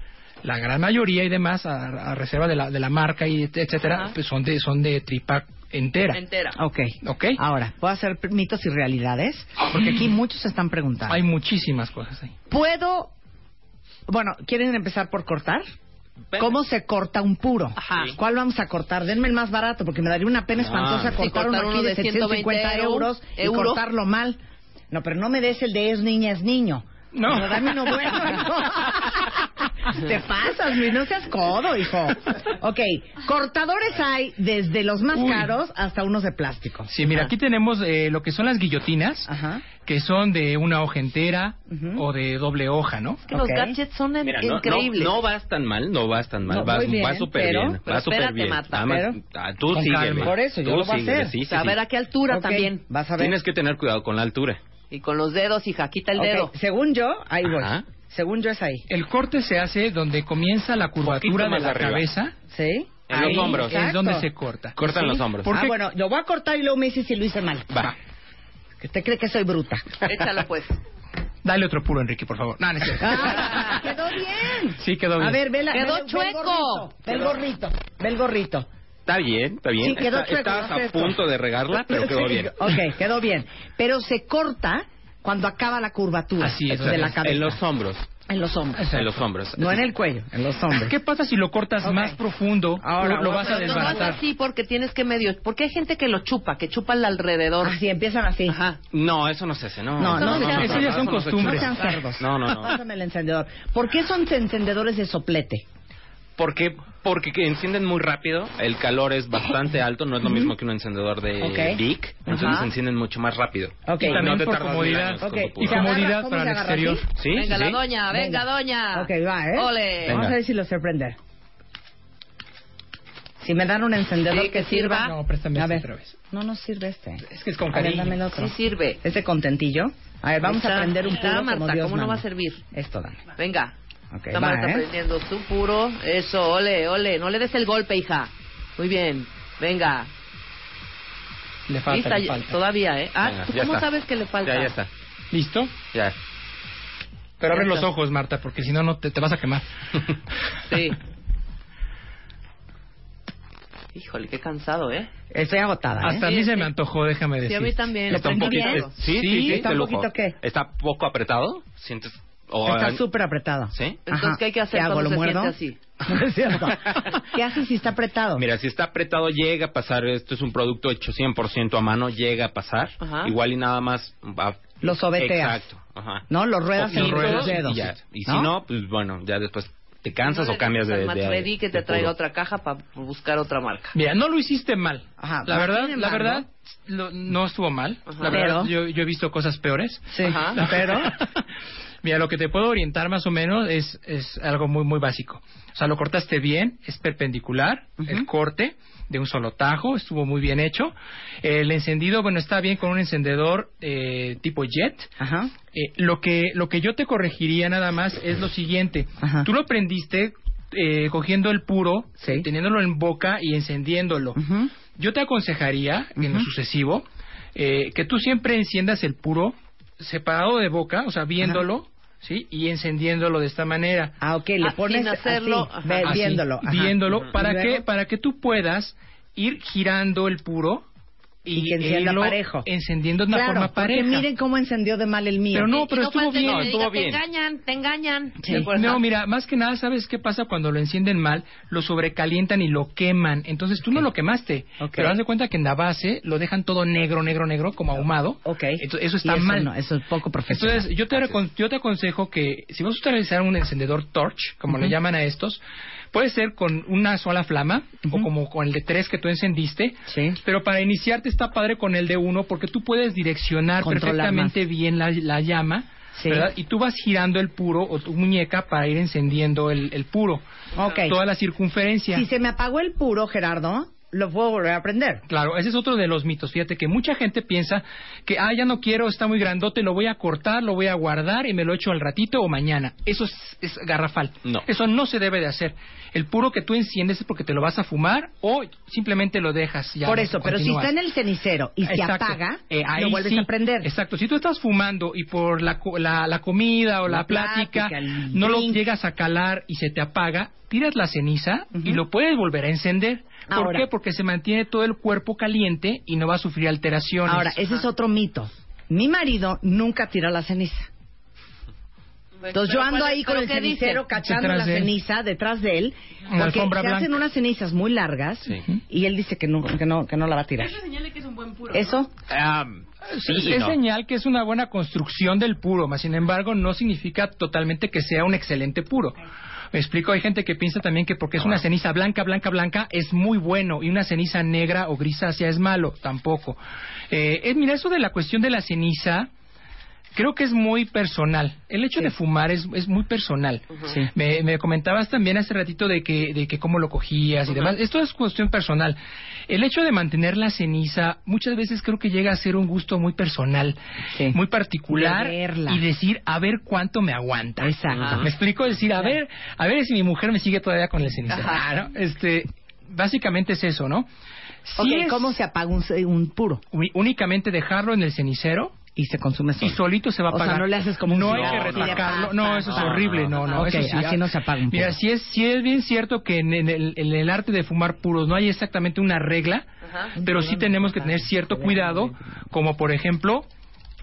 la gran mayoría y demás a, a reserva de la, de la marca y et- etcétera, pues son de son de tripa entera. entera. Ok. ¿Ok? Ahora, ¿puedo hacer mitos y realidades? Porque aquí *clears throat* muchos se están preguntando. Hay muchísimas cosas ahí. ¿Puedo...? Bueno, ¿quieren empezar por cortar? ¿Cómo se corta un puro? Ajá. ¿Cuál vamos a cortar? Denme el más barato, porque me daría una pena Ah. espantosa cortar uno aquí uno de de 120 750 euros y euro. cortarlo mal. No, pero no me des el de es niña, es niño. No. Pero dame uno bueno, hijo. *laughs* Te pasas, Luis, no seas codo, hijo. Ok, cortadores hay desde los más Uy. caros hasta unos de plástico. Sí, mira, Ajá. aquí tenemos eh, lo que son las guillotinas, Ajá. que son de una hoja entera Ujú. o de doble hoja, ¿no? Es que los Ok. gadgets son en- Mira, no, increíbles. no, no vas tan mal, no vas tan mal, No, vas, voy bien, vas súper pero- bien, pero vas súper espérate, bien. Pero- ah, tú calma. Por eso, yo Tú lo voy a hacer. sí, sí, a ver sí. a qué altura Ok, también. Vas a ver. Tienes que tener cuidado con la altura. Y con los dedos, hija, quita el Ok, dedo. Según yo, ahí voy. Ajá. Según yo es ahí. El corte se hace donde comienza la curvatura de la arriba. cabeza. ¿Sí? En Ahí, los hombros. exacto. Es donde se corta. Cortan ¿Sí? los hombros. ¿Por Ah, bueno, lo voy a cortar y luego me dice si lo hice mal. Va. Que usted cree que soy bruta. Échalo pues. Dale otro puro, Enrique, por favor. No, no es cierto. Ah, quedó bien. Sí, quedó bien. A ver, ve la, Quedó ve- chueco. Ve el gorrito. Ve el gorrito. Está bien, está bien. Sí, quedó Está- chueco, Estás no a punto de regarla, pero quedó Sí, bien. Ok, quedó bien. Pero se corta cuando acaba la curvatura Así es, de la cabeza. En los hombros. En los hombros. Exacto. En los hombros. No en el cuello, en los hombros. ¿Qué pasa si lo cortas más profundo? Ahora, lo, lo vas a Pero no desbaratar. así porque tienes que medio... Porque hay gente que lo chupa, que chupa al alrededor. Así empiezan así. Ajá. No, eso no se hace, no. No, no, no, eso ya son no No costumbres. sean cerdos. No, no, no. Pásame el encendedor. ¿Por qué son encendedores de soplete? Porque, porque que encienden muy rápido, el calor es bastante *laughs* alto, no es lo mismo que un encendedor de Ok. Vic, entonces Ajá. encienden mucho más rápido. Ok. Y también No te por comodidad. años con Ok. tu Y comodidad para el exterior. Sí, venga, sí, la doña, venga, doña. Ok, va, ¿eh? Ole. Venga. Vamos a ver si lo sorprende. Si me dan un encendedor Sí, que que sirva. sirva. No, préstame A este ver. otra vez. No, no sirve este. Es que es con A ver, cariño. dame el otro. Sí sirve. Ese contentillo. A ver, vamos Está- a prender un puro Marta, como Dios ¿cómo no va a servir? Esto dame. Venga. Ok, Está va, Marta ¿eh? prendiendo su puro. Eso, ole, ole. No le des el golpe, hija. Muy bien. Venga. Le falta, Lista, le falta. todavía, ¿eh? Ah, Venga, ¿tú cómo está. sabes que le falta? Ya, ya está. ¿Listo? Ya. Pero abre los ojos, Marta, porque si no, no te, te vas a quemar. *laughs* *laughs* Sí. Híjole, qué cansado, ¿eh? Estoy agotada, ¿eh? Hasta a Sí, mí se sí. me antojó, déjame decir. Sí, a mí también. ¿Lo Está un poquito. bien? es- sí, sí, Sí, sí, ¿Está un poquito qué? Está poco apretado. Sientes. O- Está súper apretado. ¿Sí? Entonces, Ajá. ¿qué hay que hacer ¿Qué hago? cuando ¿Lo se muerdo? siente *laughs* No es cierto. ¿Qué haces si está apretado? Mira, si está apretado, llega a pasar. Esto es un producto hecho 100% a mano, llega a pasar. Ajá. Igual y nada más. Va, Lo sobeteas. Exacto. Ajá. ¿No? Lo ruedas en Poquito, los dedos. Y, ya. Y si ¿No? no, pues bueno, ya después te cansas No o cambias de. de, Manfredi que de te traiga otra caja para buscar otra marca. Mira, no lo hiciste mal. Ajá, la verdad, la embargo. verdad, lo- no estuvo mal. Ajá. La verdad, Pero- yo, yo he visto cosas peores. Sí, Ajá. pero... *laughs* Mira, lo que te puedo orientar más o menos es, es algo muy, muy básico. O sea, lo cortaste bien, es perpendicular, el corte de un solo tajo, estuvo muy bien hecho. El encendido, bueno, está bien con un encendedor eh, tipo jet. Ajá. Eh, lo que lo que yo te corregiría nada más es lo siguiente. Ajá. Tú lo prendiste eh, cogiendo el puro, Sí. teniéndolo en boca y encendiéndolo. Ujú. Yo te aconsejaría, en lo sucesivo, eh, que tú siempre enciendas el puro separado de boca, o sea, viéndolo, ¿sí? Y encendiéndolo de esta manera. Ah, ok, le Ah, pones sin hacerlo, así, ajá. ve- Así, viéndolo. ajá. viéndolo, ¿Y para que para que tú puedas ir girando el puro Y que encienda parejo. encendiendo de una Claro, forma porque pareja. miren cómo encendió de mal el mío. Pero no, Y pero estuvo el que bien, me estuvo bien. Te engañan, te engañan. Sí. No, mira, más que nada, ¿sabes qué pasa cuando lo encienden mal? Lo sobrecalientan y lo queman. Entonces tú no lo quemaste. Pero haz de cuenta que en la base lo dejan todo negro, negro, negro, como ahumado. Ok. Entonces, eso está Y eso mal. no, eso es poco profesional. Entonces, yo te, recon- yo te aconsejo que si vas a utilizar un encendedor torch, como le Ujú. llaman a estos, puede ser con una sola flama o como con el de tres que tú encendiste. Pero para iniciarte está padre con el de uno porque tú puedes direccionar Controlar perfectamente bien la, la llama. Sí. ¿verdad? Y tú vas girando el puro o tu muñeca para ir encendiendo el, el puro. Ok. Toda la circunferencia. Si se me apagó el puro, Gerardo, lo puedo volver a prender. Claro, ese es otro de los mitos. Fíjate que mucha gente piensa que, ah, ya no quiero, está muy grandote, lo voy a cortar, lo voy a guardar y me lo echo al ratito o mañana. Eso es, es garrafal. No. Eso no se debe de hacer. El puro que tú enciendes es porque te lo vas a fumar o simplemente lo dejas ya. Por eso, pero si está en el cenicero y se Exacto. apaga, Eh, ahí lo vuelves sí. a prender. Exacto. Si tú estás fumando y por la, co- la, la comida o la, La plática, no lo llegas a calar y se te apaga, tiras la ceniza y lo puedes volver a encender. ¿Por Ahora. qué? Porque se mantiene todo el cuerpo caliente y no va a sufrir alteraciones. Ahora, ese es otro mito. Mi marido nunca tira la ceniza. Entonces yo ando ¿cuál- ahí con el qué dice? cenicero cachando Detrás la de él. ceniza detrás de él, porque se hacen unas cenizas muy largas y él dice que no, que no, que no la va a tirar. ¿Eso? Sí, es, es señal que es una buena construcción del puro, mas sin embargo no significa totalmente que sea un excelente puro. Me explico, hay gente que piensa también que porque es una ceniza blanca, blanca, blanca, es muy bueno y una ceniza negra o grisácea es malo, tampoco. Eh, mira, eso de la cuestión de la ceniza, creo que es muy personal. El hecho de fumar es, es muy personal. Sí. Me, me comentabas también hace ratito de que, de que cómo lo cogías y demás. Esto es cuestión personal. El hecho de mantener la ceniza muchas veces creo que llega a ser un gusto muy personal, muy particular y decir a ver cuánto me aguanta. Exacto. Me explico decir a ver a ver si mi mujer me sigue todavía con la ceniza. Ajá. Ah, ¿no? Este básicamente es eso, ¿no? Ok, Sí es ¿cómo se apaga un, un puro? únicamente dejarlo en el cenicero Y se consume y solo. solito se va a O sea, apagar. no le haces como un No hay que retacarlo. No, eso es pa. horrible. No, no. Ok, eso sí, así no se apaga un Mira, puro. si es, si es bien cierto que en, en el, en el arte de fumar puros no hay exactamente una regla, pero sí tenemos que tener cierto cuidado, como por ejemplo.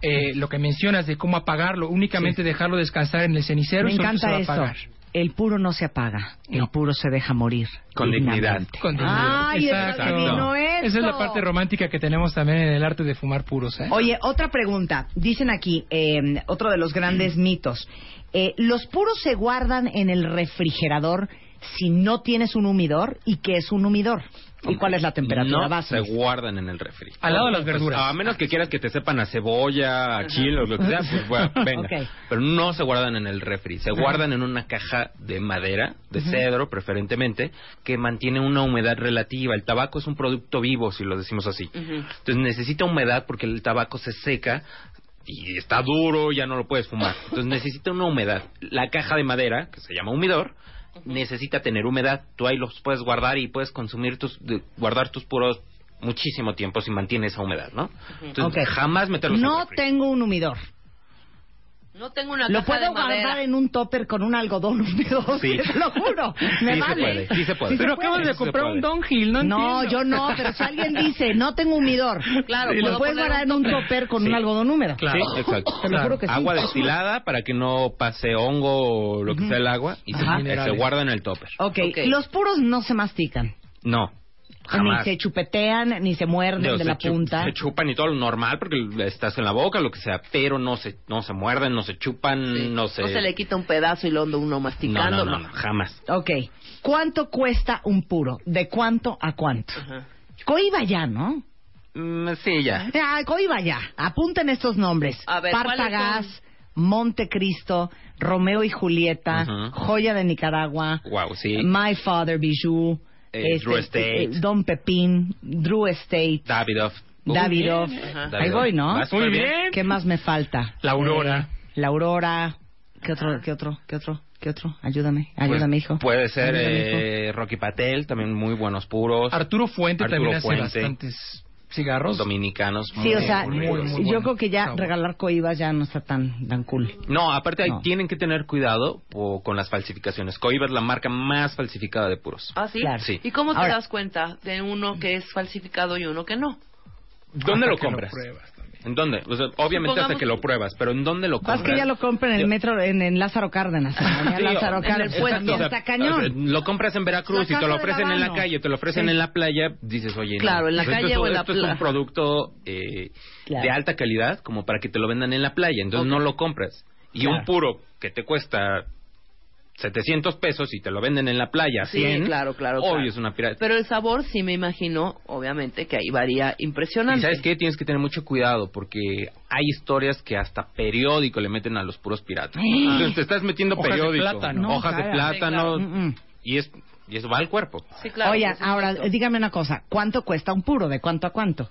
eh, lo que mencionas de cómo apagarlo, únicamente dejarlo descansar en el cenicero Me y solito se va encanta a eso. El puro no se apaga, el puro se deja morir. Con dignidad. Con dignidad. Ay, está divino Esa es la parte romántica que tenemos también en el arte de fumar puros. ¿eh? Oye, otra pregunta. Dicen aquí, eh, otro de los grandes mitos. Eh, ¿Los puros se guardan en el refrigerador si no tienes un humidor? ¿Y qué es un humidor? ¿Y cuál es la temperatura no base? se guardan en el refri. Al lado de las Pues, verduras. a menos que quieras que te sepan a cebolla, a chile o lo que sea, pues bueno, *laughs* venga. Pero no se guardan en el refri. Se guardan en una caja de madera, de cedro preferentemente, que mantiene una humedad relativa. El tabaco es un producto vivo, si lo decimos así. Entonces necesita humedad porque el tabaco se seca y está duro, ya no lo puedes fumar. Entonces necesita una humedad. La caja de madera, que se llama humidor, necesita tener humedad. Tú ahí los puedes guardar y puedes consumir tus, de- guardar tus puros muchísimo tiempo si mantiene esa humedad, ¿no? Entonces jamás meterlos en No tengo un humidor. No tengo una Lo caja de puedo madera. guardar en un topper con un algodón *laughs* húmedo. Sí. *laughs* Te lo juro. Me Sí se vale. puede, sí se puede. Pero acabas de se comprar un. Downhill, ¿no? No, entiendo. yo no, pero si alguien dice, no tengo humidor, *laughs* Claro, lo puedo puedes guardar en un topper con Sí. un algodón húmedo. Claro. Sí, exacto. Te lo juro que sí. Agua destilada para que no pase hongo o lo que sea el agua y se, se guarda en el topper. Ok. los puros no se mastican. No, Ni jamás. se chupetean, ni se muerden de se la punta. Se chupan y todo lo normal porque estás en la boca, lo que sea, pero no se, no se muerden, no se chupan, Sí. no se... No se le quita un pedazo y lo anda uno no, masticando. no, no, no, jamás. Ok, ¿cuánto cuesta un puro? ¿De cuánto a cuánto? Ajá. Coiba ya, ¿no? Mm, sí, ya. Ah, Coiba ya. Apunten estos nombres. A ver, Partagas, ¿cuáles Montecristo, Romeo y Julieta. Joya de Nicaragua, Wow, sí. My Father Bijou, Eh, Drew Estate. eh, Don Pepín, Drew Estate, Davidoff. Davidoff. Bien. Ahí voy, ¿no? Vas muy bien. ¿Qué más me falta? La Aurora. Eh, la Aurora. ¿Qué otro, qué otro, qué otro, qué otro? Ayúdame, Pues, ayúdame, hijo. Puede ser Ayúdame, hijo. eh, Rocky Patel, también muy buenos puros. Arturo Fuente Arturo también hace Fuente. bastantes cigarros. Dominicanos. Sí, muy, o sea, muy muy, buenos. muy yo bueno. creo que ya Sabor. regalar coibas ya no está tan, tan cool. No, aparte ahí No. tienen que tener cuidado po- con las falsificaciones. Coiba es la marca más falsificada de puros. ¿Ah, sí? Claro. Sí. ¿Y cómo te Ahora- das cuenta de uno que es falsificado y uno que no? ¿Dónde lo *laughs* compras? ¿En dónde? O sea, obviamente hasta que lo pruebas, pero ¿en dónde lo compras? que ya lo compra en el metro, en, en Lázaro Cárdenas. en la Sí, Lázaro Cárdenas. exacto, También o sea, está cañón. Lo compras en Veracruz y te lo ofrecen en la calle, te lo ofrecen Sí. en la playa, dices, oye, no. Claro, en la Pues esto calle es- o en la Esto es un playa. producto eh, Claro. de alta calidad como para que te lo vendan en la playa, entonces no lo compras. Y Claro. un puro que te cuesta 700 pesos y te lo venden en la playa Sí, 100, claro, claro, obvio claro. es una pirata. Pero el sabor sí me imagino, obviamente, que ahí varía impresionante. Y sabes qué, tienes que tener mucho cuidado porque hay historias que hasta periódico le meten a los puros piratas. ¡Eh! *gasps* Entonces te estás metiendo Hojas de periódico, plátano. No, hojas de plátano Sí, claro. Y es y eso va al cuerpo. Sí, claro. Oye, ahora dígame una cosa. ¿Cuánto cuesta un puro? ¿De cuánto a cuánto?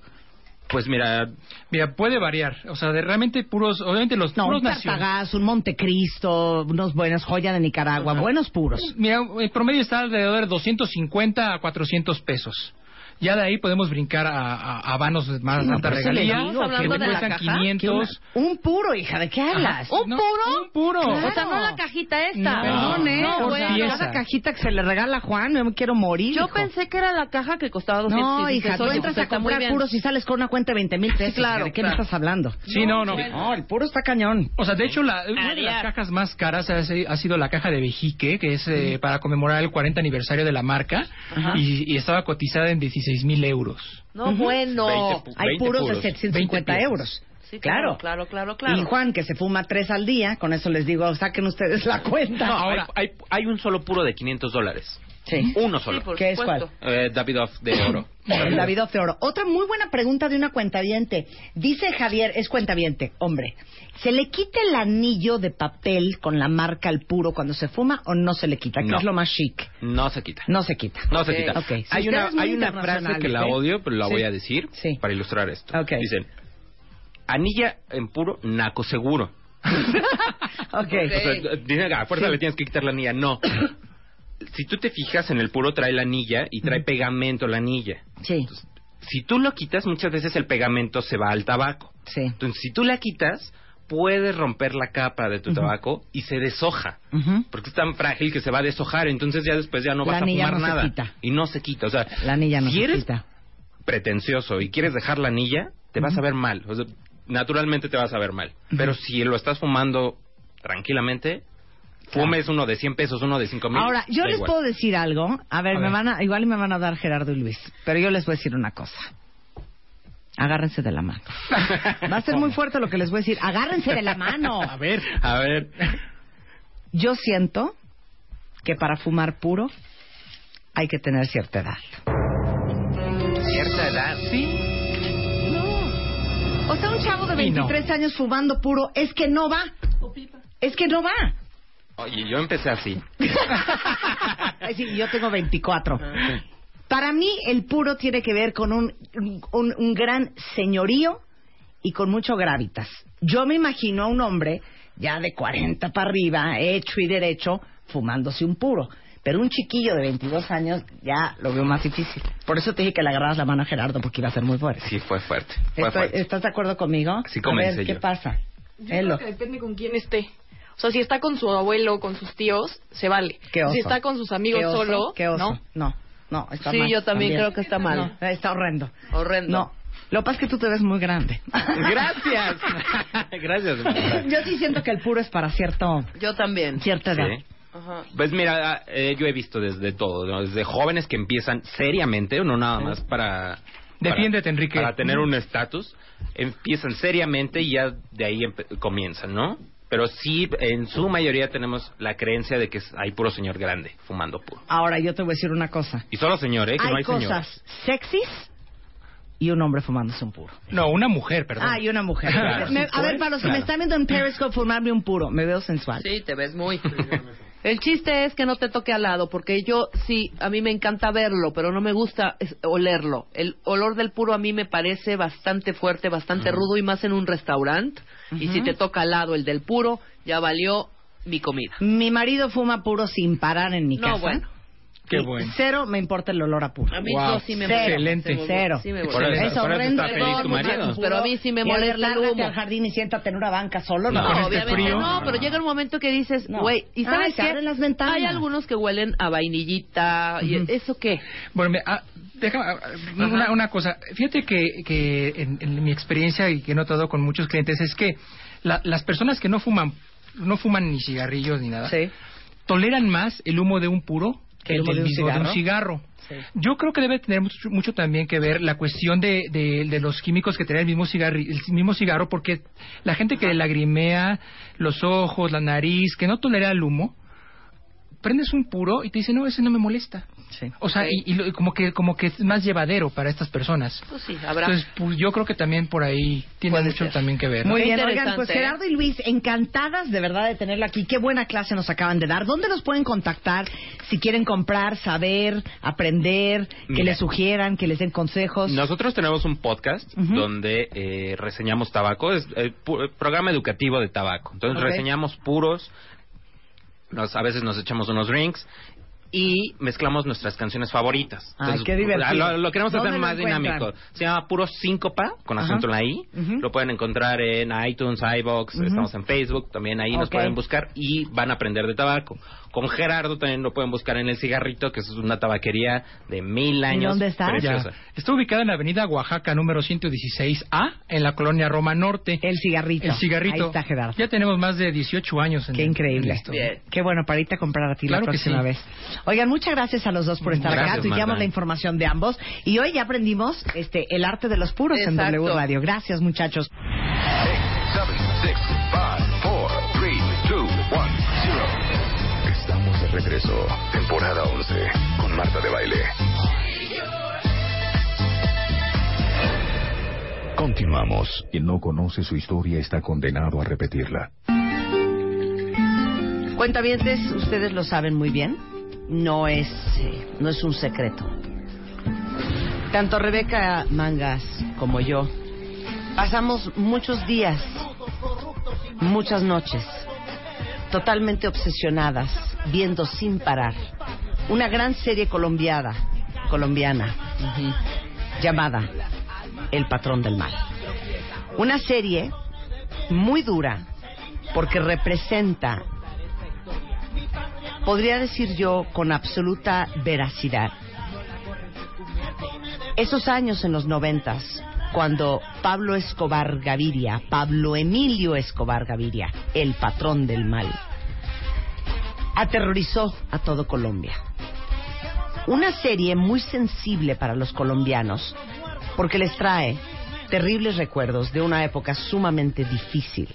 Pues mira, Mira, puede variar. O sea, de realmente puros, obviamente los No, puros un un Montecristo, unos buenos joya de Nicaragua, buenos puros. Mira, el promedio está alrededor de 250 a 400 pesos. Ya de ahí podemos brincar a, a, a habanos de más No, alta le regalía, digo, que te cuestan caja, 500. Un puro, hija, ¿de qué hablas? ¿Un No, puro? Un puro. O sea, no la cajita esta. No, Perdón, ¿eh? no, o sea, cada cajita que se le regala a Juan, yo me quiero morir. Yo hijo. pensé que era la caja que costaba 200 No, hija, tú oye, entras pues a comprar puros y sales con una cuenta de 20 mil pesos. claro, ¿De qué claro. me estás hablando? Sí, no, no. No, el puro está cañón. O sea, de hecho, la, una de las cajas más caras ha, ha sido la caja de Vejique, que es eh, para conmemorar el 40 aniversario de la marca, y, y estaba cotizada en 16 mil euros. No, bueno. 20 pu- Hay 20 puros, puros. de 750 20 euros. Sí, claro. claro, claro, claro. Y Juan, que se fuma tres al día, con eso les digo, saquen ustedes la cuenta. no, ahora hay, hay un solo puro de 500 dólares. Sí. Uno Sí, solo. por ¿Qué es supuesto. Eh, Davidoff de oro. El *laughs* David de Oro. Otra muy buena pregunta de una cuentaviente. Dice Javier, es cuentaviente, hombre. ¿Se le quita el anillo de papel con la marca al puro cuando se fuma o no se le quita? ¿Qué No. es lo más chic? No se quita. No se quita. No se quita. Hay una, hay una frase que la odio, pero la Sí. voy a decir Sí. para ilustrar esto. Dicen, anilla en puro, naco seguro. *laughs* Ok. O sea, dicen, a fuerza Sí. le tienes que quitar la anilla. No. *coughs* si tú te fijas en el puro trae la anilla y trae pegamento la anilla. Sí. Si tú lo quitas, muchas veces el pegamento se va al tabaco. Sí. Entonces, si tú la quitas, puedes romper la capa de tu tabaco y se deshoja. Porque es tan frágil que se va a deshojar, entonces ya después ya no La vas a fumar no se nada. quita. Y no se quita. O sea, La anilla no si se eres quita. pretencioso y quieres dejar la anilla, te vas a ver mal. O sea, naturalmente te vas a ver mal. Pero si lo estás fumando tranquilamente, fumes uno de 100 pesos, uno de 5 mil. Ahora, yo les igual. puedo decir algo. A ver, A me ver. van a, igual y me van a dar Gerardo y Luis. Pero yo les voy a decir una cosa. Agárrense de la mano. Va a ser muy fuerte lo que les voy a decir. Agárrense de la mano. *laughs* A ver. A ver. Yo siento que para fumar puro hay que tener cierta edad. Cierta edad. Sí. O sea, un chavo de Y no. 23 años fumando puro es que no va. Es que no va. Oye, yo empecé así. *laughs* Sí, yo tengo 24. Para mí el puro tiene que ver con un, un, un gran señorío y con mucho gravitas. Yo me imagino a un hombre ya de 40 para arriba, hecho y derecho, fumándose un puro. Pero un chiquillo de 22 años ya lo veo más difícil. Por eso te dije que le agarras la mano a Gerardo porque iba a ser muy fuerte. Sí, fue fuerte. Fue Estoy- fuerte. ¿Estás de acuerdo conmigo? Sí, a comencé ver, ¿qué yo. pasa? Yo creo que depende con quién esté. O sea, si está con su abuelo, con sus tíos, se vale. Qué oso. Si está con sus amigos ¿Qué oso? solo, ¿Qué oso? no. No, no, está Sí, mal. yo también creo que está mal. No, está horrendo. Horrendo. No, lo que pasa es que tú te ves muy grande. *laughs* Gracias. *laughs* Gracias. Yo sí siento que el puro es para cierto, Yo también. cierta edad. Sí. Ajá. Pues mira, eh, yo he visto desde todo, ¿no? desde jóvenes que empiezan seriamente, no nada más para... Defiéndete, para- Enrique. Para tener un estatus, empiezan seriamente y ya de ahí comienzan, ¿no? Pero sí, en su mayoría tenemos la creencia de que hay puro señor grande fumando puro. Ahora yo te voy a decir una cosa. Y solo señor, ¿eh? Que hay no hay señor. cosas sexys y un hombre fumándose un puro. No, una mujer, perdón. Ah, y una mujer. Claro. *laughs* Me- a ver, para los que me están viendo en Periscope fumarme un puro, me veo sensual. Sí, te ves muy. El chiste es que no te toque al lado, porque yo sí, a mí me encanta verlo, pero no me gusta olerlo. El olor del puro a mí me parece bastante fuerte, bastante rudo y más en un restaurante. Y si te toca al lado el del puro, ya valió mi comida. Mi marido fuma puro sin parar en mi No, casa. bueno. Qué bueno. Cero me importa el olor a puro. A mí Wow. no, sí me molesta. Excelente. Me- Cero. sí me Por molesta. eso- Es por eso horrendo. está feliz tu Perdón, marido. muchachos, pero a mí sí me Y molesta el lárgate humo. al jardín y siéntate en una banca solo. No, No, con este obviamente frío. no, pero llega un momento que dices, No. güey, ¿y sabes Ay, se qué? abren las ventanas. Hay algunos que huelen a vainillita, y Ujú. ¿eso qué? Bueno, me- ah, Déjame, una, una cosa, fíjate que, que en, en mi experiencia y que he notado con muchos clientes es que la- las personas que no fuman, no fuman ni cigarrillos ni nada, toleran más el humo de un puro el, del de un mismo de un cigarro? cigarro. Yo creo que debe tener mucho, mucho también que ver la cuestión de, de, de los químicos que tiene el mismo, cigarri- el mismo cigarro, porque la gente que le lagrimea los ojos, la nariz, que no tolera el humo, prendes un puro y te dice, no, ese no me molesta. O sea, y, y lo- y como que como que es más llevadero para estas personas. Pues sí, habrá. Entonces, pues, yo creo que también por ahí tiene mucho también que ver. ¿no? Muy bien, interesante, oigan, pues ¿eh? Gerardo y Luis, encantadas de verdad de tenerlo aquí. Qué buena clase nos acaban de dar. ¿Dónde los pueden contactar si quieren comprar, saber, aprender, que Mira. les sugieran, que les den consejos? Nosotros tenemos un podcast donde eh, reseñamos tabaco, es el programa educativo de tabaco. Entonces reseñamos puros, nos, a veces nos echamos unos drinks y mezclamos nuestras canciones favoritas. Ay, Entonces, qué divertido. Lo, lo queremos hacer ¿Dónde lo más dinámico. Se llama Puros Síncopa, con acento en la I. Lo pueden encontrar en iTunes, iBox, estamos en Facebook, también ahí nos pueden buscar y van a aprender de tabaco. Con Gerardo también lo pueden buscar en El Cigarrito, que es una tabaquería de mil años. dónde está? Preciosa. Está ubicada en la avenida Oaxaca número 116A, en la colonia Roma Norte. El cigarrito. El cigarrito. Ahí está Gerardo. Ya tenemos más de 18 años en Qué en increíble. esto. Qué bueno para irte a comprar a ti Claro la próxima sí. vez. Oigan, muchas gracias a los dos por estar acá. Gracias, Tuiteamos Marta. la información de ambos. Y hoy ya aprendimos este el arte de los puros en. W Radio. Gracias, muchachos. Temporada 11 con Marta de Baile. Continuamos. Quien no conoce su historia está condenado a repetirla. Cuentavientes, ustedes lo saben muy bien. No es, eh, no es un secreto. Tanto Rebeca Mangas como yo pasamos muchos días, muchas noches, totalmente obsesionadas, viendo sin parar una gran serie colombiana, colombiana, llamada El Patrón del Mal. Una serie muy dura porque representa podría decir yo con absoluta veracidad, esos años en los noventas, cuando Pablo Escobar Gaviria, Pablo Emilio Escobar Gaviria, el patrón del mal, aterrorizó a todo Colombia. Una serie muy sensible para los colombianos, porque les trae terribles recuerdos de una época sumamente difícil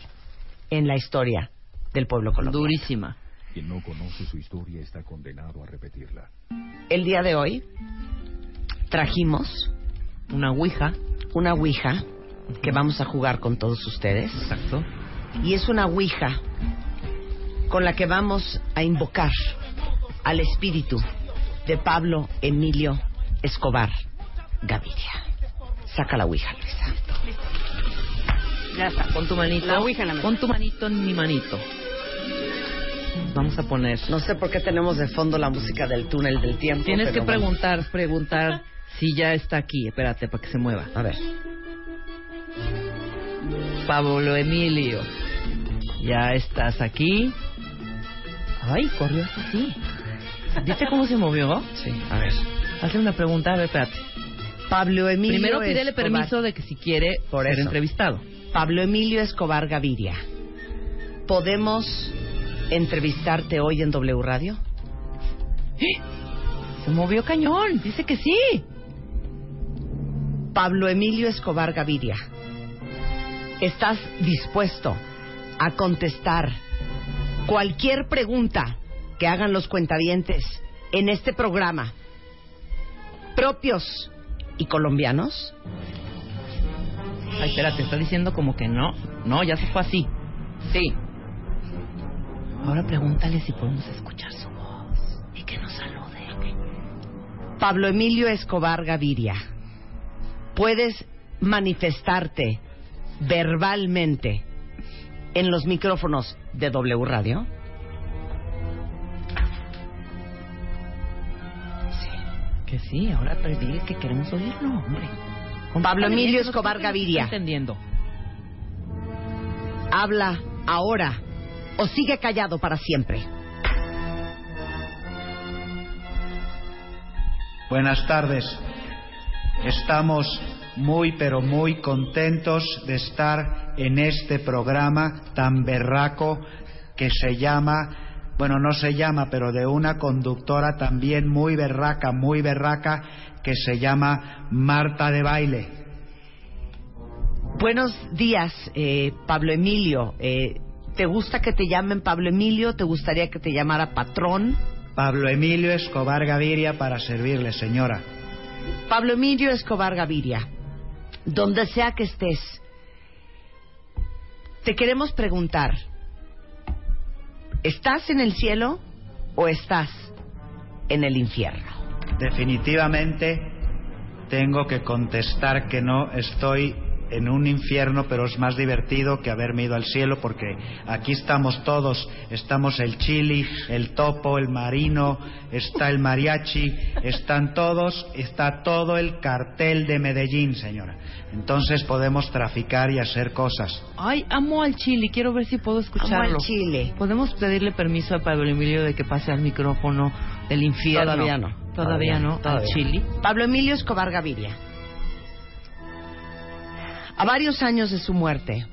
en la historia del pueblo colombiano. Durísima. Quien no conoce su historia está condenado a repetirla. El día de hoy trajimos una ouija, una ouija que vamos a jugar con todos ustedes. Exacto. Y es una ouija con la que vamos a invocar al espíritu de Pablo Emilio Escobar Gaviria. Saca la ouija, Luisa. Ya está, pon tu manito. La ouija en la mesa. Pon tu manito en mi manito. Vamos a poner. No sé por qué tenemos de fondo la música del túnel del tiempo. Tienes que preguntar, preguntar si ya está aquí. Espérate, para que se mueva. A ver. Pablo Emilio, ya estás aquí. Ay, corrió así. ¿Viste cómo se movió? Sí, a ver. Hazle una pregunta, a ver, espérate. Pablo Emilio Primero pídele Escobar- permiso de que si quiere Por ser eso. entrevistado. Pablo Emilio Escobar Gaviria. ¿Podemos entrevistarte hoy en W Radio? Se movió cañón, dice que sí. Pablo Emilio Escobar Gaviria, ¿estás dispuesto a contestar cualquier pregunta que hagan los cuentavientes en este programa, propios y colombianos? Ay, espérate, está diciendo como que no. No, ya se fue así. Sí. Ahora pregúntale si podemos escuchar su voz y que nos salude. Pablo Emilio Escobar Gaviria, ¿puedes manifestarte verbalmente en los micrófonos de W Radio? Que sí, ahora pero dile que queremos oírlo, hombre. Pablo Emilio que Escobar Gaviria. entendiendo. Habla ahora o sigue callado para siempre. Buenas tardes. Estamos muy pero muy contentos de estar en este programa tan berraco que se llama, bueno, no se llama, pero de una conductora también muy berraca, muy berraca, que se llama Marta de Baile. Buenos días, eh, Pablo Emilio. Eh, ¿Te gusta que te llamen Pablo Emilio? ¿Te gustaría que te llamara patrón? Pablo Emilio Escobar Gaviria para servirle, señora. Pablo Emilio Escobar Gaviria, donde sea que estés, te queremos preguntar, ¿estás en el cielo o estás en el infierno? Definitivamente tengo que contestar que no estoy en un infierno, pero es más divertido que haberme ido al cielo porque aquí estamos todos, estamos el chili, el topo, el marino, está el mariachi, están todos, está todo el cartel de Medellín, señora. Entonces podemos traficar y hacer cosas. Ay, amo al chili, quiero ver si puedo escucharlo. Amo al chile. ¿Podemos pedirle permiso a Pablo Emilio de que pase al micrófono del infierno? Todavía no. Todavía, Todavía no, todavía. al chili. Pablo Emilio Escobar Gaviria. A varios años de su muerte,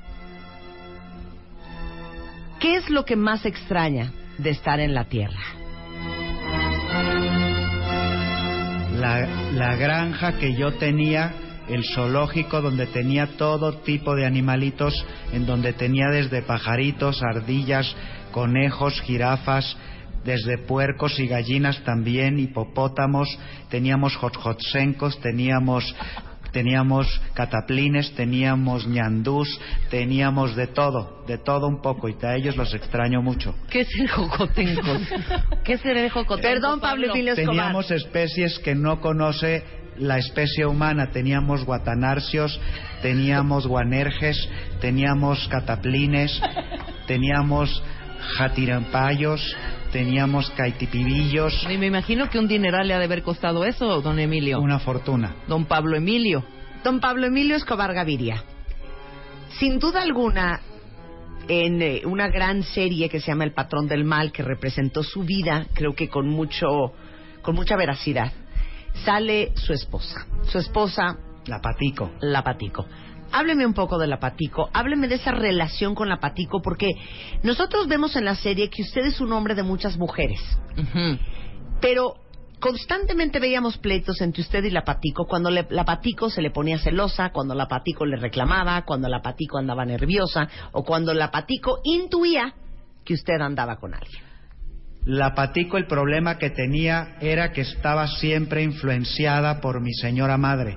¿qué es lo que más extraña de estar en la Tierra? La, la granja que yo tenía, el zoológico donde tenía todo tipo de animalitos, en donde tenía desde pajaritos, ardillas, conejos, jirafas, desde puercos y gallinas también, hipopótamos, teníamos hotsencos, teníamos teníamos cataplines, teníamos ñandús, teníamos de todo, de todo un poco, y a ellos los extraño mucho. ¿Qué es el jocotenco? ¿Qué es el jocotenco? Perdón, Pablo Emilio Escobar. Teníamos especies que no conoce la especie humana. Teníamos guatanarcios, teníamos guanerges, teníamos cataplines, teníamos jatirampayos, teníamos caitipibillos. Y me imagino que un dineral le ha de haber costado eso, don Emilio. Una fortuna. Don Pablo Emilio. Don Pablo Emilio Escobar Gaviria. Sin duda alguna, en eh, una gran serie que se llama El Patrón del Mal, que representó su vida, creo que con mucho, con mucha veracidad, sale su esposa. Su esposa, La patico. la Patico. Hábleme un poco de la Patico, hábleme de esa relación con la Patico, porque nosotros vemos en la serie que usted es un hombre de muchas mujeres, pero constantemente veíamos pleitos entre usted y la Patico, cuando le- la Patico se le ponía celosa, cuando la Patico le reclamaba, cuando la Patico andaba nerviosa, o cuando la Patico intuía que usted andaba con alguien. La patico el problema que tenía era que estaba siempre influenciada por mi señora madre,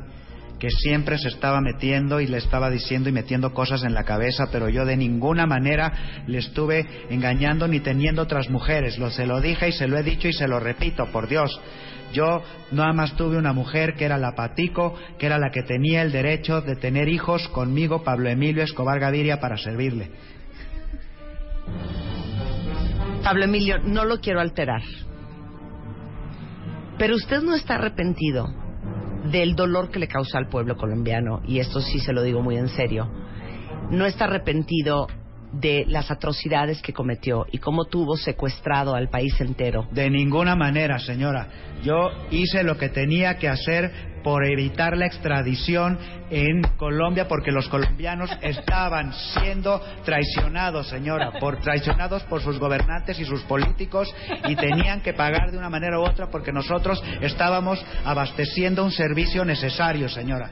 que siempre se estaba metiendo y le estaba diciendo y metiendo cosas en la cabeza, pero yo de ninguna manera le estuve engañando ni teniendo otras mujeres. Lo se lo dije y se lo he dicho y se lo repito, por Dios. Yo nada más tuve una mujer que era la Patico, que era la que tenía el derecho de tener hijos conmigo, Pablo Emilio Escobar Gaviria, para servirle. Pablo Emilio, no lo quiero alterar. Pero usted no está arrepentido del dolor que le causó al pueblo colombiano, y esto sí se lo digo muy en serio. No está arrepentido de las atrocidades que cometió y cómo tuvo secuestrado al país entero. De ninguna manera, señora. Yo hice lo que tenía que hacer por evitar la extradición en Colombia porque los colombianos *laughs* estaban siendo traicionados, señora, por traicionados por sus gobernantes y sus políticos y tenían que pagar de una manera u otra porque nosotros estábamos abasteciendo un servicio necesario, señora.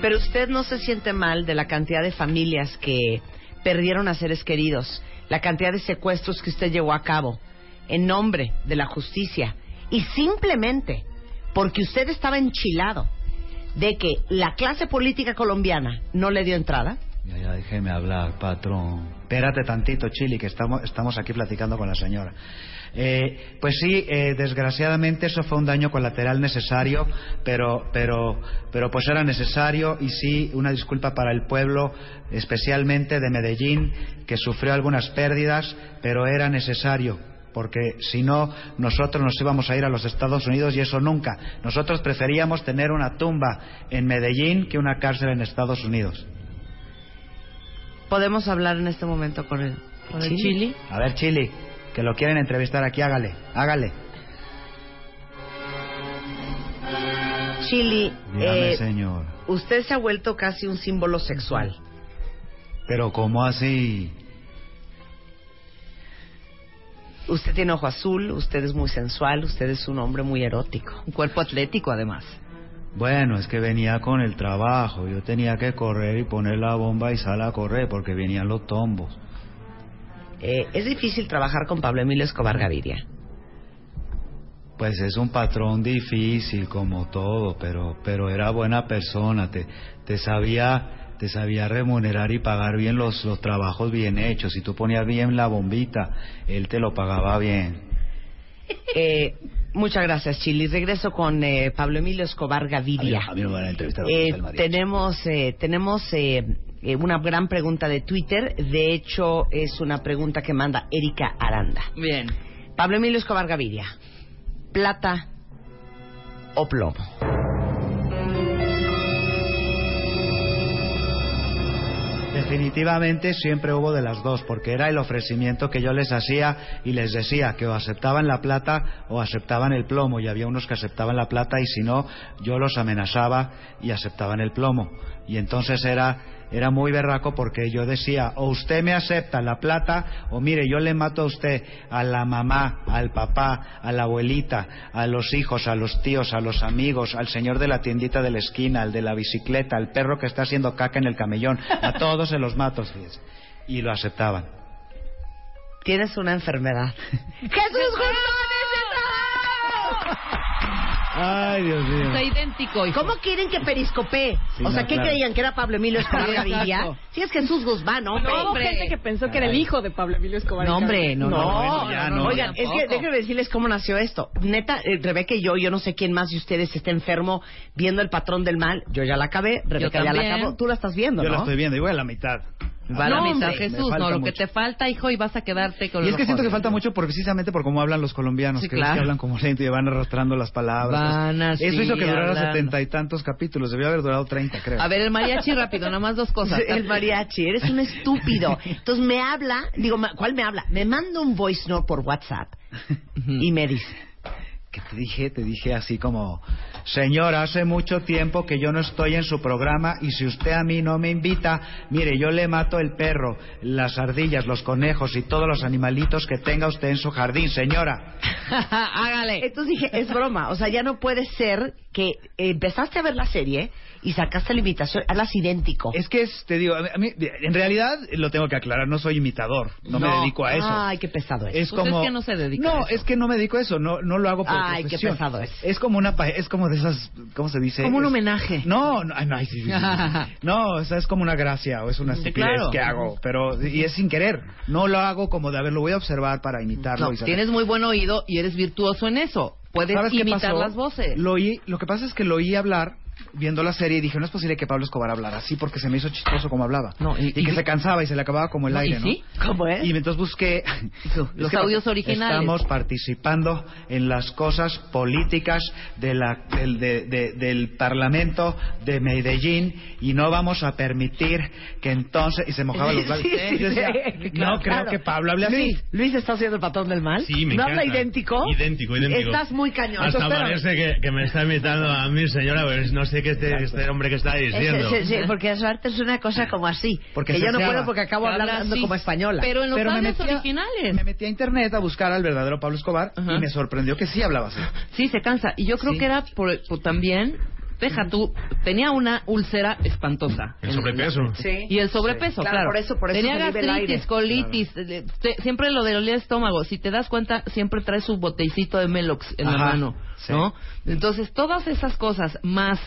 Pero usted no se siente mal de la cantidad de familias que perdieron a seres queridos, la cantidad de secuestros que usted llevó a cabo en nombre de la justicia y simplemente porque usted estaba enchilado de que la clase política colombiana no le dio entrada. Ya, ya, déjeme hablar, patrón. Espérate tantito, Chili, que estamos, estamos aquí platicando con la señora. Eh, pues sí, eh, desgraciadamente eso fue un daño colateral necesario, pero, pero, pero pues era necesario y sí, una disculpa para el pueblo, especialmente de Medellín, que sufrió algunas pérdidas, pero era necesario porque si no nosotros nos íbamos a ir a los Estados Unidos y eso nunca. Nosotros preferíamos tener una tumba en Medellín que una cárcel en Estados Unidos. Podemos hablar en este momento con el, ¿Con el Chili? A ver, Chili, que lo quieren entrevistar aquí, hágale, hágale. Chili, Dígame, eh, señor. usted se ha vuelto casi un símbolo sexual. Pero ¿cómo así? Usted tiene ojo azul, usted es muy sensual, usted es un hombre muy erótico. Un cuerpo atlético, además. Bueno, es que venía con el trabajo. Yo tenía que correr y poner la bomba y salir a correr porque venían los tombos. Eh, es difícil trabajar con Pablo Emilio Escobar Gaviria. Pues es un patrón difícil como todo, pero pero era buena persona, te te sabía te sabía remunerar y pagar bien los los trabajos bien hechos. Si tú ponías bien la bombita, él te lo pagaba bien. Eh, muchas gracias, Chili. Regreso con eh, Pablo Emilio Escobar Gaviria. A mí me van a entrevistar. Eh, tenemos eh, tenemos eh, eh, una gran pregunta de Twitter. De hecho, es una pregunta que manda Erika Aranda. Bien. Pablo Emilio Escobar Gaviria. ¿Plata o plomo? Definitivamente siempre hubo de las dos, porque era el ofrecimiento que yo les hacía y les decía que o aceptaban la plata o aceptaban el plomo, y había unos que aceptaban la plata y si no, yo los amenazaba y aceptaban el plomo. Y entonces era, era muy berraco porque yo decía, o usted me acepta la plata, o mire, yo le mato a usted, a la mamá, al papá, a la abuelita, a los hijos, a los tíos, a los amigos, al señor de la tiendita de la esquina, al de la bicicleta, al perro que está haciendo caca en el camellón, a todos se los mato, fíjese. Y lo aceptaban. Tienes una enfermedad. *laughs* ¡Jesús Ay, Dios mío. Está idéntico, hijo. ¿Cómo quieren que periscopee? Sí, o sea, no, ¿qué claro. creían? ¿Que era Pablo Emilio Escobar. Gaviria? Sí, es Jesús Guzmán, ¿no? No, hubo gente que pensó que era el hijo de Pablo Emilio Escobar. No, hombre, no, no. No, no. Oigan, es que déjenme decirles cómo nació esto. Neta, eh, Rebeca y yo, yo no sé quién más de ustedes está enfermo viendo el patrón del mal. Yo ya la acabé, Rebeca ya la acabó. Tú la estás viendo, Yo ¿no? la estoy viendo y voy a la mitad. Va a la No, mitad, hombre, Jesús. No, lo que te falta, hijo, y vas a quedarte con Y es que siento que falta mucho por, precisamente por cómo hablan los colombianos, Sí, que, claro. que hablan como lento y van arrastrando las palabras. Van así, Eso hizo que durara setenta y tantos capítulos, debió haber durado treinta, creo. A ver, el mariachi rápido, nada más dos cosas. El mariachi, eres un estúpido. Entonces me habla, digo, ¿cuál me habla? Me manda un voice note por WhatsApp *laughs* y me dice, que te dije, te dije así como, señor, hace mucho tiempo que yo no estoy en su programa y si usted a mí no me invita, mire, yo le mato el perro, las ardillas, los conejos y todos los animalitos que tenga usted en su jardín, señora. *laughs* Hágale. Entonces dije, es broma, o sea, ya no puede ser que empezaste a ver la serie y sacaste la invitación, hablas idéntico. Es que es, te digo, a mí, en realidad lo tengo que aclarar, no soy imitador, no, me dedico a eso. Ay, qué pesado es. Es Pues como es que no se dedica No, a eso. es que no me dedico a eso, no no lo hago por Ay, qué pesado es. Es como una pa- es como de esas ¿cómo se dice? Como un Es- homenaje. No, no, ay, no, ay, sí, sí, sí, sí. *laughs* No, o sea, es como una gracia o es una estupidez claro. que hago, pero y es sin querer. No lo hago como de a ver, lo voy a observar para imitarlo No, y tienes muy buen oído y eres virtuoso en eso. Puedes ¿Sabes qué imitar las voces. Lo oí, lo que pasa es que lo oí hablar viendo la serie y dije, no es posible que Pablo Escobar hablara así porque se me hizo chistoso como hablaba. No, y- y, que y- se cansaba y se le acababa como el No, ¿y aire, ¿no? sí? ¿Cómo es? Y entonces busqué *laughs* Los Es que audios originales. Estamos participando en las cosas políticas de la, del, de- de- del Parlamento de Medellín y no vamos a permitir que entonces y se mojaba *laughs* los labios. Sí, sí, Y decía, no claro. creo que Pablo hable así. Luis, Luis está haciendo el patrón del mal. Sí, me ¿No encanta. habla idéntico? Idéntico, idéntico. Estás muy cañón. Hasta parece que, que me está imitando a mí, señora, pues no sé qué este, este hombre que está diciendo. Sí, sí, sí, porque su arte es una cosa como así. Porque que yo no puedo porque acabo Habla hablando así, como española. Pero en los Pero me audios metí a- originales. Me metí a internet a buscar al verdadero Pablo Escobar y me sorprendió que sí hablaba así. Sí, se cansa. Y yo creo Sí. que era por, por también, deja tú, tenía una úlcera espantosa. El sobrepeso. Sí. Y el sobrepeso, Claro, claro. por eso- por eso Tenía gastritis, colitis, eh, te- siempre lo del estómago. Si te das cuenta, siempre trae su botecito de Melox en la mano, sí. ¿no? Entonces, todas esas cosas, más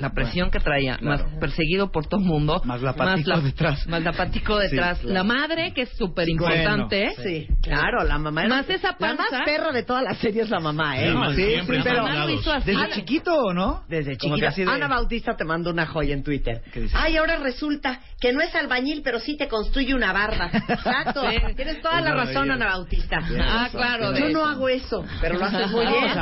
la presión que traía, claro. más perseguido por todo el mundo, Más la patico detrás. más la patico detrás, Sí, claro. la madre que es súper importante, Bueno, Sí, claro, la mamá. era- Más esa La más panza. perra de toda la serie es la mamá, ¿eh? Sí, sí, siempre pero- lados. Ana lo hizo así. Desde Ana- chiquito, ¿no? Desde de- Ana Bautista te manda una joya en Twitter. ¿Qué dice? Ay, ahora resulta que no es albañil, pero sí te construye una barda. Exacto. Sí. Tienes toda Es la razón. Ana Bautista. Ah, claro. Yo no eso. hago eso, pero lo haces muy bien.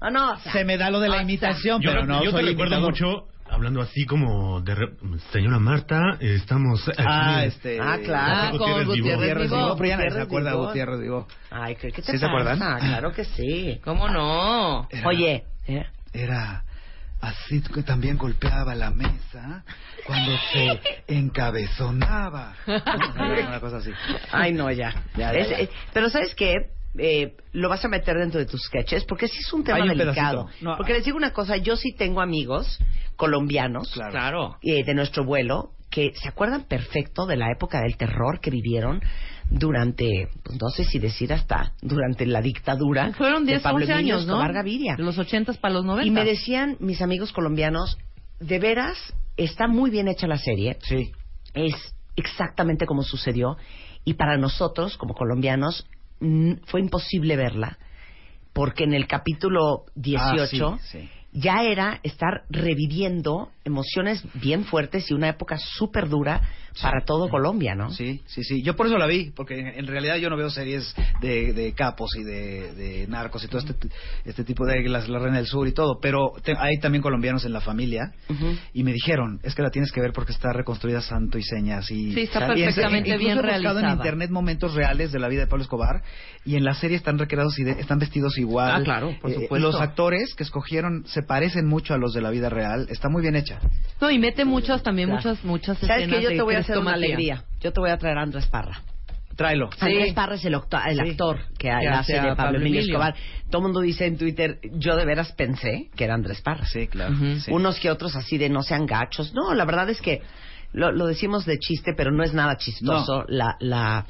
O sea, Ah, no, o sea, Se me da lo de la imitación, Yo, pero no yo te soy recuerdo imitador. mucho hablando así como de re- señora Marta, estamos aquí. Ah, este. Ah, claro. Ah, con Gutiérrez. Vivó, pero ya nadie se acuerda de. Gutiérrez Vivó. Ay, ¿qué, qué te ¿Sí se acuerdan? pasa? Claro que sí. ¿Cómo no? Era- Oye, ¿eh? Era. así que también golpeaba la mesa cuando se encabezonaba. *laughs* Una cosa así. Ay, no, ya. Ya, ya, Es- ya. eh, pero ¿sabes qué? Eh, lo vas a meter dentro de tus sketches porque sí es un tema Hay un delicado. No, porque les digo una cosa, yo sí tengo amigos colombianos Claro. eh, de nuestro vuelo que se acuerdan perfecto de la época del terror que vivieron durante, pues, no sé si decir hasta durante la dictadura Fueron de 10, Pablo 11 Emilio años, ¿no? Escobar Gaviria. De los 80 para los 90. Y me decían mis amigos colombianos, de veras, está muy bien hecha la serie. Sí. Es exactamente como sucedió. Y para nosotros, como colombianos, fue imposible verla. Porque en el capítulo 18 Ah, sí, sí. ya era estar reviviendo emociones bien fuertes y una época súper dura para todo Colombia, ¿no? Sí, sí, sí. Yo por eso la vi, porque en, en realidad yo no veo series de, de capos y de, de narcos y todo este, este tipo de las, la Reina del Sur y todo, pero te- hay también colombianos en la familia y me dijeron, es que la tienes que ver porque está reconstruida santo y señas y Sí, está y en- perfectamente incluso bien he buscado realizada. en internet momentos reales de la vida de Pablo Escobar y en la serie están recreados y de- están vestidos igual. Ah, claro, por Eh, supuesto. los actores que escogieron se parecen mucho a los de la vida real. Está muy bien hecha. No, y mete muchas también, Claro. muchas, muchas ¿Sabes escenas que Yo de te voy a hacer una crestomatía. alegría. Yo te voy a traer a Andrés Parra. Tráelo. Andrés Parra es el, Sí. actor que, Que hace Pablo, Pablo Emilio. Escobar. Todo el mundo dice en Twitter, yo de veras pensé que era Andrés Parra. Sí, claro. Sí. Unos que otros así de no sean gachos. No, la verdad es que lo, lo decimos de chiste, pero no es nada chistoso la, la,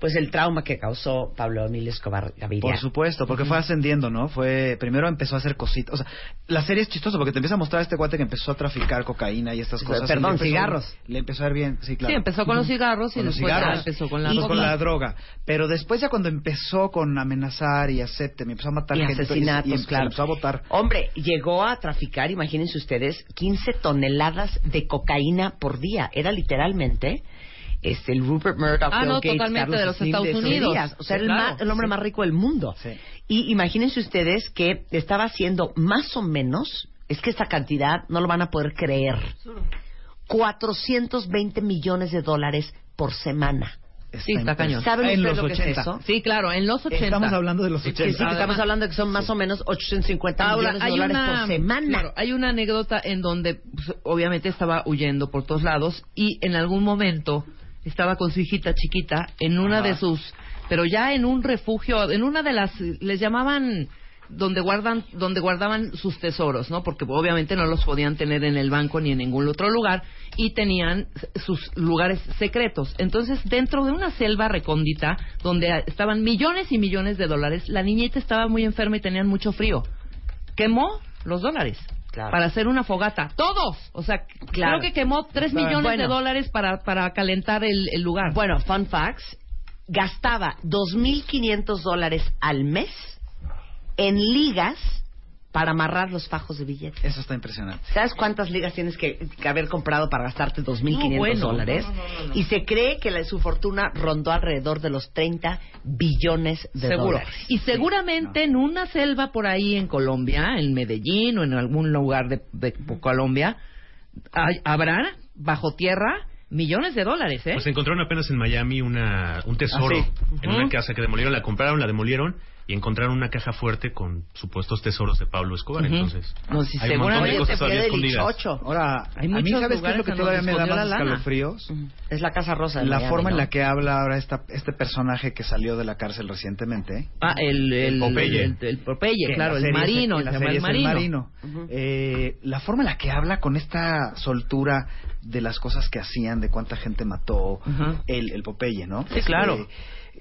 pues el trauma que causó Pablo Emilio Escobar Gaviria. Por supuesto, porque fue ascendiendo, ¿no? Fue primero empezó a hacer cositas, o sea, la serie es chistosa porque te empieza a mostrar a este cuate que empezó a traficar cocaína y estas cosas. Perdón, le empezó- cigarros. Le empezó a ir bien, sí, claro. Sí, empezó con los cigarros y Con los después ya cigarros. empezó con la y con droga. la droga. Pero después ya cuando empezó con amenazar y acepte, me empezó a matar y gente asesinatos, y, se claro. empezó a votar. Hombre, llegó a traficar, imagínense ustedes, 15 toneladas de cocaína por día. Era literalmente este, el Rupert Murdoch, Ah, Bill no, Gates, totalmente Carlos de los Slim Estados esos Unidos. días. O sea, Sí, era el, claro, el hombre sí. más rico del mundo. Sí. Y imagínense ustedes que estaba haciendo más o menos, es que esta cantidad no lo van a poder creer, 420 millones de dólares por semana. Sí, está cañón. ¿Saben En ustedes los lo que 80. es eso? Sí, claro, en los 80. Estamos hablando de los Sí, 80. sí, que estamos hablando de que son más o menos 850 Ahora, millones de dólares una, por semana. claro, hay una anécdota en donde pues, obviamente estaba huyendo por todos lados y en algún momento estaba con su hijita chiquita en una Ajá. de sus, pero ya en un refugio, en una de las, les llamaban donde guardan, donde guardaban sus tesoros, ¿no? Porque obviamente no los podían tener en el banco ni en ningún otro lugar y tenían sus lugares secretos. Entonces, dentro de una selva recóndita donde estaban millones y millones de dólares, la niñita estaba muy enferma y tenían mucho frío quemó los dólares Claro. para hacer una fogata. Todos. O sea, Claro. creo que quemó 3 millones Bueno. de dólares para, para calentar el, el lugar. Bueno, fun facts, gastaba 2.500 dólares al mes en ligas para amarrar los fajos de billetes. Eso está impresionante. ¿Sabes cuántas ligas tienes que, que haber comprado para gastarte 2.500 No, bueno, dólares? no, no, no, no. Y se cree que la- su fortuna rondó alrededor de los 30 billones de Seguro. dólares. Y seguramente en una selva por ahí en Colombia, en Medellín o en algún lugar de, de Colombia, hay- habrá bajo tierra millones de dólares, ¿eh? Pues encontraron apenas en Miami una, un tesoro Ah, sí. en una casa que demolieron, la compraron, la demolieron y encontraron una caja fuerte con supuestos tesoros de Pablo Escobar. Ujú. Entonces, No, sí, hay un montón de cosas todavía escondidas. 18. Ahora, Hay a mí muchos sabes qué es lugares lo que en todavía me da más la lana. escalofríos. Es la Casa Rosa La Miami, forma en ¿no? la que habla ahora esta, este personaje que salió de la cárcel recientemente. Ah, el, el, Popeye. el, el Popeye, Que en claro, la el marino, en se el marino. marino. Eh, la forma en la que habla con esta soltura de las cosas que hacían, de cuánta gente mató, el, el Popeye, ¿no? Sí, claro.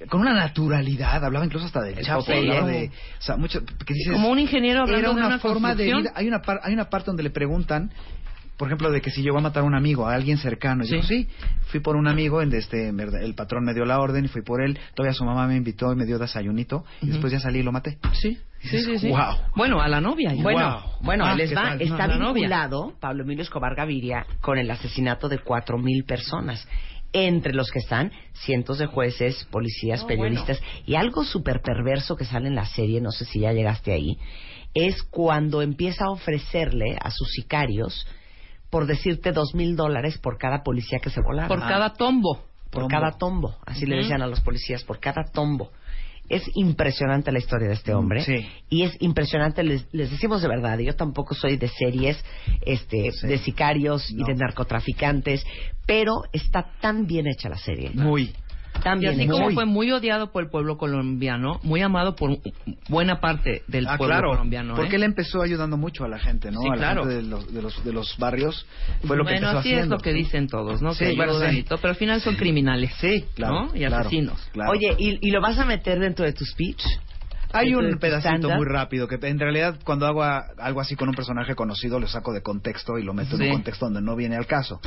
Con una naturalidad, hablaba incluso hasta del El Chapo, Popeye. hablaba de, o sea, mucho, que dices, Como un ingeniero hablando era de una, forma de vida. Hay una, par- hay una parte donde le preguntan, por ejemplo, de que si yo voy a matar a un amigo, a alguien cercano. Y Sí. digo, sí, fui por un amigo, en este, el patrón me dio la orden y fui por él. Todavía su mamá me invitó y me dio desayunito. Y después ya salí y lo maté. Sí, sí, sí, sí. Wow. Bueno, a la novia. ya. Bueno, Wow. bueno, Ah, les ¿qué va, tal? está No, vinculado Pablo Emilio Escobar Gaviria con el asesinato de cuatro mil personas, entre los que están cientos de jueces, policías, No, periodistas y algo súper perverso que sale en la serie, no sé si ya llegaste ahí, es cuando empieza a ofrecerle a sus sicarios por decirte dos mil dólares por cada policía que se volara. Por cada tombo. por Tombo. cada tombo, así le decían a los policías, por cada tombo. Es impresionante la historia de este hombre. Sí. Y es impresionante, les, les decimos de verdad, yo tampoco soy de series este, de sicarios y de narcotraficantes, pero está tan bien hecha la serie. Muy. Tan Y así como fue muy odiado por el pueblo colombiano, muy amado por buena parte del Ah, pueblo claro, colombiano. porque ¿eh? él empezó ayudando mucho a la gente, ¿no? Sí, a la claro. gente de los, de los, de los barrios. Fue lo que bueno, empezó así haciendo. es lo que dicen todos, ¿no? Sí, que bueno, sí. todo, pero al final son criminales. Sí, claro, ¿no? Y claro, asesinos. claro. Oye, ¿y, ¿y lo vas a meter dentro de tu speech? Hay ¿Dentro de un pedacito muy rápido que en realidad cuando hago a- algo así con un personaje conocido lo saco de contexto y lo meto en un contexto donde no viene al caso.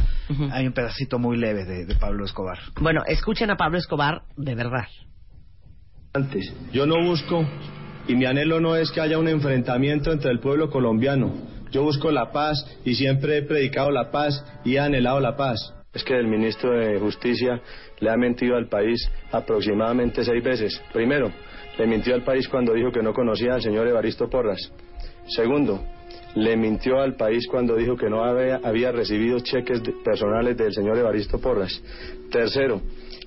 Hay un pedacito muy leve de, de Pablo Escobar. Bueno, escuchen a Pablo Escobar de verdad. Antes, yo no busco y mi anhelo no es que haya un enfrentamiento entre el pueblo colombiano. Yo busco la paz y siempre he predicado la paz y he anhelado la paz. Es que el ministro de Justicia le ha mentido al país aproximadamente seis veces. Primero, le mintió al país cuando dijo que no conocía al señor Evaristo Porras. Segundo, le mintió al país cuando dijo que no había, había recibido cheques de- personales del señor Evaristo Porras. Tercero,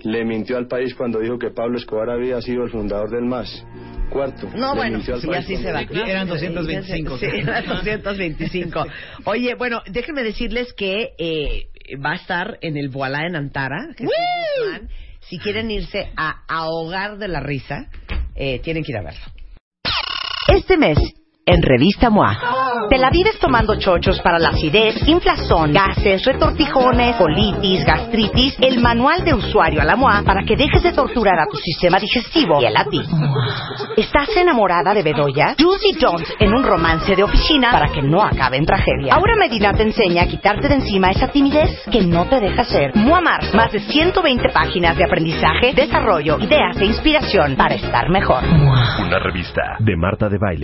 le mintió al país cuando dijo que Pablo Escobar había sido el fundador del MAS. Cuarto, No, le bueno, mintió al sí, país así se va. Eran 225. Sí, eran 225. Oye, bueno, déjenme decirles que eh, va a estar en el Voilá en Antara. Guzmán. Si quieren irse a ahogar de la risa, eh, tienen que ir a verlo. Este mes, en Revista MOA. Te la vives tomando chochos para la acidez, inflazón, gases, retortijones, colitis, gastritis, el manual de usuario a la MOA para que dejes de torturar a tu sistema digestivo y el a ti. ¿Estás enamorada de Bedoya? Juicy Jones en un romance de oficina para que no acabe en tragedia. Ahora Medina te enseña a quitarte de encima esa timidez que no te deja ser. MOA Marzo. Más de 120 páginas de aprendizaje, desarrollo, ideas e inspiración para estar mejor. Una revista de Marta de Baile.